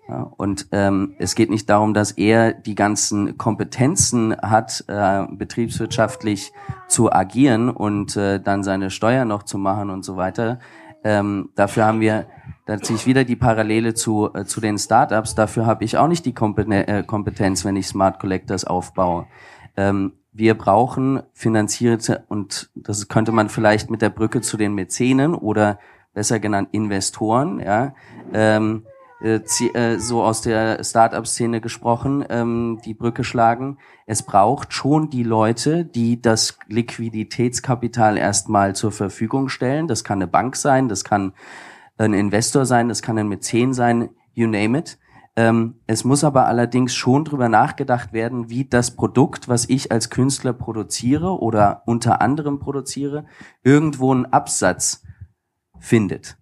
Ja, und ähm, es geht nicht darum, dass er die ganzen Kompetenzen hat, äh, betriebswirtschaftlich zu agieren und äh, dann seine Steuern noch zu machen und so weiter. Ähm, dafür haben wir, da ziehe ich wieder die Parallele zu, äh, zu den Startups, dafür habe ich auch nicht die äh, Kompetenz, wenn ich Smart Collectors aufbaue. Ähm, wir brauchen finanzierte, und das könnte man vielleicht mit der Brücke zu den Mäzenen oder besser genannt Investoren, ja, ähm, äh, äh, so aus der Startup-Szene gesprochen, ähm, die Brücke schlagen. Es braucht schon die Leute, die das Liquiditätskapital erstmal zur Verfügung stellen. Das kann eine Bank sein, das kann ein Investor sein, das kann ein Mäzen sein, you name it. Ähm, es muss aber allerdings schon drüber nachgedacht werden, wie das Produkt, was ich als Künstler produziere oder unter anderem produziere, irgendwo einen Absatz findet.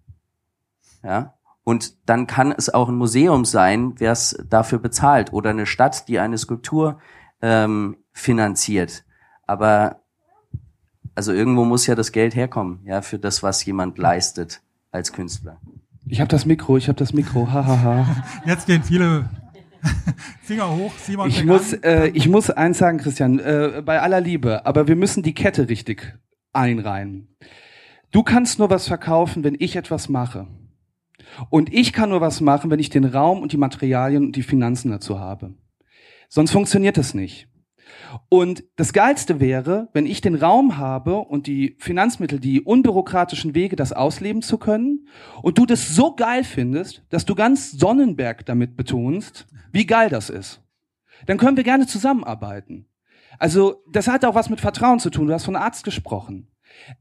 Ja, und dann kann es auch ein Museum sein, wer es dafür bezahlt oder eine Stadt, die eine Skulptur ähm, finanziert. Aber also irgendwo muss ja das Geld herkommen, ja, für das, was jemand leistet als Künstler.
Ich habe das Mikro, ich habe das Mikro, hahaha. Ha, ha.
Jetzt gehen viele Finger hoch. Simon,
Ich muss, äh, ich muss eins sagen, Christian, äh, bei aller Liebe, aber wir müssen die Kette richtig einreihen. du kannst nur was verkaufen, wenn ich etwas mache. Und ich kann nur was machen, wenn ich den Raum und die Materialien und die Finanzen dazu habe. Sonst funktioniert das nicht. Und das Geilste wäre, wenn ich den Raum habe und die Finanzmittel, die unbürokratischen Wege, das ausleben zu können, und du das so geil findest, dass du ganz Sonnenberg damit betonst, wie geil das ist. Dann können wir gerne zusammenarbeiten. Also das hat auch was mit Vertrauen zu tun. Du hast von Arzt gesprochen.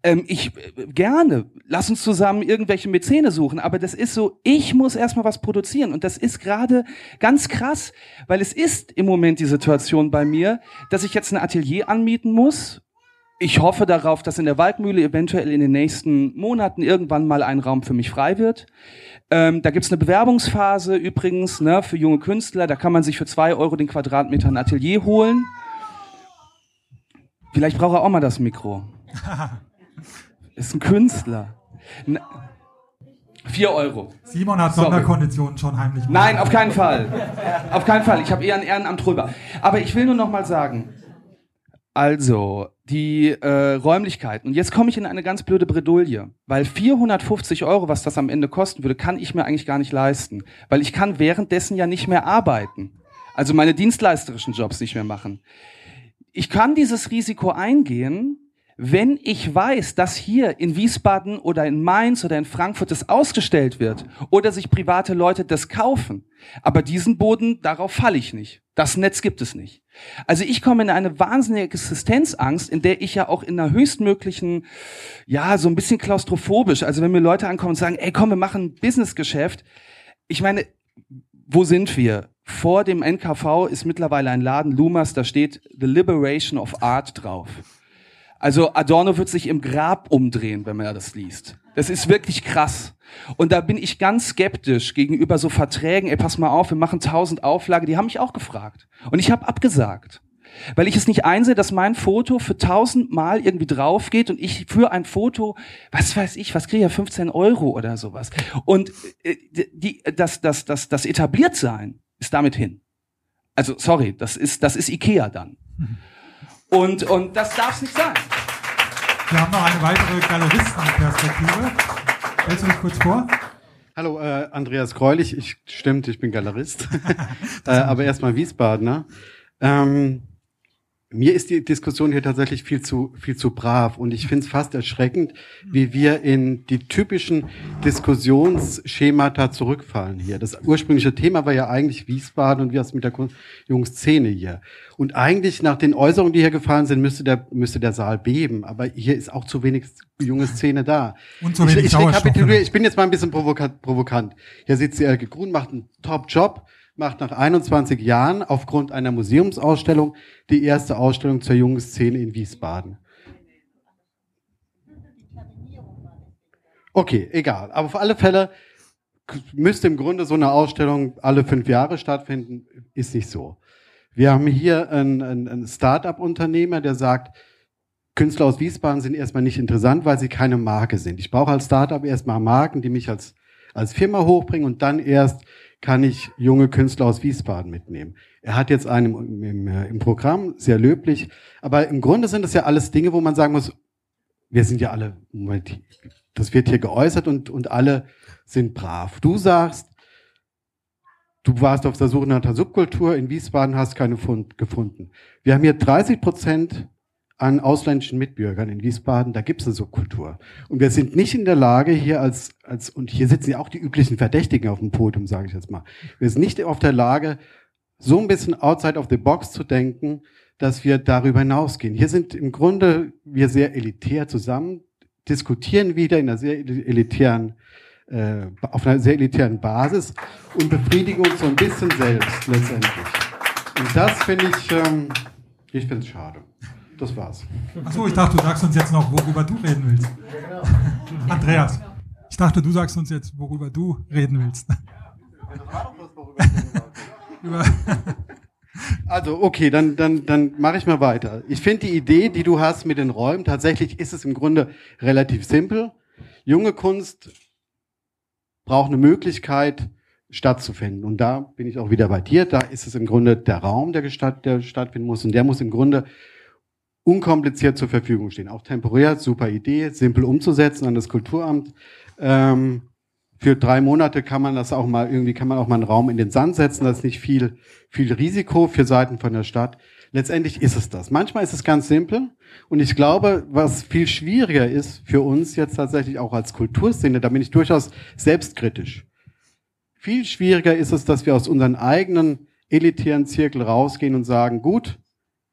Ähm, ich äh, gerne, lass uns zusammen irgendwelche Mäzene suchen, aber das ist so, ich muss erstmal was produzieren und das ist gerade ganz krass, weil es ist im Moment die Situation bei mir, dass ich jetzt ein Atelier anmieten muss. Ich hoffe darauf, dass in der Waldmühle eventuell in den nächsten Monaten irgendwann mal ein Raum für mich frei wird. Ähm, da gibt's eine Bewerbungsphase übrigens ne, für junge Künstler. Da kann man sich für zwei Euro den Quadratmeter ein Atelier holen. Vielleicht braucht er auch mal das Mikro. Ist ein Künstler. N Vier Euro.
Simon hat
Sorry.
Sonderkonditionen schon heimlich.
Nein, auf keinen Fall. Auf keinen Fall. Ich habe eher ein Ehrenamt drüber. Aber ich will nur noch mal sagen, also die äh, Räumlichkeiten. Und jetzt komme ich in eine ganz blöde Bredouille, weil 450 Euro, was das am Ende kosten würde, kann ich mir eigentlich gar nicht leisten, weil ich kann währenddessen ja nicht mehr arbeiten. Also meine dienstleisterischen Jobs nicht mehr machen. Ich kann dieses Risiko eingehen, wenn ich weiß, dass hier in Wiesbaden oder in Mainz oder in Frankfurt das ausgestellt wird oder sich private Leute das kaufen. Aber diesen Boden, darauf falle ich nicht. Das Netz gibt es nicht. Also ich komme in eine wahnsinnige Existenzangst, in der ich ja auch in einer höchstmöglichen, ja, so ein bisschen klaustrophobisch, also wenn mir Leute ankommen und sagen, ey komm, wir machen ein Businessgeschäft. Ich meine, wo sind wir? Vor dem NKV ist mittlerweile ein Laden, Lumas, da steht The Liberation of Art drauf. Also Adorno wird sich im Grab umdrehen, wenn man das liest. Das ist wirklich krass. Und da bin ich ganz skeptisch gegenüber so Verträgen. Ey, pass mal auf, wir machen tausend Auflage. Die haben mich auch gefragt. Und ich habe abgesagt. Weil ich es nicht einsehe, dass mein Foto für tausend Mal irgendwie drauf geht und ich für ein Foto, was weiß ich, was kriege ich ja 15 Euro oder sowas. Und äh, die, das, das, das, das etabliert sein ist damit hin. Also sorry, das ist, das ist Ikea dann. Und, und das darf es nicht sein.
Wir haben noch eine weitere Galeristenperspektive. Stellst du dich kurz vor?
Hallo, äh, Andreas Greulich. Ich stimmt, ich bin Galerist. äh, aber erstmal Wiesbadener. Ähm, mir ist die Diskussion hier tatsächlich viel zu viel zu brav und ich finde es fast erschreckend, wie wir in die typischen Diskussionsschemata zurückfallen hier. Das ursprüngliche Thema war ja eigentlich Wiesbaden und wie es mit der jungen Szene hier. Und eigentlich nach den Äußerungen, die hier gefallen sind, müsste der müsste der Saal beben. Aber hier ist auch zu wenig junge Szene da.
Und zu wenig
ich, ich, rekapituliere, ich bin jetzt mal ein bisschen provokant. provokant. Hier sitzt Elke Grun, macht einen Top-Job macht nach 21 Jahren aufgrund einer Museumsausstellung die erste Ausstellung zur jungen Szene in Wiesbaden. Okay, egal. Aber auf alle Fälle müsste im Grunde so eine Ausstellung alle fünf Jahre stattfinden. Ist nicht so. Wir haben hier einen, einen, Start-up-Unternehmer, der sagt, Künstler aus Wiesbaden sind erstmal nicht interessant, weil sie keine Marke sind. Ich brauche als Start-up erstmal Marken, die mich als, als Firma hochbringen und dann erst kann ich junge Künstler aus Wiesbaden mitnehmen. Er hat jetzt einen im, im, im Programm, sehr löblich, aber im Grunde sind das ja alles Dinge, wo man sagen muss, wir sind ja alle, Moment, das wird hier geäußert und, und alle sind brav. Du sagst, du warst auf der Suche nach der Subkultur in Wiesbaden, hast keine Fund gefunden. Wir haben hier 30 Prozent an ausländischen Mitbürgern in Wiesbaden, da gibt es eine Subkultur. Und wir sind nicht in der Lage hier als, als und hier sitzen ja auch die üblichen Verdächtigen auf dem Podium, sage ich jetzt mal. Wir sind nicht auf der Lage, so ein bisschen outside of the box zu denken, dass wir darüber hinausgehen. Hier sind im Grunde wir sehr elitär zusammen, diskutieren wieder in einer sehr elitären, äh, auf einer sehr elitären Basis und befriedigen uns so ein bisschen selbst letztendlich. Und das finde ich, ähm, ich finde es schade. Das war's.
Achso, ich dachte, du sagst uns jetzt noch, worüber du reden willst. Andreas, ich dachte, du sagst uns jetzt, worüber du reden willst.
Also, okay, dann, dann, dann mache ich mal weiter. Ich finde die Idee, die du hast mit den Räumen, tatsächlich ist es im Grunde relativ simpel. Junge Kunst braucht eine Möglichkeit, stattzufinden. Und da bin ich auch wieder bei dir. Da ist es im Grunde der Raum, der, gestatt, der stattfinden muss. Und der muss im Grunde unkompliziert zur Verfügung stehen. Auch temporär, super Idee, simpel umzusetzen an das Kulturamt. Ähm, für drei Monate kann man das auch mal, irgendwie kann man auch mal einen Raum in den Sand setzen. Das ist nicht viel, viel Risiko für Seiten von der Stadt. Letztendlich ist es das. Manchmal ist es ganz simpel. Und ich glaube, was viel schwieriger ist für uns jetzt tatsächlich auch als Kulturszene, da bin ich durchaus selbstkritisch. Viel schwieriger ist es, dass wir aus unseren eigenen elitären Zirkel rausgehen und sagen, gut,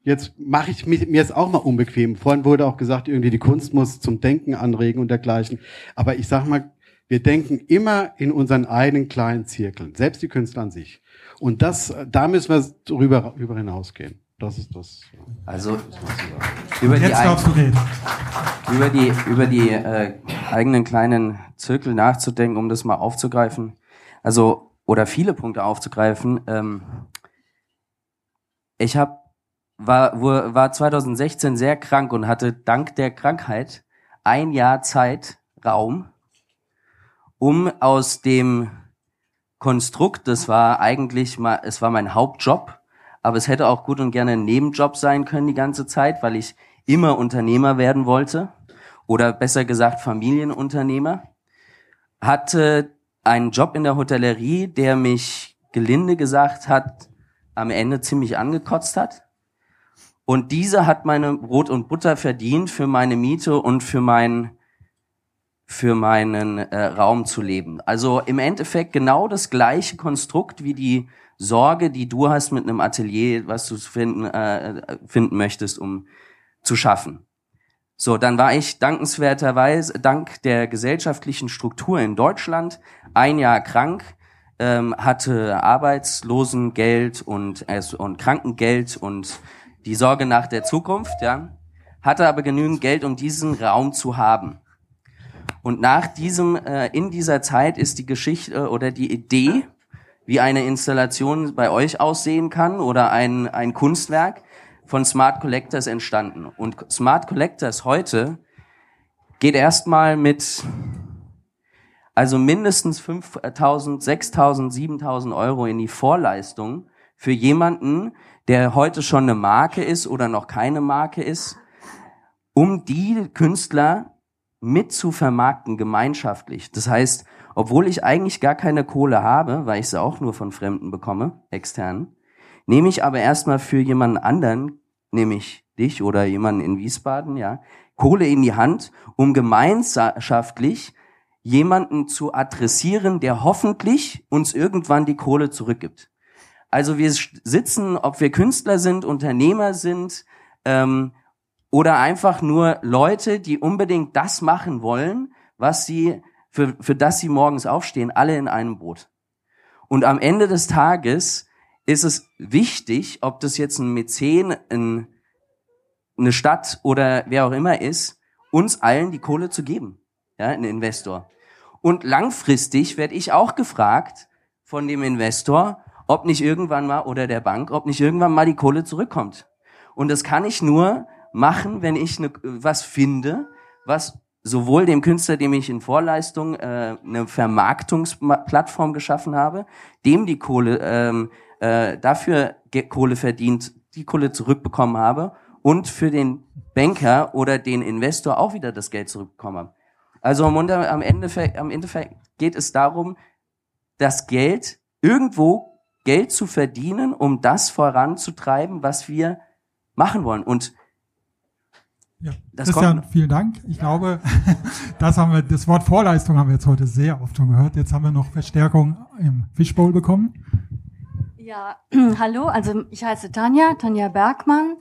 jetzt mache ich mir jetzt auch mal unbequem. Vorhin wurde auch gesagt, irgendwie die Kunst muss zum Denken anregen und dergleichen. Aber ich sage mal, wir denken immer in unseren eigenen kleinen Zirkeln, selbst die Künstler an sich. Und das, da müssen wir drüber, drüber hinausgehen. Das ist das.
Also über die, ein, über die, über die äh, eigenen kleinen Zirkel nachzudenken, um das mal aufzugreifen. Also oder viele Punkte aufzugreifen. Ähm, ich habe war, war 2016 sehr krank und hatte dank der Krankheit ein Jahr Zeit, Raum, um aus dem Konstrukt, das war eigentlich mal, es war mein Hauptjob, aber es hätte auch gut und gerne ein Nebenjob sein können die ganze Zeit, weil ich immer Unternehmer werden wollte oder besser gesagt Familienunternehmer. Hatte einen Job in der Hotellerie, der mich gelinde gesagt hat, am Ende ziemlich angekotzt hat. Und diese hat meine Brot und Butter verdient für meine Miete und für meinen für meinen äh, Raum zu leben. Also im Endeffekt genau das gleiche Konstrukt wie die Sorge, die du hast mit einem Atelier, was du finden, äh, finden möchtest, um zu schaffen. So, dann war ich dankenswerterweise, dank der gesellschaftlichen Struktur in Deutschland, ein Jahr krank, ähm, hatte Arbeitslosengeld und, äh, und Krankengeld und die Sorge nach der Zukunft, ja, hatte aber genügend Geld, um diesen Raum zu haben. Und nach diesem, äh, in dieser Zeit ist die Geschichte äh, oder die Idee, wie eine Installation bei euch aussehen kann oder ein, ein Kunstwerk von Smart Collectors entstanden. Und Smart Collectors heute geht erstmal mit also mindestens 5.000, 6.000, 7.000 Euro in die Vorleistung für jemanden, der heute schon eine Marke ist oder noch keine Marke ist, um die Künstler mit zu vermarkten gemeinschaftlich. Das heißt, obwohl ich eigentlich gar keine Kohle habe, weil ich sie auch nur von Fremden bekomme, extern, nehme ich aber erstmal für jemanden anderen, nämlich dich oder jemanden in Wiesbaden, ja, Kohle in die Hand, um gemeinschaftlich jemanden zu adressieren, der hoffentlich uns irgendwann die Kohle zurückgibt. Also wir sitzen, ob wir Künstler sind, Unternehmer sind ähm, oder einfach nur Leute, die unbedingt das machen wollen, was sie für, für das sie morgens aufstehen, alle in einem Boot. Und am Ende des Tages ist es wichtig, ob das jetzt ein Mäzen, ein, eine Stadt oder wer auch immer ist, uns allen die Kohle zu geben, ja, ein Investor. Und langfristig werde ich auch gefragt von dem Investor, ob nicht irgendwann mal oder der Bank, ob nicht irgendwann mal die Kohle zurückkommt. Und das kann ich nur machen, wenn ich ne, was finde, was sowohl dem Künstler, dem ich in Vorleistung äh, eine Vermarktungsplattform geschaffen habe, dem die Kohle ähm, äh, dafür Kohle verdient, die Kohle zurückbekommen habe und für den Banker oder den Investor auch wieder das Geld zurückbekommen habe. Also am Ende, am Endeffekt geht es darum, das Geld irgendwo Geld zu verdienen, um das voranzutreiben, was wir machen wollen. Und
ja, das Christian, vielen Dank. Ich glaube, das haben wir, das Wort Vorleistung haben wir jetzt heute sehr oft schon gehört. Jetzt haben wir noch Verstärkung im Fishbowl bekommen.
Ja, hallo, also ich heiße Tanja, Tanja Bergmann.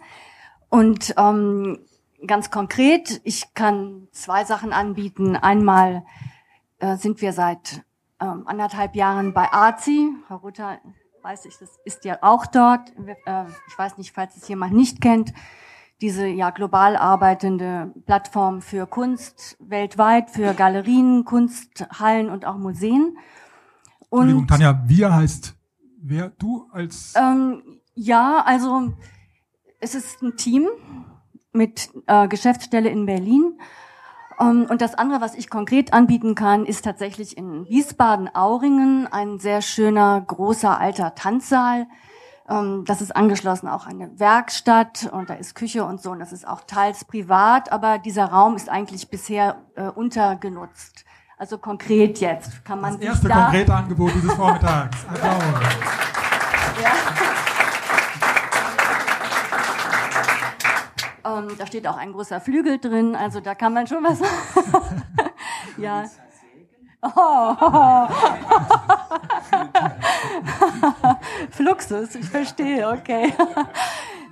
Und ähm, ganz konkret, ich kann zwei Sachen anbieten. Einmal äh, sind wir seit ähm, anderthalb Jahren bei AZI. Herr Rutter weiß ich, das ist ja auch dort. Äh, ich weiß nicht, falls es jemand nicht kennt diese ja global arbeitende Plattform für Kunst weltweit, für Galerien, Kunsthallen und auch Museen.
Und Entschuldigung, Tanja, wir heißt wer du als
ähm, ja, also es ist ein Team mit äh, Geschäftsstelle in Berlin. Ähm, und das andere, was ich konkret anbieten kann, ist tatsächlich in Wiesbaden-Auringen ein sehr schöner, großer, alter Tanzsaal das ist angeschlossen auch eine Werkstatt und da ist Küche und so und das ist auch teils privat, aber dieser Raum ist eigentlich bisher äh, untergenutzt. Also konkret jetzt kann man
das erste da konkrete Angebot dieses Vormittags. Applaus. ja.
Ähm, da steht auch ein großer Flügel drin, also da kann man schon was. ja. Oh. Fluxus, ich verstehe, okay.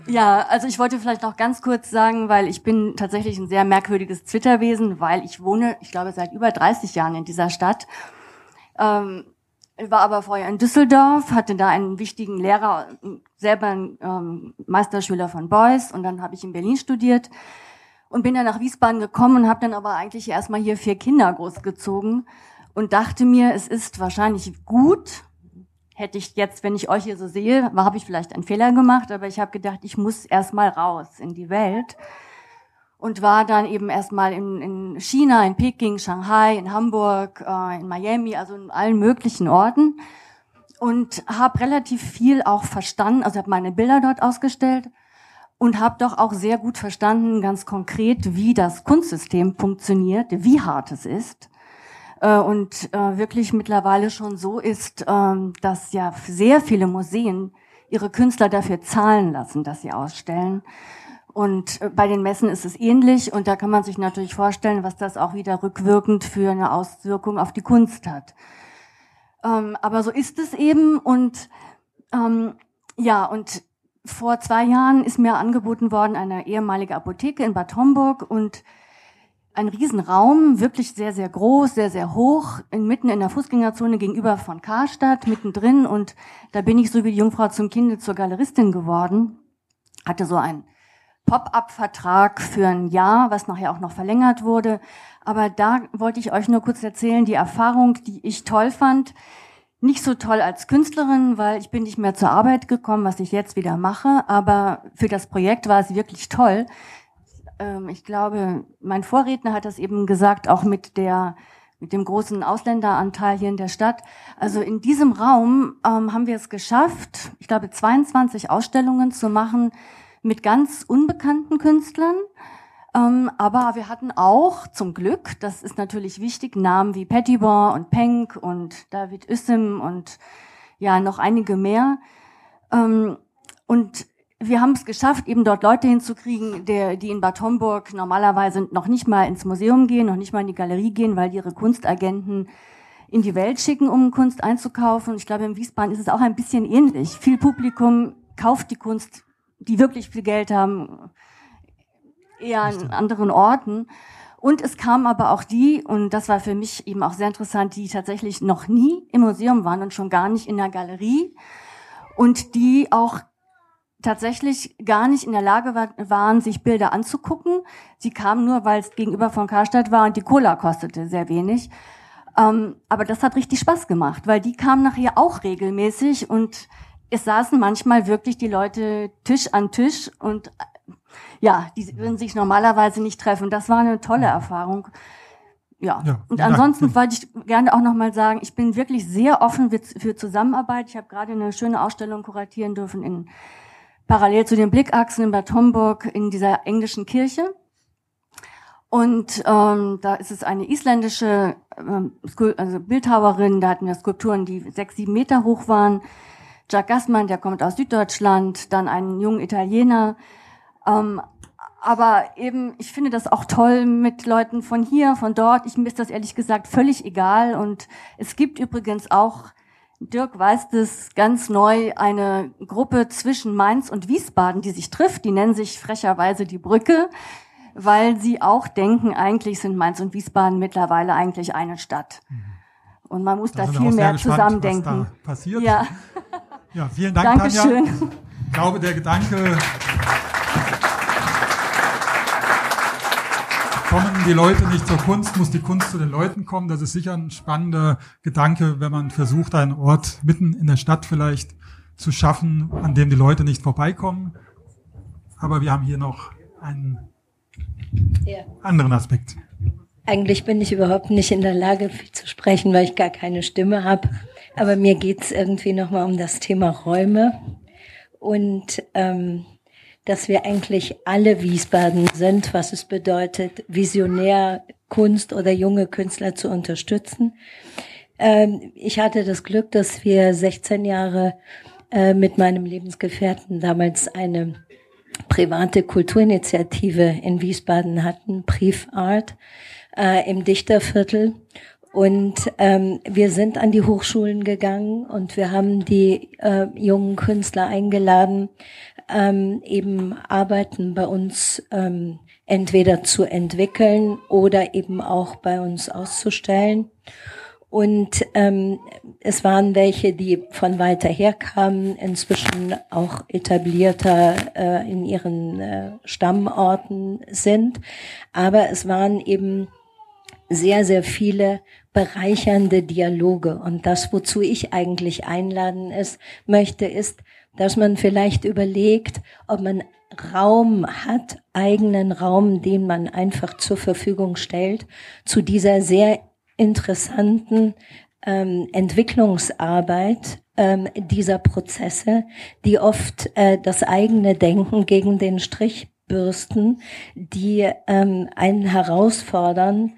Ja, also ich wollte vielleicht noch ganz kurz sagen, weil ich bin tatsächlich ein sehr merkwürdiges Twitter-Wesen, weil ich wohne, ich glaube, seit über 30 Jahren in dieser Stadt. Ähm, war aber vorher in Düsseldorf, hatte da einen wichtigen Lehrer, selber ein ähm, Meisterschüler von Beuys und dann habe ich in Berlin studiert und bin dann nach Wiesbaden gekommen und habe dann aber eigentlich erstmal hier vier Kinder großgezogen und dachte mir, es ist wahrscheinlich gut, hätte ich jetzt, wenn ich euch hier so sehe, habe ich vielleicht einen Fehler gemacht, aber ich habe gedacht, ich muss erstmal raus in die Welt und war dann eben erstmal in, in China, in Peking, Shanghai, in Hamburg, äh, in Miami, also in allen möglichen Orten und habe relativ viel auch verstanden, also habe meine Bilder dort ausgestellt und habe doch auch sehr gut verstanden, ganz konkret, wie das Kunstsystem funktioniert, wie hart es ist und äh, wirklich mittlerweile schon so ist, äh, dass ja sehr viele Museen ihre Künstler dafür zahlen lassen, dass sie ausstellen. Und äh, bei den Messen ist es ähnlich und da kann man sich natürlich vorstellen, was das auch wieder rückwirkend für eine Auswirkung auf die Kunst hat. Ähm, aber so ist es eben und ähm, ja, und vor zwei Jahren ist mir angeboten worden eine ehemalige Apotheke in Bad Homburg und ein Riesenraum, wirklich sehr, sehr groß, sehr, sehr hoch, mitten in der Fußgängerzone gegenüber von Karstadt, mittendrin. Und da bin ich so wie die Jungfrau zum Kinde zur Galeristin geworden. Hatte so ein Pop-up-Vertrag für ein Jahr, was nachher auch noch verlängert wurde. Aber da wollte ich euch nur kurz erzählen, die Erfahrung, die ich toll fand. Nicht so toll als Künstlerin, weil ich bin nicht mehr zur Arbeit gekommen, was ich jetzt wieder mache. Aber für das Projekt war es wirklich toll. Ähm, ich glaube, mein Vorredner hat das eben gesagt, auch mit der mit dem großen Ausländeranteil hier in der Stadt. Also in diesem Raum ähm, haben wir es geschafft, ich glaube, 22 Ausstellungen zu machen, mit ganz unbekannten Künstlern. Ähm, aber wir hatten auch zum Glück, das ist natürlich wichtig, Namen wie Pettibon und Penck und David Üssim und ja, noch einige mehr. Ähm, und wir haben es geschafft, eben dort Leute hinzukriegen, der, die in Bad Homburg normalerweise noch nicht mal ins Museum gehen, noch nicht mal in die Galerie gehen, weil ihre Kunstagenten in die Welt schicken, um Kunst einzukaufen. Ich glaube, in Wiesbaden ist es auch ein bisschen ähnlich. Viel Publikum kauft die Kunst die wirklich viel Geld haben, eher an anderen Orten. Und es kamen aber auch die, und das war für mich eben auch sehr interessant, die tatsächlich noch nie im Museum waren und schon gar nicht in der Galerie und die auch tatsächlich gar nicht in der Lage waren, sich Bilder anzugucken. Sie kamen nur, weil es gegenüber von Karstadt war und die Cola kostete sehr wenig. Ähm, aber das hat richtig Spaß gemacht, weil die kamen nachher auch regelmäßig und es saßen manchmal wirklich die Leute Tisch an Tisch und äh, ja, die würden sich normalerweise nicht treffen. Das war eine tolle Erfahrung. Ja. ja und ansonsten wollte ich gerne auch noch mal sagen, ich bin wirklich sehr offen für Zusammenarbeit. Ich habe gerade eine schöne Ausstellung kuratieren dürfen in parallel zu den Blickachsen in Bad Homburg in dieser englischen Kirche. Und ähm, da ist es eine isländische ähm, also Bildhauerin, da hatten wir Skulpturen, die sechs, sieben Meter hoch waren. Jack Gassmann, der kommt aus Süddeutschland, dann einen jungen Italiener. Ähm, aber eben, ich finde das auch toll mit Leuten von hier, von dort. Ich mir ist das ehrlich gesagt völlig egal. Und es gibt übrigens auch, Dirk weiß das ganz neu, eine Gruppe zwischen Mainz und Wiesbaden, die sich trifft. Die nennen sich frecherweise die Brücke, weil sie auch denken, eigentlich sind Mainz und Wiesbaden mittlerweile eigentlich eine Stadt. Mhm. Und man muss da, da viel mehr zusammendenken.
passiert. Ja. Ja, vielen Dank,
Dankeschön.
Tanja. Ich glaube, der Gedanke, kommen die Leute nicht zur Kunst, muss die Kunst zu den Leuten kommen. Das ist sicher ein spannender Gedanke, wenn man versucht, einen Ort mitten in der Stadt vielleicht zu schaffen, an dem die Leute nicht vorbeikommen. Aber wir haben hier noch einen ja. anderen Aspekt.
Eigentlich bin ich überhaupt nicht in der Lage, viel zu sprechen, weil ich gar keine Stimme habe. Aber mir geht's irgendwie nochmal um das Thema Räume. und ähm, dass wir eigentlich alle Wiesbaden sind, was es bedeutet, visionär Kunst oder junge Künstler zu unterstützen. Ähm, ich hatte das Glück, dass wir 16 Jahre äh, mit meinem Lebensgefährten damals eine private Kulturinitiative in Wiesbaden hatten, Brief Art, äh, im Dichterviertel. Und ähm, wir sind an die Hochschulen gegangen und wir haben die äh, jungen Künstler eingeladen, ähm, eben Arbeiten bei uns ähm, entweder zu entwickeln oder eben auch bei uns auszustellen. Und ähm, es waren welche, die von weiter her kamen, inzwischen auch etablierter äh, in ihren äh, Stammorten sind. Aber es waren eben sehr, sehr viele bereichernde Dialoge. Und das, wozu ich eigentlich einladen ist, möchte, ist, dass man vielleicht überlegt, ob man Raum hat, eigenen Raum, den man einfach zur Verfügung stellt, zu dieser sehr interessanten ähm, Entwicklungsarbeit ähm, dieser Prozesse, die oft äh, das eigene Denken gegen den Strich bürsten, die ähm, einen herausfordern,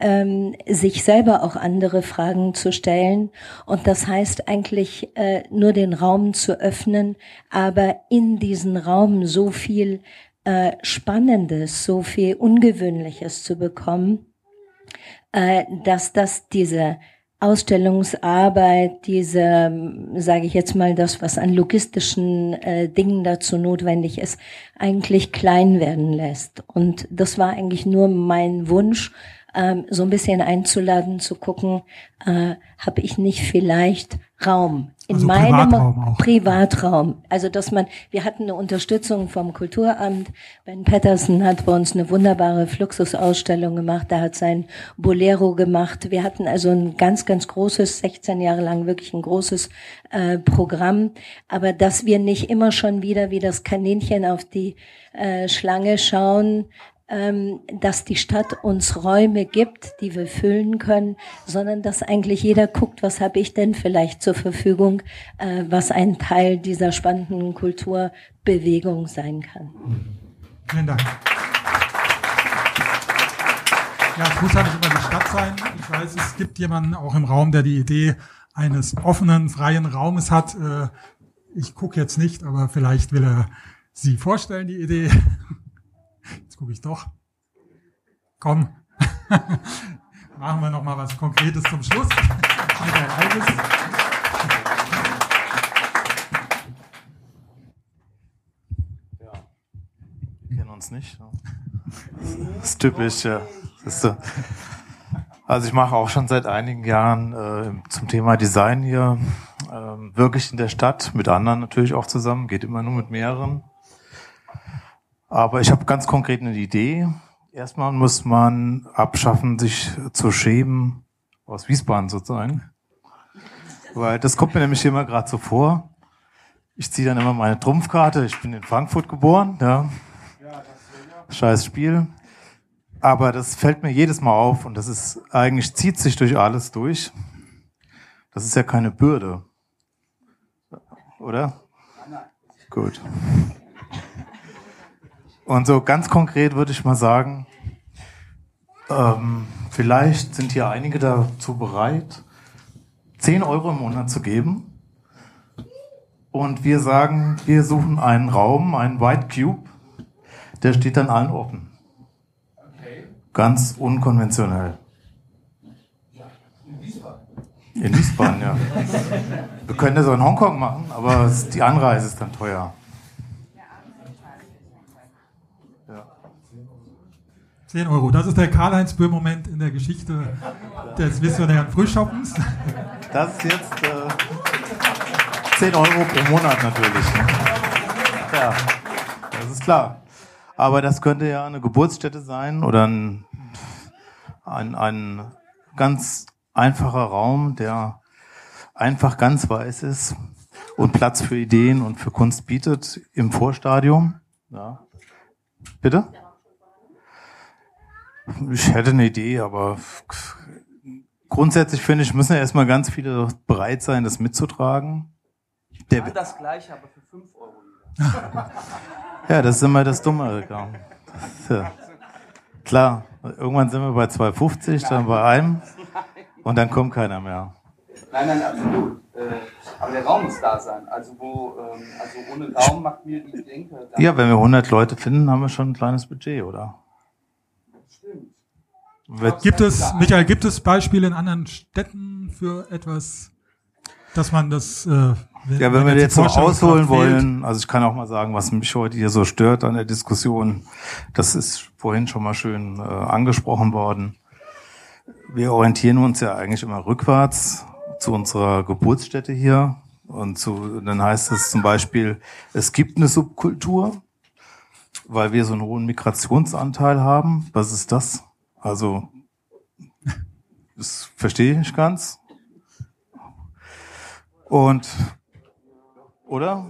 ähm, sich selber auch andere Fragen zu stellen. Und das heißt eigentlich äh, nur den Raum zu öffnen, aber in diesen Raum so viel äh, Spannendes, so viel Ungewöhnliches zu bekommen, äh, dass das diese Ausstellungsarbeit, diese, sage ich jetzt mal, das, was an logistischen äh, Dingen dazu notwendig ist, eigentlich klein werden lässt. Und das war eigentlich nur mein Wunsch, ähm, so ein bisschen einzuladen, zu gucken, äh, habe ich nicht vielleicht Raum in also meinem Privatraum, Privatraum. Also dass man, wir hatten eine Unterstützung vom Kulturamt. Ben Patterson hat bei uns eine wunderbare Fluxusausstellung gemacht. Da hat sein Bolero gemacht. Wir hatten also ein ganz, ganz großes, 16 Jahre lang wirklich ein großes äh, Programm. Aber dass wir nicht immer schon wieder wie das Kaninchen auf die äh, Schlange schauen, dass die Stadt uns Räume gibt, die wir füllen können, sondern dass eigentlich jeder guckt, was habe ich denn vielleicht zur Verfügung, äh, was ein Teil dieser spannenden Kulturbewegung sein kann.
Vielen Dank. Ja, es muss ja nicht immer die Stadt sein. Ich weiß, es gibt jemanden auch im Raum, der die Idee eines offenen, freien Raumes hat. Äh, ich gucke jetzt nicht, aber vielleicht will er Sie vorstellen, die Idee. Jetzt gucke ich doch. Komm. Machen wir noch mal was Konkretes zum Schluss.
Ja. Wir kennen uns nicht. Ne? Das ist typisch, ja. ist so. Also ich mache auch schon seit einigen Jahren äh, zum Thema Design hier äh, wirklich in der Stadt, mit anderen natürlich auch zusammen, geht immer nur mit mehreren. Aber ich habe ganz konkret eine Idee. Erstmal muss man abschaffen, sich zu schämen, aus Wiesbaden zu sein. Weil das kommt mir nämlich immer gerade so vor. Ich ziehe dann immer meine Trumpfkarte. Ich bin in Frankfurt geboren. Ja. Scheiß Spiel. Aber das fällt mir jedes Mal auf und das ist eigentlich zieht sich durch alles durch. Das ist ja keine Bürde. Oder? Gut. Und so ganz konkret würde ich mal sagen, ähm, vielleicht sind hier einige dazu bereit, 10 Euro im Monat zu geben. Und wir sagen, wir suchen einen Raum, einen White Cube, der steht an allen Orten. Ganz unkonventionell. in Wiesbaden. In Wiesbaden, ja. Wir können das auch in Hongkong machen, aber die Anreise ist dann teuer.
10 Euro. Das ist der Karl-Heinz Böhm-Moment in der Geschichte des visionären Frühshoppens.
Das ist jetzt äh, 10 Euro pro Monat natürlich. Ja, das ist klar. Aber das könnte ja eine Geburtsstätte sein oder ein, ein, ein ganz einfacher Raum, der einfach ganz weiß ist und Platz für Ideen und für Kunst bietet im Vorstadium. Ja. Bitte? Ich hätte eine Idee, aber grundsätzlich finde ich, müssen ja erstmal ganz viele bereit sein, das mitzutragen.
Der das gleiche, aber für 5 Euro.
ja, das ist immer das Dumme. Ja. Klar, irgendwann sind wir bei 250, dann bei einem und dann kommt keiner mehr.
Nein, nein, absolut. Äh, aber der Raum muss da sein. Also, wo, ähm, also ohne Raum macht mir die Denke.
Ja, wenn wir 100 Leute finden, haben wir schon ein kleines Budget, oder?
Gibt es, Michael, gibt es Beispiele in anderen Städten für etwas, dass man das äh,
wenn, ja, wenn, wenn wir jetzt noch ausholen wollen, also ich kann auch mal sagen, was mich heute hier so stört an der Diskussion, das ist vorhin schon mal schön äh, angesprochen worden. Wir orientieren uns ja eigentlich immer rückwärts zu unserer Geburtsstätte hier. Und zu, dann heißt es zum Beispiel, es gibt eine Subkultur, weil wir so einen hohen Migrationsanteil haben. Was ist das? Also, das verstehe ich ganz. Und oder?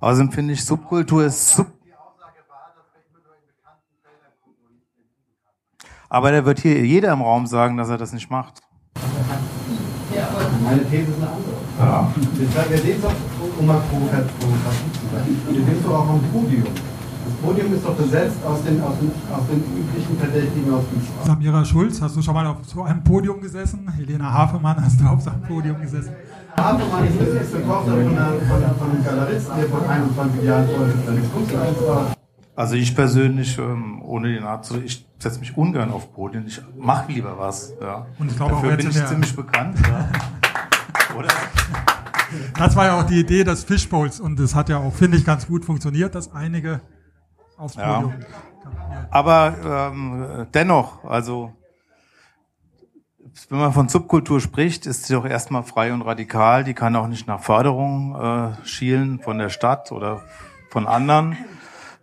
Außerdem finde ich, Subkultur ist Sub. Aber da wird hier jeder im Raum sagen, dass er das nicht macht.
Ja, aber meine These ist eine andere. Ja. Wir sehen es doch, um mal provokativ zu sein, wir sehen es auch am Podium. Das Podium ist doch besetzt aus den, aus den, aus den üblichen Verdächtigen aus dem
Samira Schulz, hast du schon mal auf so einem Podium gesessen? Helena Hafemann, hast du auf so einem Podium gesessen?
Hafermann ist die erste Tochter von, einem Galeristen, der vor 21 Jahren Vorsitzender Kunstvereins war.
Also ich persönlich, ähm, ohne den Arzt, ich setze mich ungern auf Podien. Ich mache lieber was. Ja.
Und ich glaube
Dafür
auch
bin ich ziemlich bekannt. Ja.
Oder? Das war ja auch die Idee des Fishbowls und es hat ja auch, finde ich, ganz gut funktioniert, dass einige aufs Podium.
Ja. Aber ähm, dennoch, also wenn man von Subkultur spricht, ist sie doch erstmal frei und radikal. Die kann auch nicht nach Förderung äh, schielen von der Stadt oder von anderen.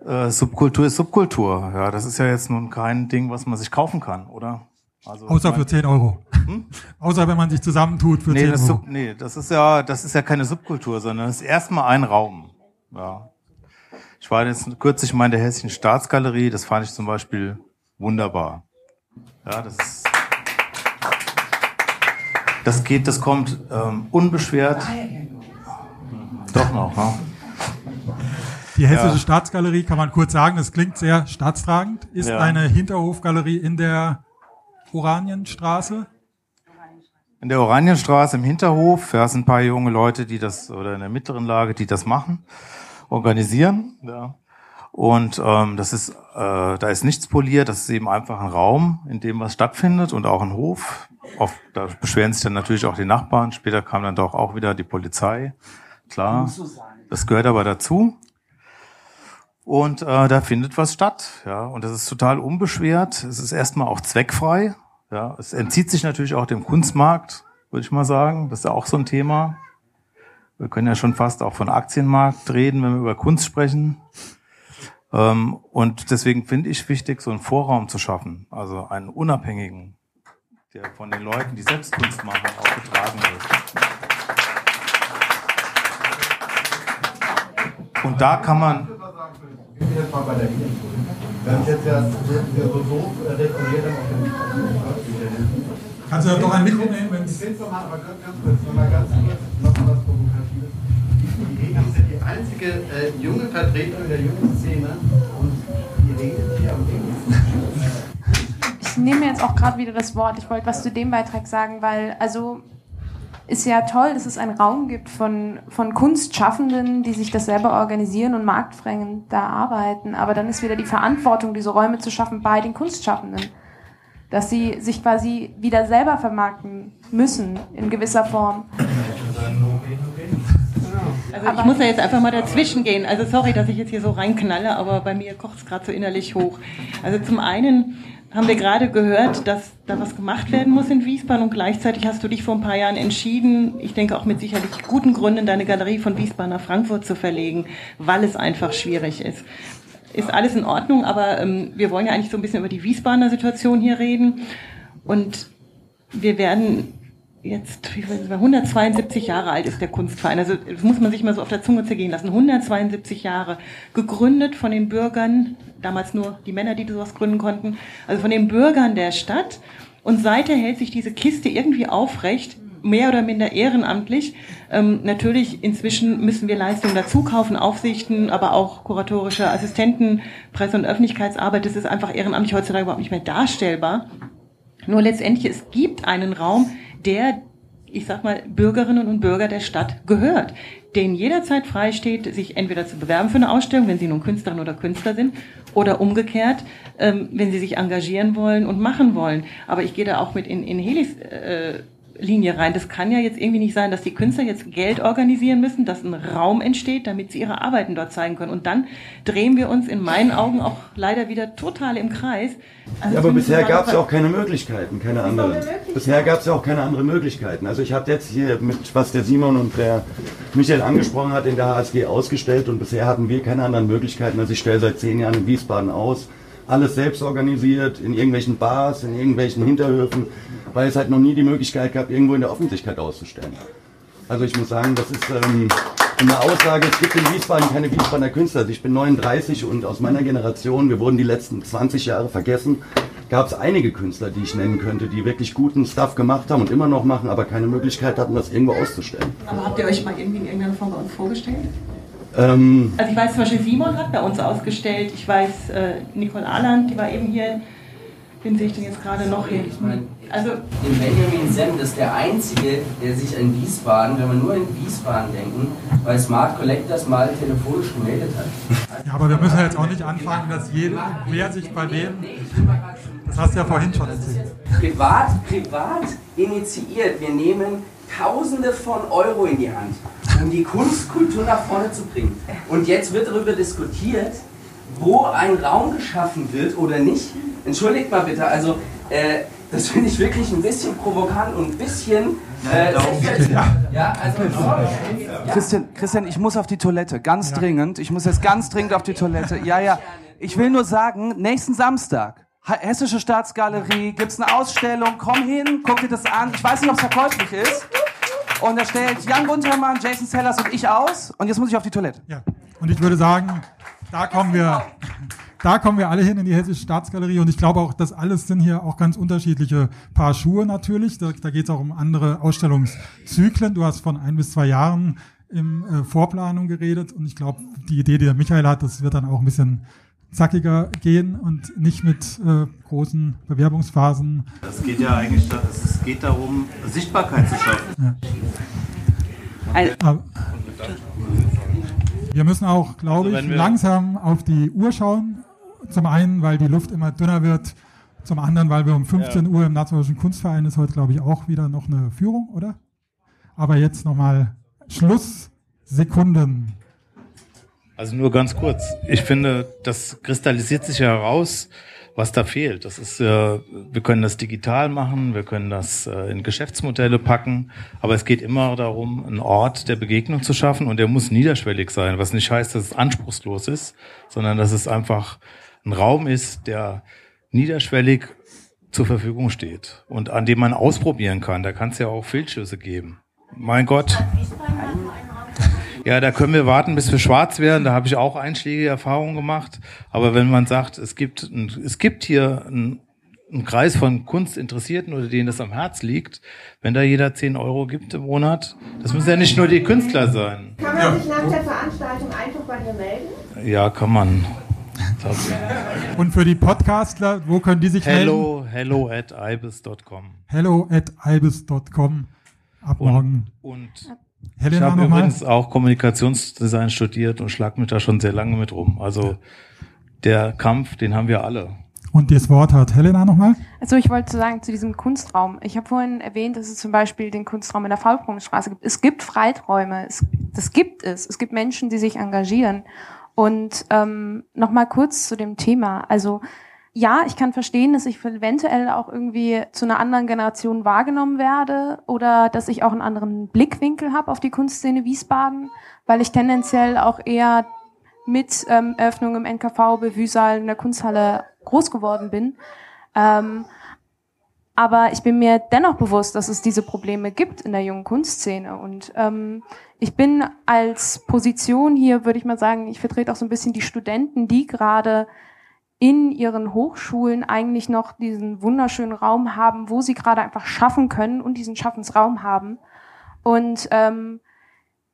Äh, Subkultur ist Subkultur. Ja, das ist ja jetzt nun kein Ding, was man sich kaufen kann, oder?
Also, Außer für 10 Euro. Hm? Außer wenn man sich zusammentut für
nee,
10
das
Euro.
Sub, nee, das ist ja, das ist ja keine Subkultur, sondern es ist erstmal ein Raum. Ja. Ich war jetzt kürzlich mal in der Hessischen Staatsgalerie, das fand ich zum Beispiel wunderbar. Ja, das ist das geht, das kommt ähm, unbeschwert. Doch noch, ne?
Die Hessische ja. Staatsgalerie, kann man kurz sagen, das klingt sehr staatstragend, ist ja. eine Hinterhofgalerie in der Oranienstraße.
In der Oranienstraße im Hinterhof, ja, sind ein paar junge Leute, die das, oder in der mittleren Lage, die das machen, organisieren. Ja. Und ähm, das ist, äh, da ist nichts poliert, das ist eben einfach ein Raum, in dem was stattfindet und auch ein Hof. Oft, da beschweren sich dann natürlich auch die Nachbarn. Später kam dann doch auch wieder die Polizei. Klar, das gehört aber dazu. Und äh, da findet was statt, ja. Und das ist total unbeschwert. Es ist erstmal auch zweckfrei. Ja, es entzieht sich natürlich auch dem Kunstmarkt, würde ich mal sagen. Das ist ja auch so ein Thema. Wir können ja schon fast auch von Aktienmarkt reden, wenn wir über Kunst sprechen. Ähm, und deswegen finde ich wichtig, so einen Vorraum zu schaffen, also einen unabhängigen, der von den Leuten, die selbst Kunst machen, auch getragen wird. Und da kann man.
Kannst du doch ein Mikro nehmen, wenn
es. Ich finde es nochmal, aber ganz kurz, nochmal ganz kurz, nochmal was Provokatives die Hegel sind die einzige äh, junge Vertreterin der jungen Szene und die redet hier am
Ich nehme jetzt auch gerade wieder das Wort. Ich wollte was zu dem Beitrag sagen, weil also ist ja toll, dass es einen Raum gibt von, von Kunstschaffenden, die sich das selber organisieren und marktfrängen da arbeiten. Aber dann ist wieder die Verantwortung, diese Räume zu schaffen bei den Kunstschaffenden. Dass sie sich quasi wieder selber vermarkten müssen in gewisser Form.
Also ich muss da jetzt einfach mal dazwischen gehen. Also sorry, dass ich jetzt hier so reinknalle, aber bei mir kocht es gerade so innerlich hoch. Also zum einen haben wir gerade gehört, dass da was gemacht werden muss in Wiesbaden und gleichzeitig hast du dich vor ein paar Jahren entschieden, ich denke auch mit sicherlich guten Gründen, deine Galerie von Wiesbaden nach Frankfurt zu verlegen, weil es einfach schwierig ist. Ist alles in Ordnung, aber ähm, wir wollen ja eigentlich so ein bisschen über die Wiesbadener Situation hier reden und wir werden jetzt, wie viel, 172 Jahre alt ist der Kunstverein. Also das muss man sich mal so auf der Zunge zergehen lassen. 172 Jahre. Gegründet von den Bürgern, damals nur die Männer, die sowas gründen konnten, also von den Bürgern der Stadt. Und seither hält sich diese Kiste irgendwie aufrecht, mehr oder minder ehrenamtlich. Ähm, natürlich, inzwischen müssen wir Leistungen dazu kaufen, Aufsichten, aber auch kuratorische Assistenten, Presse- und Öffentlichkeitsarbeit. Das ist einfach ehrenamtlich heutzutage überhaupt nicht mehr darstellbar. Nur letztendlich, es gibt einen Raum, der ich sag mal, Bürgerinnen und Bürger der Stadt gehört, denen jederzeit frei steht, sich entweder zu bewerben für eine Ausstellung, wenn sie nun Künstlerin oder Künstler sind, oder umgekehrt, ähm, wenn sie sich engagieren wollen und machen wollen. Aber ich gehe da auch mit in, in Helis äh, Linie rein. Das kann ja jetzt irgendwie nicht sein, dass die Künstler jetzt Geld organisieren müssen, dass ein Raum entsteht, damit sie ihre Arbeiten dort zeigen können. Und dann drehen wir uns in meinen Augen auch leider wieder total im Kreis.
Also ja, aber bisher gab es ja auch keine Möglichkeiten, keine anderen. Bisher gab es ja auch keine anderen Möglichkeiten. Also ich habe jetzt hier mit, was der Simon und der Michael angesprochen hat, in der HSG ausgestellt und bisher hatten wir keine anderen Möglichkeiten. Also ich stelle seit zehn Jahren in Wiesbaden aus alles selbst organisiert, in irgendwelchen Bars, in irgendwelchen Hinterhöfen, weil es halt noch nie die Möglichkeit gab, irgendwo in der Öffentlichkeit auszustellen. Also ich muss sagen, das ist ähm, eine Aussage, es gibt in Wiesbaden keine Wiesbadener Künstler. Also ich bin 39 und aus meiner Generation, wir wurden die letzten 20 Jahre vergessen, gab es einige Künstler, die ich nennen könnte, die wirklich guten Stuff gemacht haben und immer noch machen, aber keine Möglichkeit hatten, das irgendwo auszustellen.
Aber habt ihr euch mal irgendwie in irgendeiner Form bei uns vorgestellt? Ähm, also ich weiß zum Beispiel, Simon hat bei uns ausgestellt. Ich weiß, äh, Nicole Ahland, die war eben hier. Wen sehe ich denn jetzt gerade noch hier?
Also den Benjamin Sem, das ist der Einzige, der sich in Wiesbaden, wenn wir nur in Wiesbaden denken, bei Smart Collectors mal telefonisch gemeldet hat.
Ja, aber wir müssen jetzt auch nicht anfangen, dass jeder, wer sich bei wem. Das hast du ja vorhin schon erzählt.
Privat, privat initiiert. Wir nehmen Tausende von Euro in die Hand, um die Kunstkultur nach vorne zu bringen. Und jetzt wird darüber diskutiert, wo ein Raum geschaffen wird oder nicht. Entschuldigt mal bitte, also äh, das finde ich wirklich ein bisschen provokant und ein bisschen. Äh, ja. ja, also.
Ja. Christian, Christian, ich muss auf die Toilette, ganz ja. dringend. Ich muss jetzt ganz dringend auf die Toilette. Ja, ja. Ich will nur sagen, nächsten Samstag Hessische Staatsgalerie, gibt's eine Ausstellung, komm hin, guck dir das an. Ich weiß nicht, ob es verkäuflich ist. Und da stellt Jan Guntermann, Jason Sellers und ich aus. Und jetzt muss ich auf die Toilette.
Ja. Und ich würde sagen, da kommen wir, da kommen wir alle hin in die Hessische Staatsgalerie. Und ich glaube auch, das alles sind hier auch ganz unterschiedliche Paar Schuhe natürlich. Da, da geht es auch um andere Ausstellungszyklen. Du hast von ein bis zwei Jahren im äh, Vorplanung geredet. Und ich glaube, die Idee, die der Michael hat, das wird dann auch ein bisschen zackiger gehen und nicht mit äh, großen Bewerbungsphasen.
Es geht ja eigentlich es geht darum, Sichtbarkeit zu schaffen.
Ja. Wir müssen auch, glaube also ich, langsam auf die Uhr schauen. Zum einen, weil die Luft immer dünner wird. Zum anderen, weil wir um 15 ja. Uhr im Nationalen Kunstverein ist heute, glaube ich, auch wieder noch eine Führung, oder? Aber jetzt nochmal Schlusssekunden.
Also nur ganz kurz. Ich finde, das kristallisiert sich ja heraus, was da fehlt. Das ist, äh, wir können das digital machen, wir können das äh, in Geschäftsmodelle packen, aber es geht immer darum, einen Ort der Begegnung zu schaffen und der muss niederschwellig sein, was nicht heißt, dass es anspruchslos ist, sondern dass es einfach ein Raum ist, der niederschwellig zur Verfügung steht und an dem man ausprobieren kann. Da kann es ja auch Fehlschüsse geben. Mein Gott. Ja, da können wir warten, bis wir schwarz werden. Da habe ich auch einschlägige Erfahrungen gemacht. Aber wenn man sagt, es gibt, ein, es gibt hier einen, einen Kreis von Kunstinteressierten oder denen das am Herz liegt, wenn da jeder 10 Euro gibt im Monat, das müssen ja nicht nur die Künstler sein.
Kann man sich nach der Veranstaltung einfach bei dir melden?
Ja, kann man.
Und für die Podcastler, wo können die sich
hello,
melden?
Hello at ibis.com.
Hello at ibis.com. Ab morgen.
Und, und Helena ich habe übrigens auch Kommunikationsdesign studiert und schlag mich da schon sehr lange mit rum. Also der Kampf, den haben wir alle.
Und das Wort hat Helena nochmal.
Also ich wollte sagen zu diesem Kunstraum. Ich habe vorhin erwähnt, dass es zum Beispiel den Kunstraum in der Faulbrunnerstraße gibt. Es gibt Freiträume, es, das gibt es. Es gibt Menschen, die sich engagieren. Und ähm, nochmal kurz zu dem Thema. Also ja, ich kann verstehen, dass ich eventuell auch irgendwie zu einer anderen Generation wahrgenommen werde oder dass ich auch einen anderen Blickwinkel habe auf die Kunstszene Wiesbaden, weil ich tendenziell auch eher mit ähm, Eröffnung im NKV, Bevüsaal in der Kunsthalle groß geworden bin. Ähm, aber ich bin mir dennoch bewusst, dass es diese Probleme gibt in der jungen Kunstszene. Und ähm, ich bin als Position hier, würde ich mal sagen, ich vertrete auch so ein bisschen die Studenten, die gerade in ihren Hochschulen eigentlich noch diesen wunderschönen Raum haben, wo sie gerade einfach schaffen können und diesen Schaffensraum haben. Und ähm,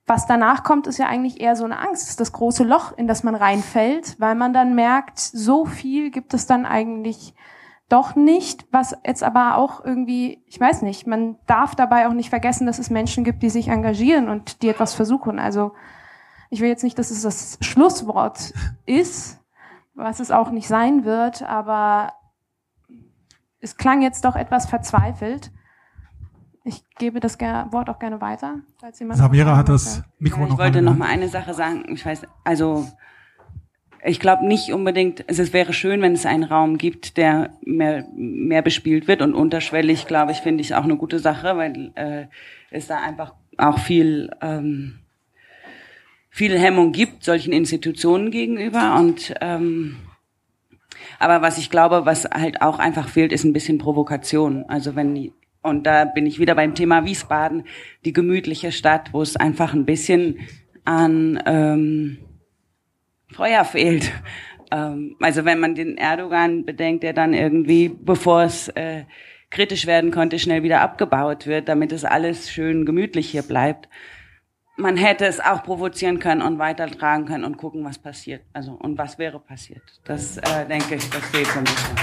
was danach kommt, ist ja eigentlich eher so eine Angst, das große Loch, in das man reinfällt, weil man dann merkt, so viel gibt es dann eigentlich doch nicht, was jetzt aber auch irgendwie, ich weiß nicht, man darf dabei auch nicht vergessen, dass es Menschen gibt, die sich engagieren und die etwas versuchen. Also ich will jetzt nicht, dass es das Schlusswort ist, was es auch nicht sein wird, aber es klang jetzt doch etwas verzweifelt. Ich gebe das Wort auch gerne weiter.
Falls jemand Samira hat das Mikro ja,
Ich wollte noch mal eine Sache sagen. Ich weiß, also ich glaube nicht unbedingt, also es wäre schön, wenn es einen Raum gibt, der mehr, mehr bespielt wird und unterschwellig, glaube ich, finde ich auch eine gute Sache, weil äh, es da einfach auch viel ähm, viel Hemmung gibt solchen Institutionen gegenüber und ähm, aber was ich glaube, was halt auch einfach fehlt, ist ein bisschen Provokation. Also wenn und da bin ich wieder beim Thema Wiesbaden, die gemütliche Stadt, wo es einfach ein bisschen an ähm, Feuer fehlt. Ähm, also wenn man den Erdogan bedenkt, der dann irgendwie, bevor es äh, kritisch werden konnte, schnell wieder abgebaut wird, damit es alles schön gemütlich hier bleibt. Man hätte es auch provozieren können und weitertragen können und gucken, was passiert. Also und was wäre passiert. Das äh, denke ich, das fehlt so ein bisschen.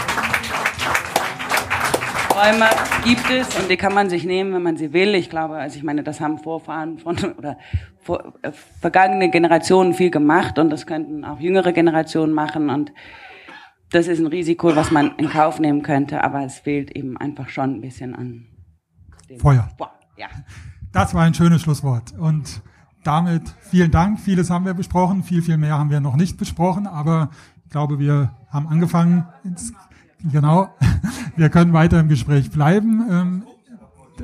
Räume gibt es und die kann man sich nehmen, wenn man sie will. Ich glaube, also ich meine, das haben Vorfahren von oder vor, äh, vergangene Generationen viel gemacht und das könnten auch jüngere Generationen machen und das ist ein Risiko, was man in Kauf nehmen könnte, aber es fehlt eben einfach schon ein bisschen an
Feuer. Boah, ja. Das war ein schönes Schlusswort und damit vielen Dank. Vieles haben wir besprochen, viel, viel mehr haben wir noch nicht besprochen, aber ich glaube, wir haben angefangen. Genau, wir können weiter im Gespräch bleiben. Ähm,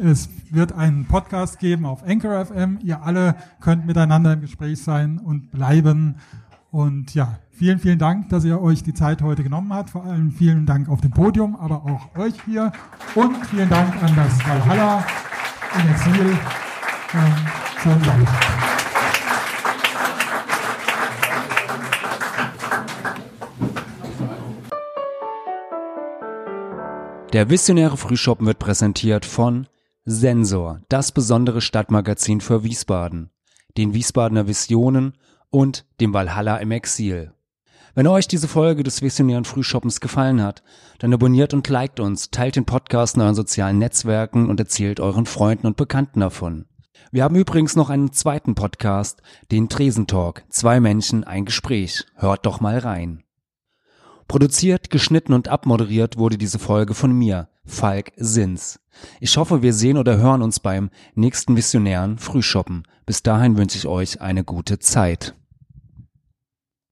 es wird einen Podcast geben auf Anchor FM. Ihr alle könnt miteinander im Gespräch sein und bleiben. Und ja, vielen, vielen Dank, dass ihr euch die Zeit heute genommen habt. Vor allem vielen Dank auf dem Podium, aber auch euch hier. Und vielen Dank an das Valhalla in. Ähm, schönen Dank.
Der visionäre Frühschoppen wird präsentiert von Sensor, das besondere Stadtmagazin für Wiesbaden, den Wiesbadener Visionen und dem Valhalla im Exil. Wenn euch diese Folge des visionären Frühshoppens gefallen hat, dann abonniert und liked uns, teilt den Podcast in euren sozialen Netzwerken und erzählt euren Freunden und Bekannten davon. Wir haben übrigens noch einen zweiten Podcast, den Tresentalk. Zwei Menschen, ein Gespräch. Hört doch mal rein. Produziert, geschnitten und abmoderiert wurde diese Folge von mir, Falk Sins. Ich hoffe, wir sehen oder hören uns beim nächsten visionären Frühshoppen. Bis dahin wünsche ich euch eine gute Zeit.